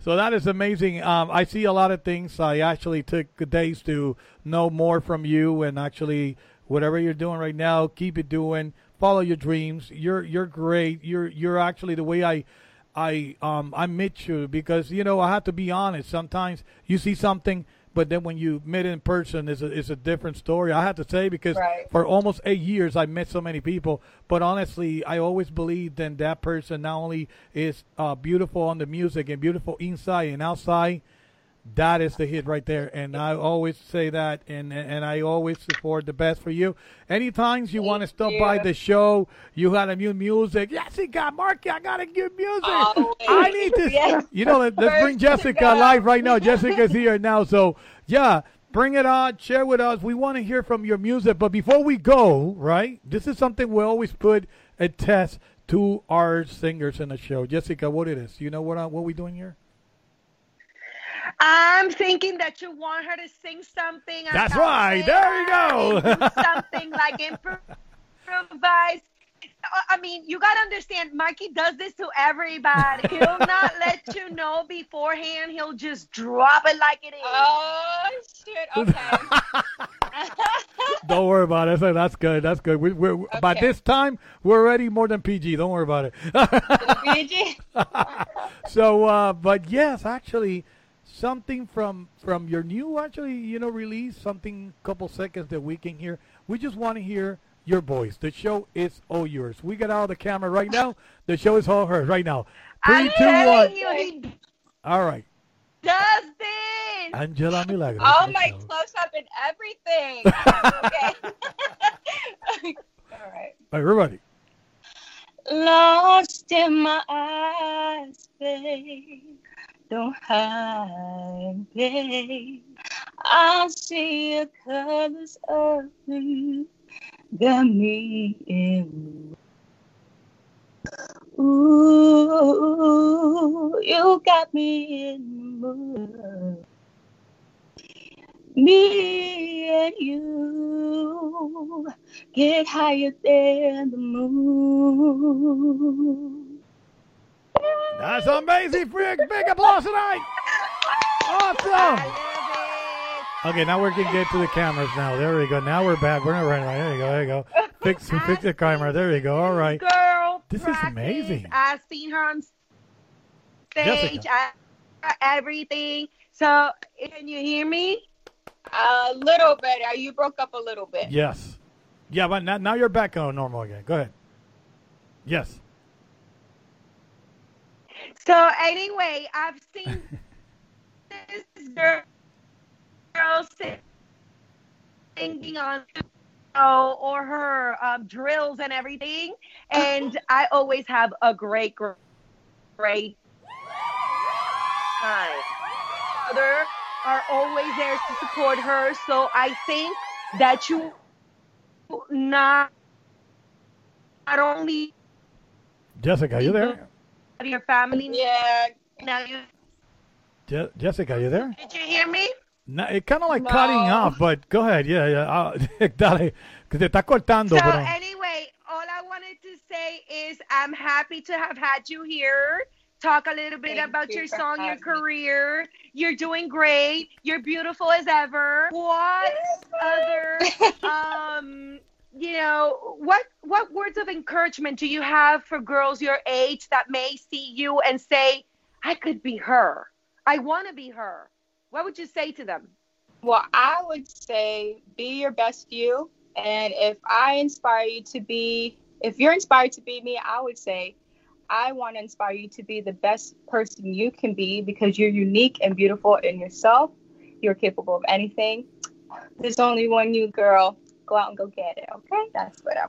Speaker 1: So that is amazing. Um, I see a lot of things. I actually took days to know more from you, and actually, whatever you're doing right now, keep it doing. Follow your dreams. You're you're great. You're you're actually the way I. I um I met you because you know I have to be honest. Sometimes you see something, but then when you meet in person, is a is a different story. I have to say because
Speaker 18: Right.
Speaker 1: for almost eight years I met so many people, but honestly, I always believed in that person. Not only is uh, beautiful on the music and beautiful inside and outside, that is the hit right there. And I always say that, and and I always support the best for you. Anytime you want to stop by the show, you got a new music. Yes, he got Marky. I got a good music. I need to.
Speaker 18: Yes.
Speaker 1: You know, let, us bring <laughs> Jessica live right now. Jessica's <laughs> here now, so yeah. Bring it on, share with us. We want to hear from your music. But before we go, right, this is something we always put a test to our singers in the show. Jessica, what it is? You know what, uh, what we doing here?
Speaker 2: I'm thinking that you want her to sing something.
Speaker 1: That's right. There you go. <laughs>
Speaker 2: something like impro- improvise. Uh, I mean, you gotta understand. Mikey does this to everybody. <laughs> He'll not let you know beforehand. He'll just drop it like it is.
Speaker 18: Oh shit. Okay. <laughs>
Speaker 1: Don't worry about it. That's good. That's good. We, we're by this time we're already more than PG. Don't worry about it.
Speaker 18: PG.
Speaker 1: so, uh, but yes, actually, something from from your new actually you know release, something couple seconds that we can hear. We just want to hear your voice. The show is all yours. We get out of the camera right now. The show is all hers right now. three two one
Speaker 2: you.
Speaker 1: all right
Speaker 2: does this.
Speaker 1: Angela Milagros.
Speaker 18: Oh
Speaker 1: let's
Speaker 18: my close up and everything. okay. <laughs> All right.
Speaker 1: Everybody.
Speaker 18: Lost in my eyes, babe. Don't hide, babe. I see the colors of you. Got me in. Ooh, you got me in the mood. Me and you get higher than the moon.
Speaker 1: That's amazing, Frick. Big applause tonight. Awesome. Okay, now we can get to the cameras now. There we go. Now we're back. We're not right. There you go. There you go. Fix, fix the camera. There you go. All right.
Speaker 2: Girl,
Speaker 1: This is amazing.
Speaker 2: I've seen her on stage. I, everything. So, can you hear me?
Speaker 18: A little bit. You broke up a little bit.
Speaker 1: Yes. Yeah, but now, now you're back on normal again. Go ahead. Yes.
Speaker 2: So, anyway, I've seen this girl, girl singing on or her um, drills and everything, and <laughs> I always have a great, gr- great time. Other are always there to support her, so I think that you not not only
Speaker 1: Jessica, are you there?
Speaker 2: Your family.
Speaker 18: Yeah.
Speaker 2: Now you
Speaker 1: Je- Jessica, you there?
Speaker 2: did you hear me?
Speaker 1: No, it's kind of like
Speaker 18: No.
Speaker 1: cutting off, but go ahead. Yeah, yeah. Uh, <laughs> dale, que te está cortando.
Speaker 2: So
Speaker 1: pero-
Speaker 2: anyway, all I wanted to say is I'm happy to have had you here. Talk a little bit
Speaker 18: Thank
Speaker 2: about
Speaker 18: you
Speaker 2: your song, your
Speaker 18: having me.
Speaker 2: career. You're doing great. You're beautiful as ever. What other <laughs> um you know, what what words of encouragement do you have for girls your age that may see you and say, I could be her. I want to be her. What would you say to them?
Speaker 18: Well, I would say be your best you. And if I inspire you to be, if you're inspired to be me, I would say I want to inspire you to be the best person you can be because you're unique and beautiful in yourself. You're capable of anything. There's only one you, girl. Go out and go get it, okay? That's what I'm. <laughs>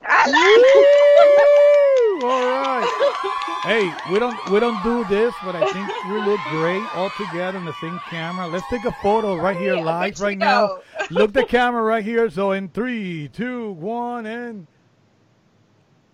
Speaker 1: All right. Hey, we don't we don't do this, but I think we look great all together in the same camera. Let's take a photo right here live right now. Look the camera right here. So in three, two, one, and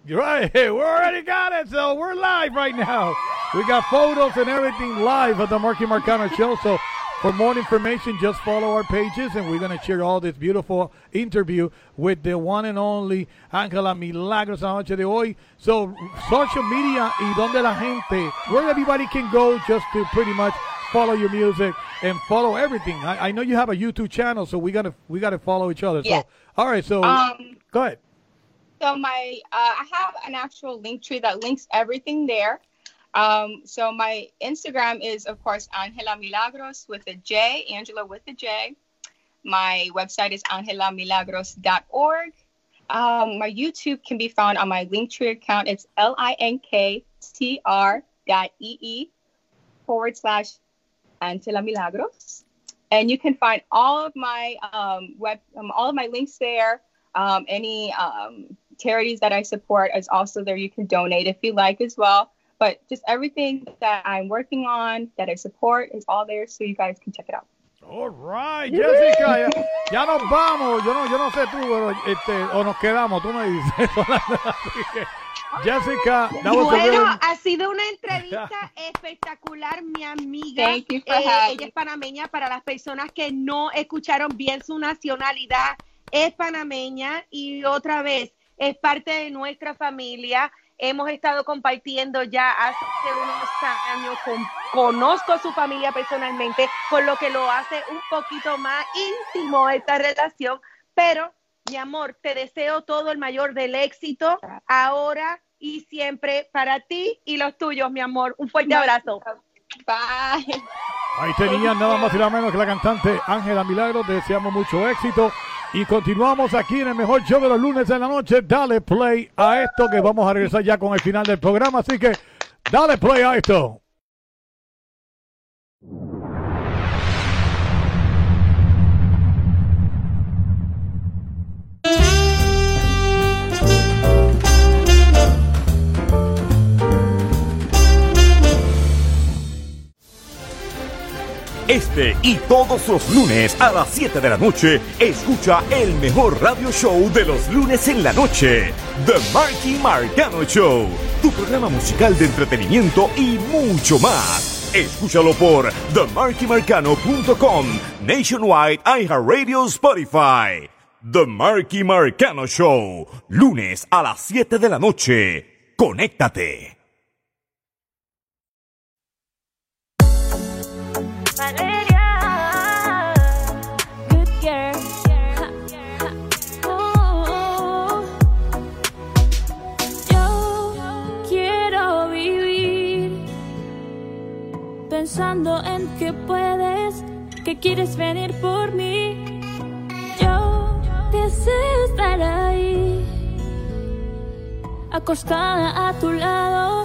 Speaker 1: you're right. Hey, <laughs> we already got it. So we're live right now. We got photos and everything live at the Marky Marcano show. So for more information, just follow our pages, and we're gonna share all this beautiful interview with the one and only Angela Milagros la noche de hoy. So social media y donde la gente, where everybody can go just to pretty much follow your music and follow everything. I, I know you have a YouTube channel, so we gotta we gotta follow each other.
Speaker 18: Yeah.
Speaker 1: So all right, so
Speaker 18: Um,
Speaker 1: go ahead.
Speaker 18: So my uh, I have an actual link tree that links everything there. Um, so my Instagram is of course Angela Milagros with a J, Angela with a J. My website is angelamilagros.org. Um, my YouTube can be found on my Linktree account. It's L I N K T R dot E E forward slash Angela Milagros. And you can find all of my um, web, um, all of my links there. Um, any um, charities that I support is also there. You can donate if you like as well. But just everything that I'm working on that I support is all there, so you guys can check it out.
Speaker 1: All right, Jessica, ya, ya nos vamos. Yo no, yo no sé tú, pero este, o nos quedamos, tú me dices. <laughs> Jessica,
Speaker 2: Bueno, ha sido una entrevista <laughs> espectacular, mi amiga.
Speaker 18: Thank you for
Speaker 2: Eh, ella es panameña. Para las personas que no escucharon bien su nacionalidad, es panameña y otra vez es parte de nuestra familia. Hemos estado compartiendo ya hace unos años, con- conozco a su familia personalmente, por lo que lo hace un poquito más íntimo esta relación, pero mi amor, te deseo todo el mayor del éxito ahora y siempre para ti y los tuyos, mi amor. Un fuerte abrazo.
Speaker 18: Bye.
Speaker 1: Ahí tenían nada más y nada menos que la cantante Ángela Milagro. Te deseamos mucho éxito. Y continuamos aquí en el mejor show de los lunes en la noche. Dale play a esto que vamos a regresar ya con el final del programa. Así que dale play a esto.
Speaker 16: Este y todos los lunes a las 7 de la noche, escucha el mejor radio show de los lunes en la noche, The Marky Marcano Show, tu programa musical de entretenimiento y mucho más. Escúchalo por themarkymarcano.com, Nationwide iHeartRadio Spotify. The Marky Marcano Show, lunes a las 7 de la noche. Conéctate.
Speaker 19: Pensando en que puedes, que quieres venir por mí. Yo deseo estar ahí, acostada a tu lado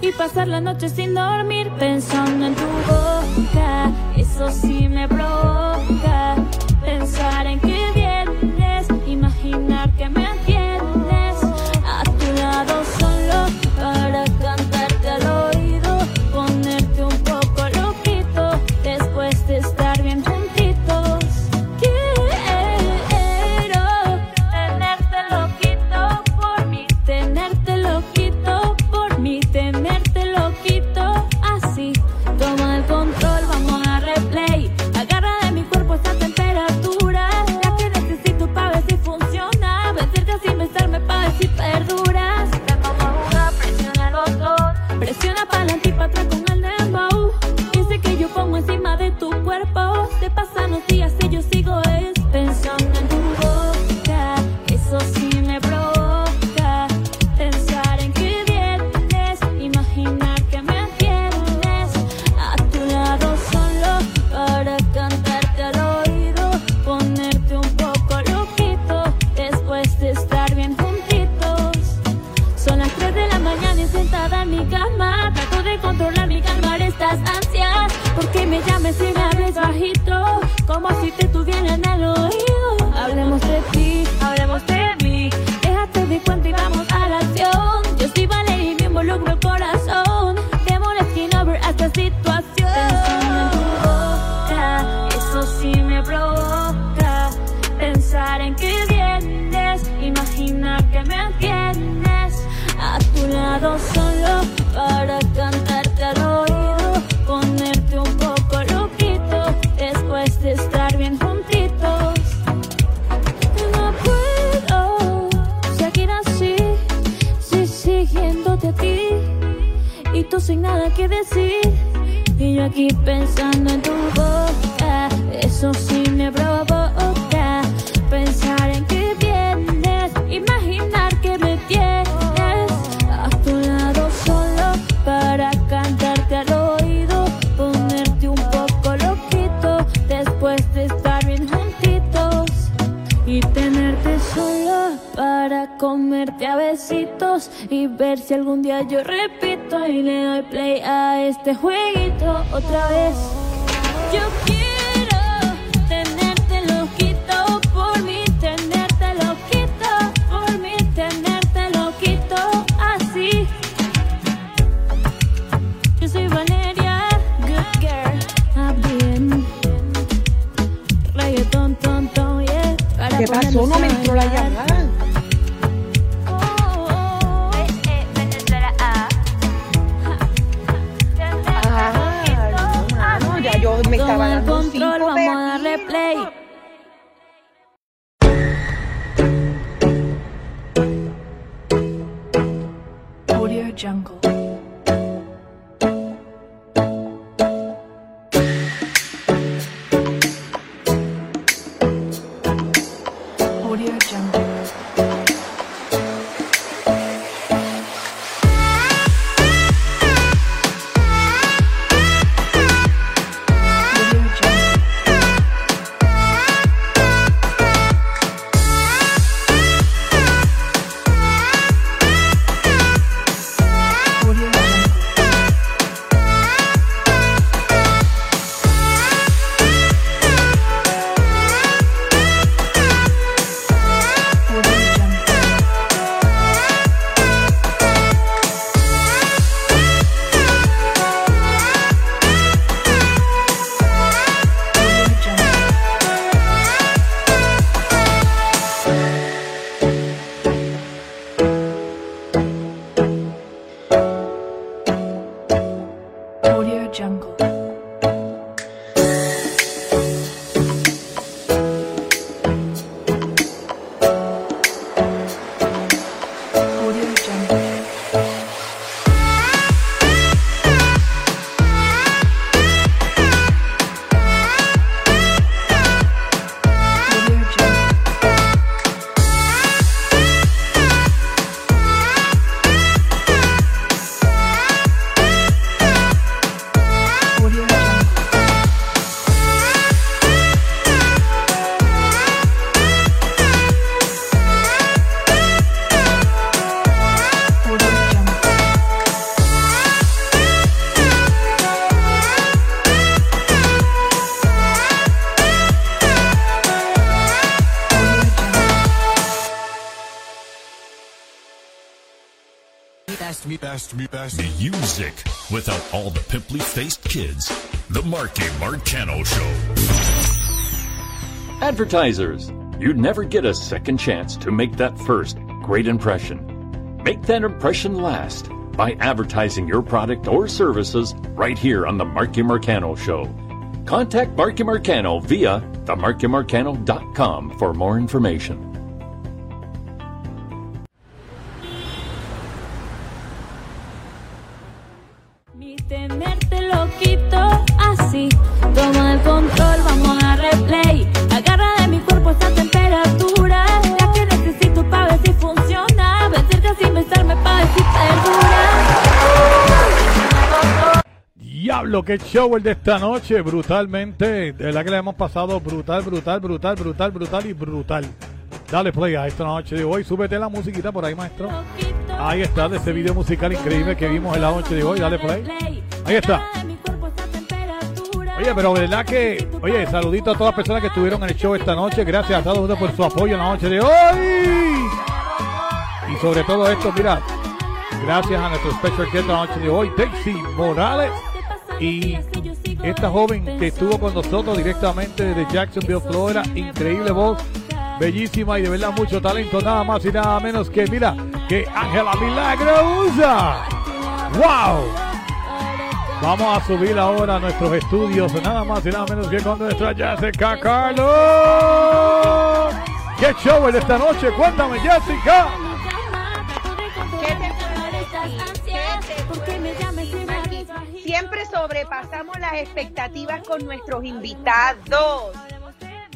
Speaker 19: y pasar la noche sin dormir pensando en tu boca. Eso sí me provoca pensar en que
Speaker 20: Best, me best. Music without all the pimply faced kids. The Marky Marcano Show.
Speaker 13: Advertisers, you'd never get a second chance to make that first great impression. Make that impression last by advertising your product or services right here on The Marky Marcano Show. Contact Marky Marcano via themarkymarcano.com for more information.
Speaker 19: Diablo, qué show el de esta noche, brutalmente. De verdad que le hemos pasado brutal, brutal, brutal, brutal, brutal y brutal. Dale play a esta noche de hoy. Súbete la musiquita por ahí, maestro. Ahí está, de ese video musical increíble que vimos en la noche de hoy. Dale play. Ahí está. Oye, pero verdad que, oye, saludito a todas las personas que estuvieron en el show esta noche. Gracias a todos ustedes por su apoyo en la noche de hoy. Y sobre todo esto, mira, gracias a nuestro special guest la noche de hoy, Daisy Morales. Y esta joven que estuvo con nosotros directamente desde Jacksonville, Florida, increíble voz, bellísima y de verdad mucho talento, nada más y nada menos que, mira, que Ángela Milagrosa. ¡Wow! Vamos a subir ahora a nuestros estudios, nada más y nada menos que con nuestra Jessica Carlos. ¿Qué show de esta noche? Cuéntame, Jessica.
Speaker 2: Siempre sobrepasamos las expectativas con nuestros invitados.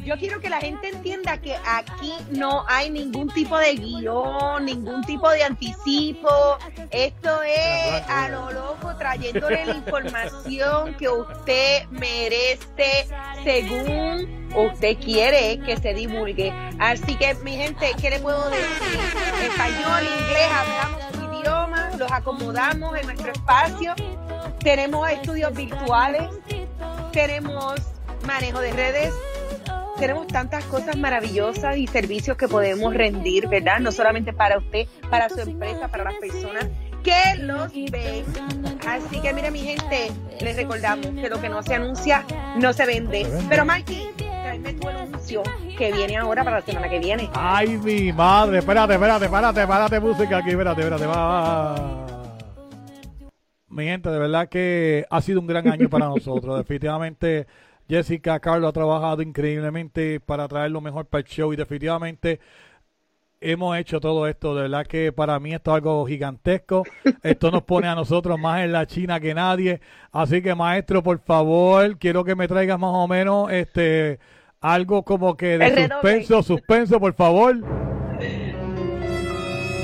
Speaker 2: Yo quiero que la gente entienda que aquí no hay ningún tipo de guion, ningún tipo de anticipo. Esto es a lo loco, trayéndole la información que usted merece según usted quiere que se divulgue. Así que, mi gente, ¿qué le puedo decir? Español, inglés, hablamos los acomodamos en nuestro espacio. Tenemos estudios virtuales, tenemos manejo de redes, tenemos tantas cosas maravillosas y servicios que podemos rendir, ¿verdad? No solamente para usted, para su empresa, para las personas que los ven. Así que mire mi gente, les recordamos que lo que no se anuncia no se vende. Pero Mikey, tu anuncio que viene ahora para la semana que viene.
Speaker 1: Ay, mi madre. Espérate, espérate, espérate, espérate, música aquí. Espérate, espérate. Va. Mi gente, de verdad que ha sido un gran año para nosotros. Definitivamente, Jessica, Carlos ha trabajado increíblemente para traer lo mejor para el show y definitivamente hemos hecho todo esto. De verdad que para mí esto es algo gigantesco. Esto nos pone a nosotros más en la China que nadie. Así que, maestro, por favor, quiero que me traigas más o menos este algo como que de
Speaker 2: El redoble.
Speaker 1: suspenso, suspenso, por favor.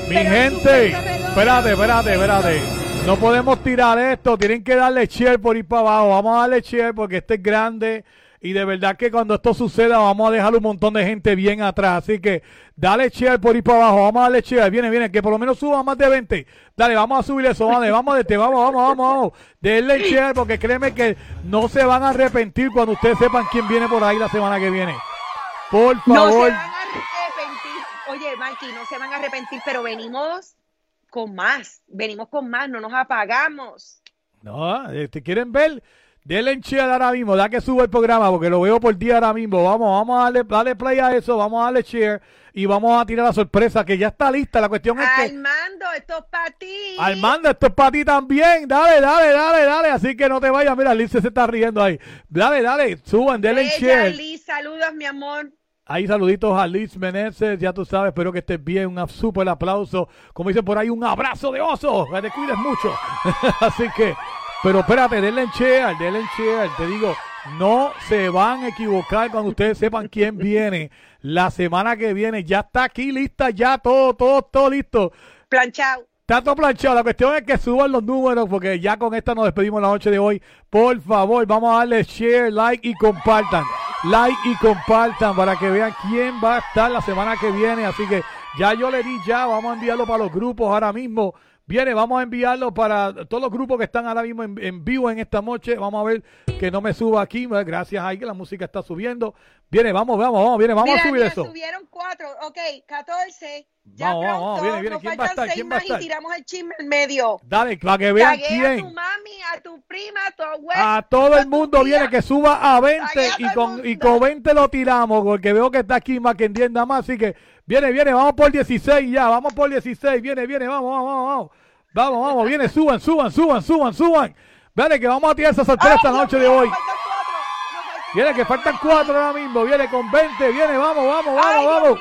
Speaker 1: Mi gente, espérate, espérate, espérate. No podemos tirar esto, tienen que darle share por ir para abajo. Vamos a darle share porque este es grande y de verdad que cuando esto suceda vamos a dejar un montón de gente bien atrás. Así que dale share por ir para abajo, vamos a darle share. Viene, viene, que por lo menos suba más de 20. Dale, vamos a subir eso, vale, vamos de vamos, vamos, vamos, vamos. Denle share porque créeme que no se van a arrepentir cuando ustedes sepan quién viene por ahí la semana que viene. Por
Speaker 2: No
Speaker 1: favor.
Speaker 2: se van a arrepentir. Oye, Mikey, no se van a arrepentir, pero venimos con más. Venimos con más, no nos apagamos.
Speaker 1: No, eh, ¿te quieren ver? Denle en share ahora mismo, da que suba el programa porque lo veo por día ahora mismo. Vamos, vamos a darle, darle play a eso, vamos a darle share y vamos a tirar la sorpresa que ya está lista. La cuestión es que
Speaker 2: Armando, esto es para ti.
Speaker 1: Armando, esto es para ti también. Dale, dale, dale, dale. Así que no te vayas. Mira, Liz se está riendo ahí. Dale, dale, suban, denle en share.
Speaker 2: Liz, saludos, mi amor.
Speaker 1: Ahí saluditos a Liz Meneses, ya tú sabes, espero que estés bien, un súper aplauso, como dicen por ahí, un abrazo de oso, que te cuides mucho. <laughs> Así que, pero espérate, denle en share, denle en share, te digo, no se van a equivocar cuando ustedes sepan quién viene la semana que viene, ya está aquí lista, ya todo, todo, todo listo.
Speaker 2: Planchado.
Speaker 1: Está todo planchado. La cuestión es que suban los números porque ya con esta nos despedimos la noche de hoy. Por favor, vamos a darle share, like y compartan. Like y compartan para que vean quién va a estar la semana que viene. Así que ya yo le di ya, vamos a enviarlo para los grupos ahora mismo. Viene, vamos a enviarlo para todos los grupos que están ahora mismo en, en vivo en esta noche. Vamos a ver que no me suba aquí. Gracias ahí que la música está subiendo. Viene, vamos, vamos, vamos, viene, vamos
Speaker 2: Mira,
Speaker 1: a subir
Speaker 2: mira,
Speaker 1: eso.
Speaker 2: subieron cuatro. Ok, 14. Ya
Speaker 1: Vamos, vamos, vamos,
Speaker 2: pronto.
Speaker 1: viene, viene.
Speaker 2: Nos
Speaker 1: ¿Quién va a
Speaker 2: faltan
Speaker 1: estar?
Speaker 2: seis
Speaker 1: ¿Quién va a
Speaker 2: más
Speaker 1: estar?
Speaker 2: y tiramos el chisme en medio.
Speaker 1: Dale, para que vean
Speaker 2: Taguea
Speaker 1: quién.
Speaker 2: a tu mami, a tu prima, a tu abuela.
Speaker 1: A todo el mundo viene que suba a 20 y con, y con 20 lo tiramos porque veo que está aquí más que entienda más. Así que viene, viene, vamos por 16 ya, vamos por 16, viene, viene, vamos, vamos, vamos, vamos. Vamos, vamos, viene, suban, suban, suban, suban, suban. Vale, que vamos a tirar esa sorpresa esta noche de hoy. Viene, que faltan cuatro ahora mismo, viene con 20, viene, vamos, vamos, vamos, vamos.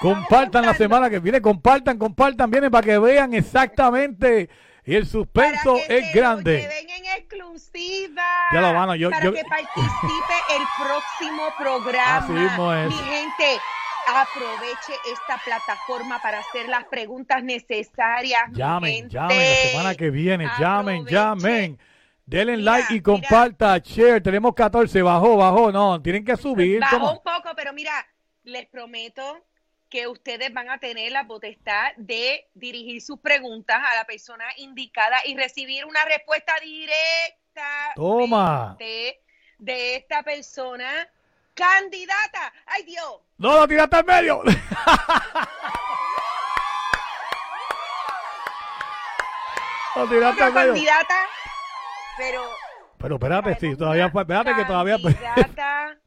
Speaker 1: Compartan la semana que viene, compartan, compartan, viene para que vean exactamente. Y el suspenso es grande.
Speaker 2: Ven en exclusiva.
Speaker 1: Ya lo van a- yo-
Speaker 2: para
Speaker 1: yo-
Speaker 2: que participe el próximo programa.
Speaker 1: Así mismo es.
Speaker 2: Mi gente, aproveche esta plataforma para hacer las preguntas necesarias.
Speaker 1: Llamen,
Speaker 2: gente.
Speaker 1: llamen la semana que viene, llamen, llamen. Denle like y comparta, share. Tenemos 14, bajó, bajó. No, tienen que subir.
Speaker 2: Bajó
Speaker 1: ¿cómo?
Speaker 2: un poco, pero mira, les prometo que ustedes van a tener la potestad de dirigir sus preguntas a la persona indicada y recibir una respuesta directa
Speaker 1: Toma.
Speaker 2: de esta persona candidata. ¡Ay, Dios!
Speaker 1: No, lo tiraste al medio. <laughs> lo tiraste medio.
Speaker 2: candidata, pero
Speaker 1: Pero espérate, sí, todavía, espérate que todavía.
Speaker 2: candidata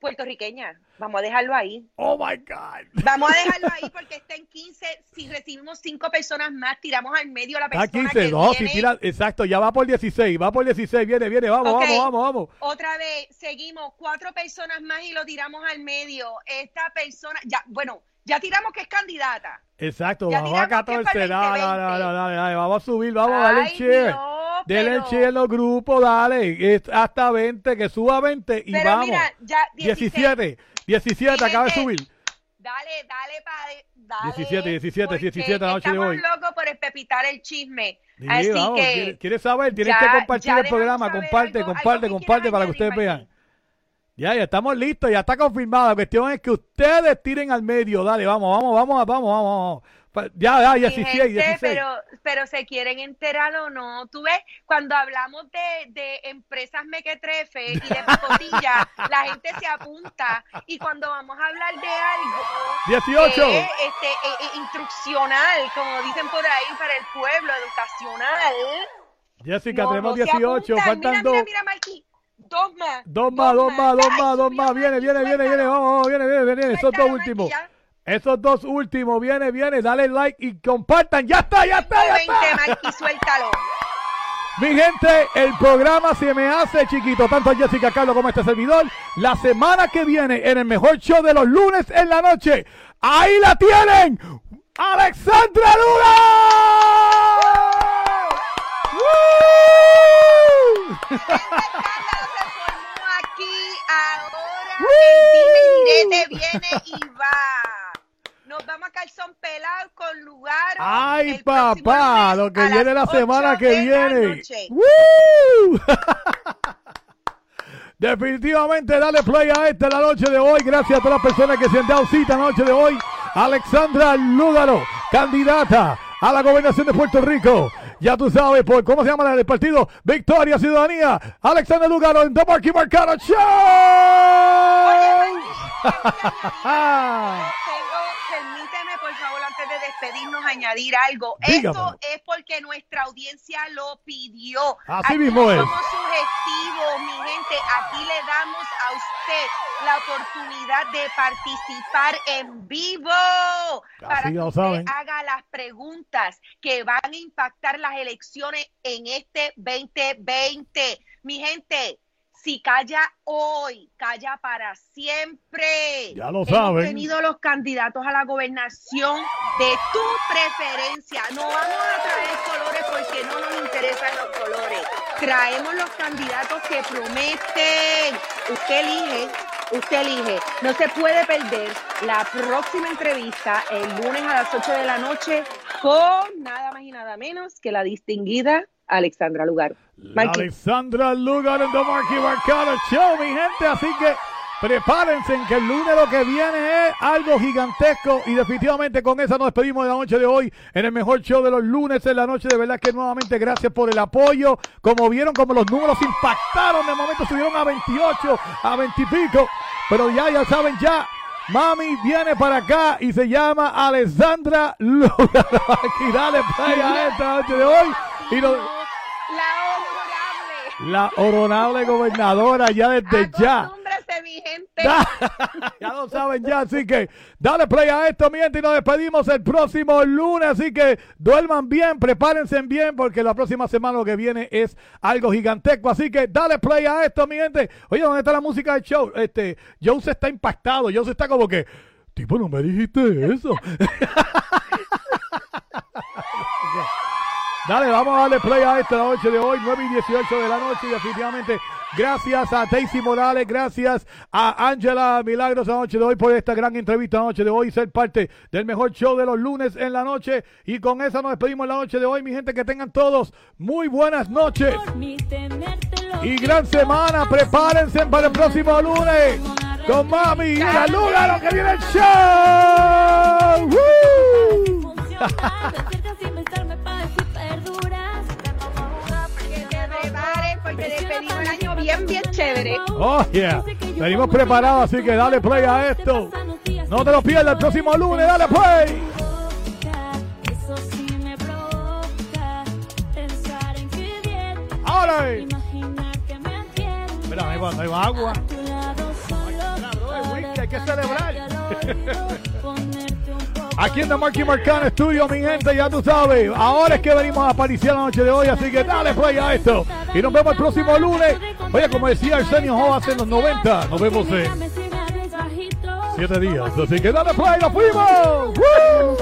Speaker 2: puertorriqueña. Vamos a dejarlo ahí.
Speaker 1: Oh my God.
Speaker 2: Vamos a dejarlo ahí <laughs> porque está en 15. Si recibimos cinco personas más, tiramos al medio a la
Speaker 1: Está
Speaker 2: persona
Speaker 1: 15,
Speaker 2: que
Speaker 1: no, si tira, exacto, ya va por 16, va por 16, viene, viene, vamos, vamos, vamos, vamos.
Speaker 2: Otra vez, seguimos cuatro personas más y lo tiramos al medio. Esta persona, ya, bueno, ya tiramos que es candidata.
Speaker 1: Exacto, bajó a
Speaker 2: tiramos que es
Speaker 1: 14,
Speaker 2: para el
Speaker 1: dale, dale,
Speaker 2: 2020.
Speaker 1: dale, dale, dale, vamos a subir, vamos a darle
Speaker 2: Ay,
Speaker 1: share. Denle
Speaker 2: pero-
Speaker 1: share en los grupos, dale. Hasta 20, que suba 20 y
Speaker 2: Pero
Speaker 1: vamos.
Speaker 2: mira, ya 16.
Speaker 1: 17, 17, acaba de subir.
Speaker 2: Dale, dale, padre. Dale,
Speaker 1: 17, 17,
Speaker 2: porque
Speaker 1: 17 la noche de
Speaker 2: estamos
Speaker 1: hoy.
Speaker 2: locos por espepitar el chisme.
Speaker 1: Sí,
Speaker 2: Así que
Speaker 1: ¿quieres, saber? Tienes que compartir el programa. Comparte, comparte, comparte para que ustedes vean. Ya, ya estamos listos, ya está confirmado. La cuestión es que ustedes tiren al medio. Dale, vamos, vamos, vamos, vamos, vamos. Ya, ya,
Speaker 2: Mi
Speaker 1: 16,
Speaker 2: gente,
Speaker 1: 16.
Speaker 2: Pero, pero se quieren enterar o no. Tú ves, cuando hablamos de, de empresas mequetrefe y de pacotilla, <laughs> la gente se apunta. Y cuando vamos a hablar de algo
Speaker 1: 18.
Speaker 2: que es, este, eh, eh, instruccional, como dicen por ahí, para el pueblo, educacional.
Speaker 1: Jessica,
Speaker 2: no,
Speaker 1: tenemos
Speaker 2: no se
Speaker 1: 18,
Speaker 2: apuntan.
Speaker 1: faltan
Speaker 2: mira,
Speaker 1: dos.
Speaker 2: Mira, mira, Marquis, dos más.
Speaker 1: Dos más, dos más, dos más, dos más. Viene, viene, viene, viene. Vamos, vamos, viene, viene, viene. Esos dos últimos. Esos dos últimos. Viene, viene. Dale like y compartan. Ya está, ya está, ya
Speaker 2: 20,
Speaker 1: está.
Speaker 2: Marquis, suéltalo.
Speaker 1: Mi gente, el programa se me hace chiquito, tanto a Jessica Carlos como a este servidor. La semana que viene, en el mejor show de los lunes en la noche, ahí la tienen, Alexandra Luna.
Speaker 2: aquí <laughs> <laughs> ahora el dime y direte viene y va. Nos vamos a calzón pelado con lugar. <laughs>
Speaker 1: Ay, papá, lo que viene la semana que viene. ¡Woo! <laughs> Definitivamente, dale play a esta la noche de hoy. Gracias a todas las personas que se han dado cita la noche de hoy. Alexandra Lúgaro, candidata a la gobernación de Puerto Rico. Ya tú sabes, por cómo se llama la del partido Victoria Ciudadanía. Alexandra Lúgaro en The Marky Marcano Show. <laughs>
Speaker 2: Tengo, permíteme, por favor, antes de despedirnos, añadir algo.
Speaker 1: Dígame.
Speaker 2: Esto es porque nuestra audiencia lo pidió.
Speaker 1: Así
Speaker 2: Aquí
Speaker 1: mismo es.
Speaker 2: Somos sugestivos, mi gente. Aquí le damos a usted la oportunidad de participar en vivo. para
Speaker 1: Así
Speaker 2: que
Speaker 1: lo
Speaker 2: usted
Speaker 1: saben.
Speaker 2: haga las preguntas que van a impactar las elecciones en este 2020. Mi gente, si calla hoy, calla para siempre.
Speaker 1: Ya lo
Speaker 2: Hemos
Speaker 1: saben.
Speaker 2: tenido los candidatos a la gobernación de tu preferencia. No vamos a traer colores porque no nos interesan los colores. Traemos los candidatos que prometen. Usted elige, usted elige. No se puede perder la próxima entrevista el lunes a las 8 de la noche con nada más y nada menos que la distinguida Alexandra Lugar.
Speaker 1: Alexandra Lugar en The Marky Marcano Show, mi gente. Así que prepárense en que el lunes lo que viene es algo gigantesco. Y definitivamente con esa nos despedimos de la noche de hoy en el mejor show de los lunes en la noche. De verdad que nuevamente gracias por el apoyo. Como vieron, como los números impactaron, de momento subieron a 28, a 20 y pico. Pero ya, ya saben, ya. Mami viene para acá y se llama Alexandra Lugar. <laughs> Aquí dale play a esta noche de hoy. Y nos, la honorable gobernadora ya desde ya.
Speaker 2: Mi gente. <laughs>
Speaker 1: ya lo saben ya, así que dale play a esto, mi gente, y nos despedimos el próximo lunes, así que duerman bien, prepárense bien, porque la próxima semana lo que viene es algo gigantesco, así que dale play a esto, mi gente. Oye, ¿dónde está la música del show? Este, Joe está impactado, Joe está como que, tipo, no me dijiste eso. <laughs> Dale, vamos a darle play a esta noche de hoy, 9 y 18 de la noche. Y definitivamente, gracias a Daisy Morales, gracias a Angela Milagros la noche de hoy por esta gran entrevista la noche de hoy, ser parte del mejor show de los lunes en la noche. Y con esa nos despedimos la noche de hoy, mi gente, que tengan todos muy buenas noches. Y gran semana, prepárense para el próximo lunes con Mami y la Luna, lo que viene el show. <laughs> ¡Woo!
Speaker 2: Porque despedimos el año bien, bien chévere.
Speaker 1: Oh, yeah. Venimos preparados, así que dale play a esto. No te lo pierdas el próximo lunes, dale play.
Speaker 19: Me.
Speaker 1: Ahora.
Speaker 19: Imaginar que me entiendes.
Speaker 1: Mira, ahí va, ahí va agua.
Speaker 19: A tu lado solo
Speaker 1: Hay que celebrar. <laughs> Aquí en The Marky Marcano Estudio mi gente, ya tú sabes. Ahora es que venimos a apariciar la noche de hoy, así que dale play a esto. Y nos vemos el próximo lunes. Oye, como decía Arsenio Joas en los 90, nos vemos en siete días. Así que dale play, nos fuimos. ¡Woo!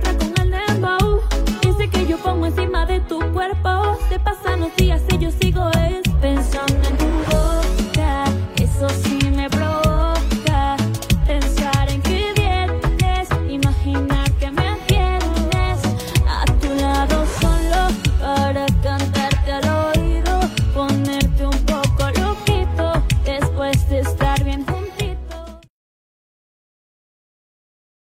Speaker 19: con el. Dice que yo pongo encima de tu cuerpo. Te pasan los días, ellos sí.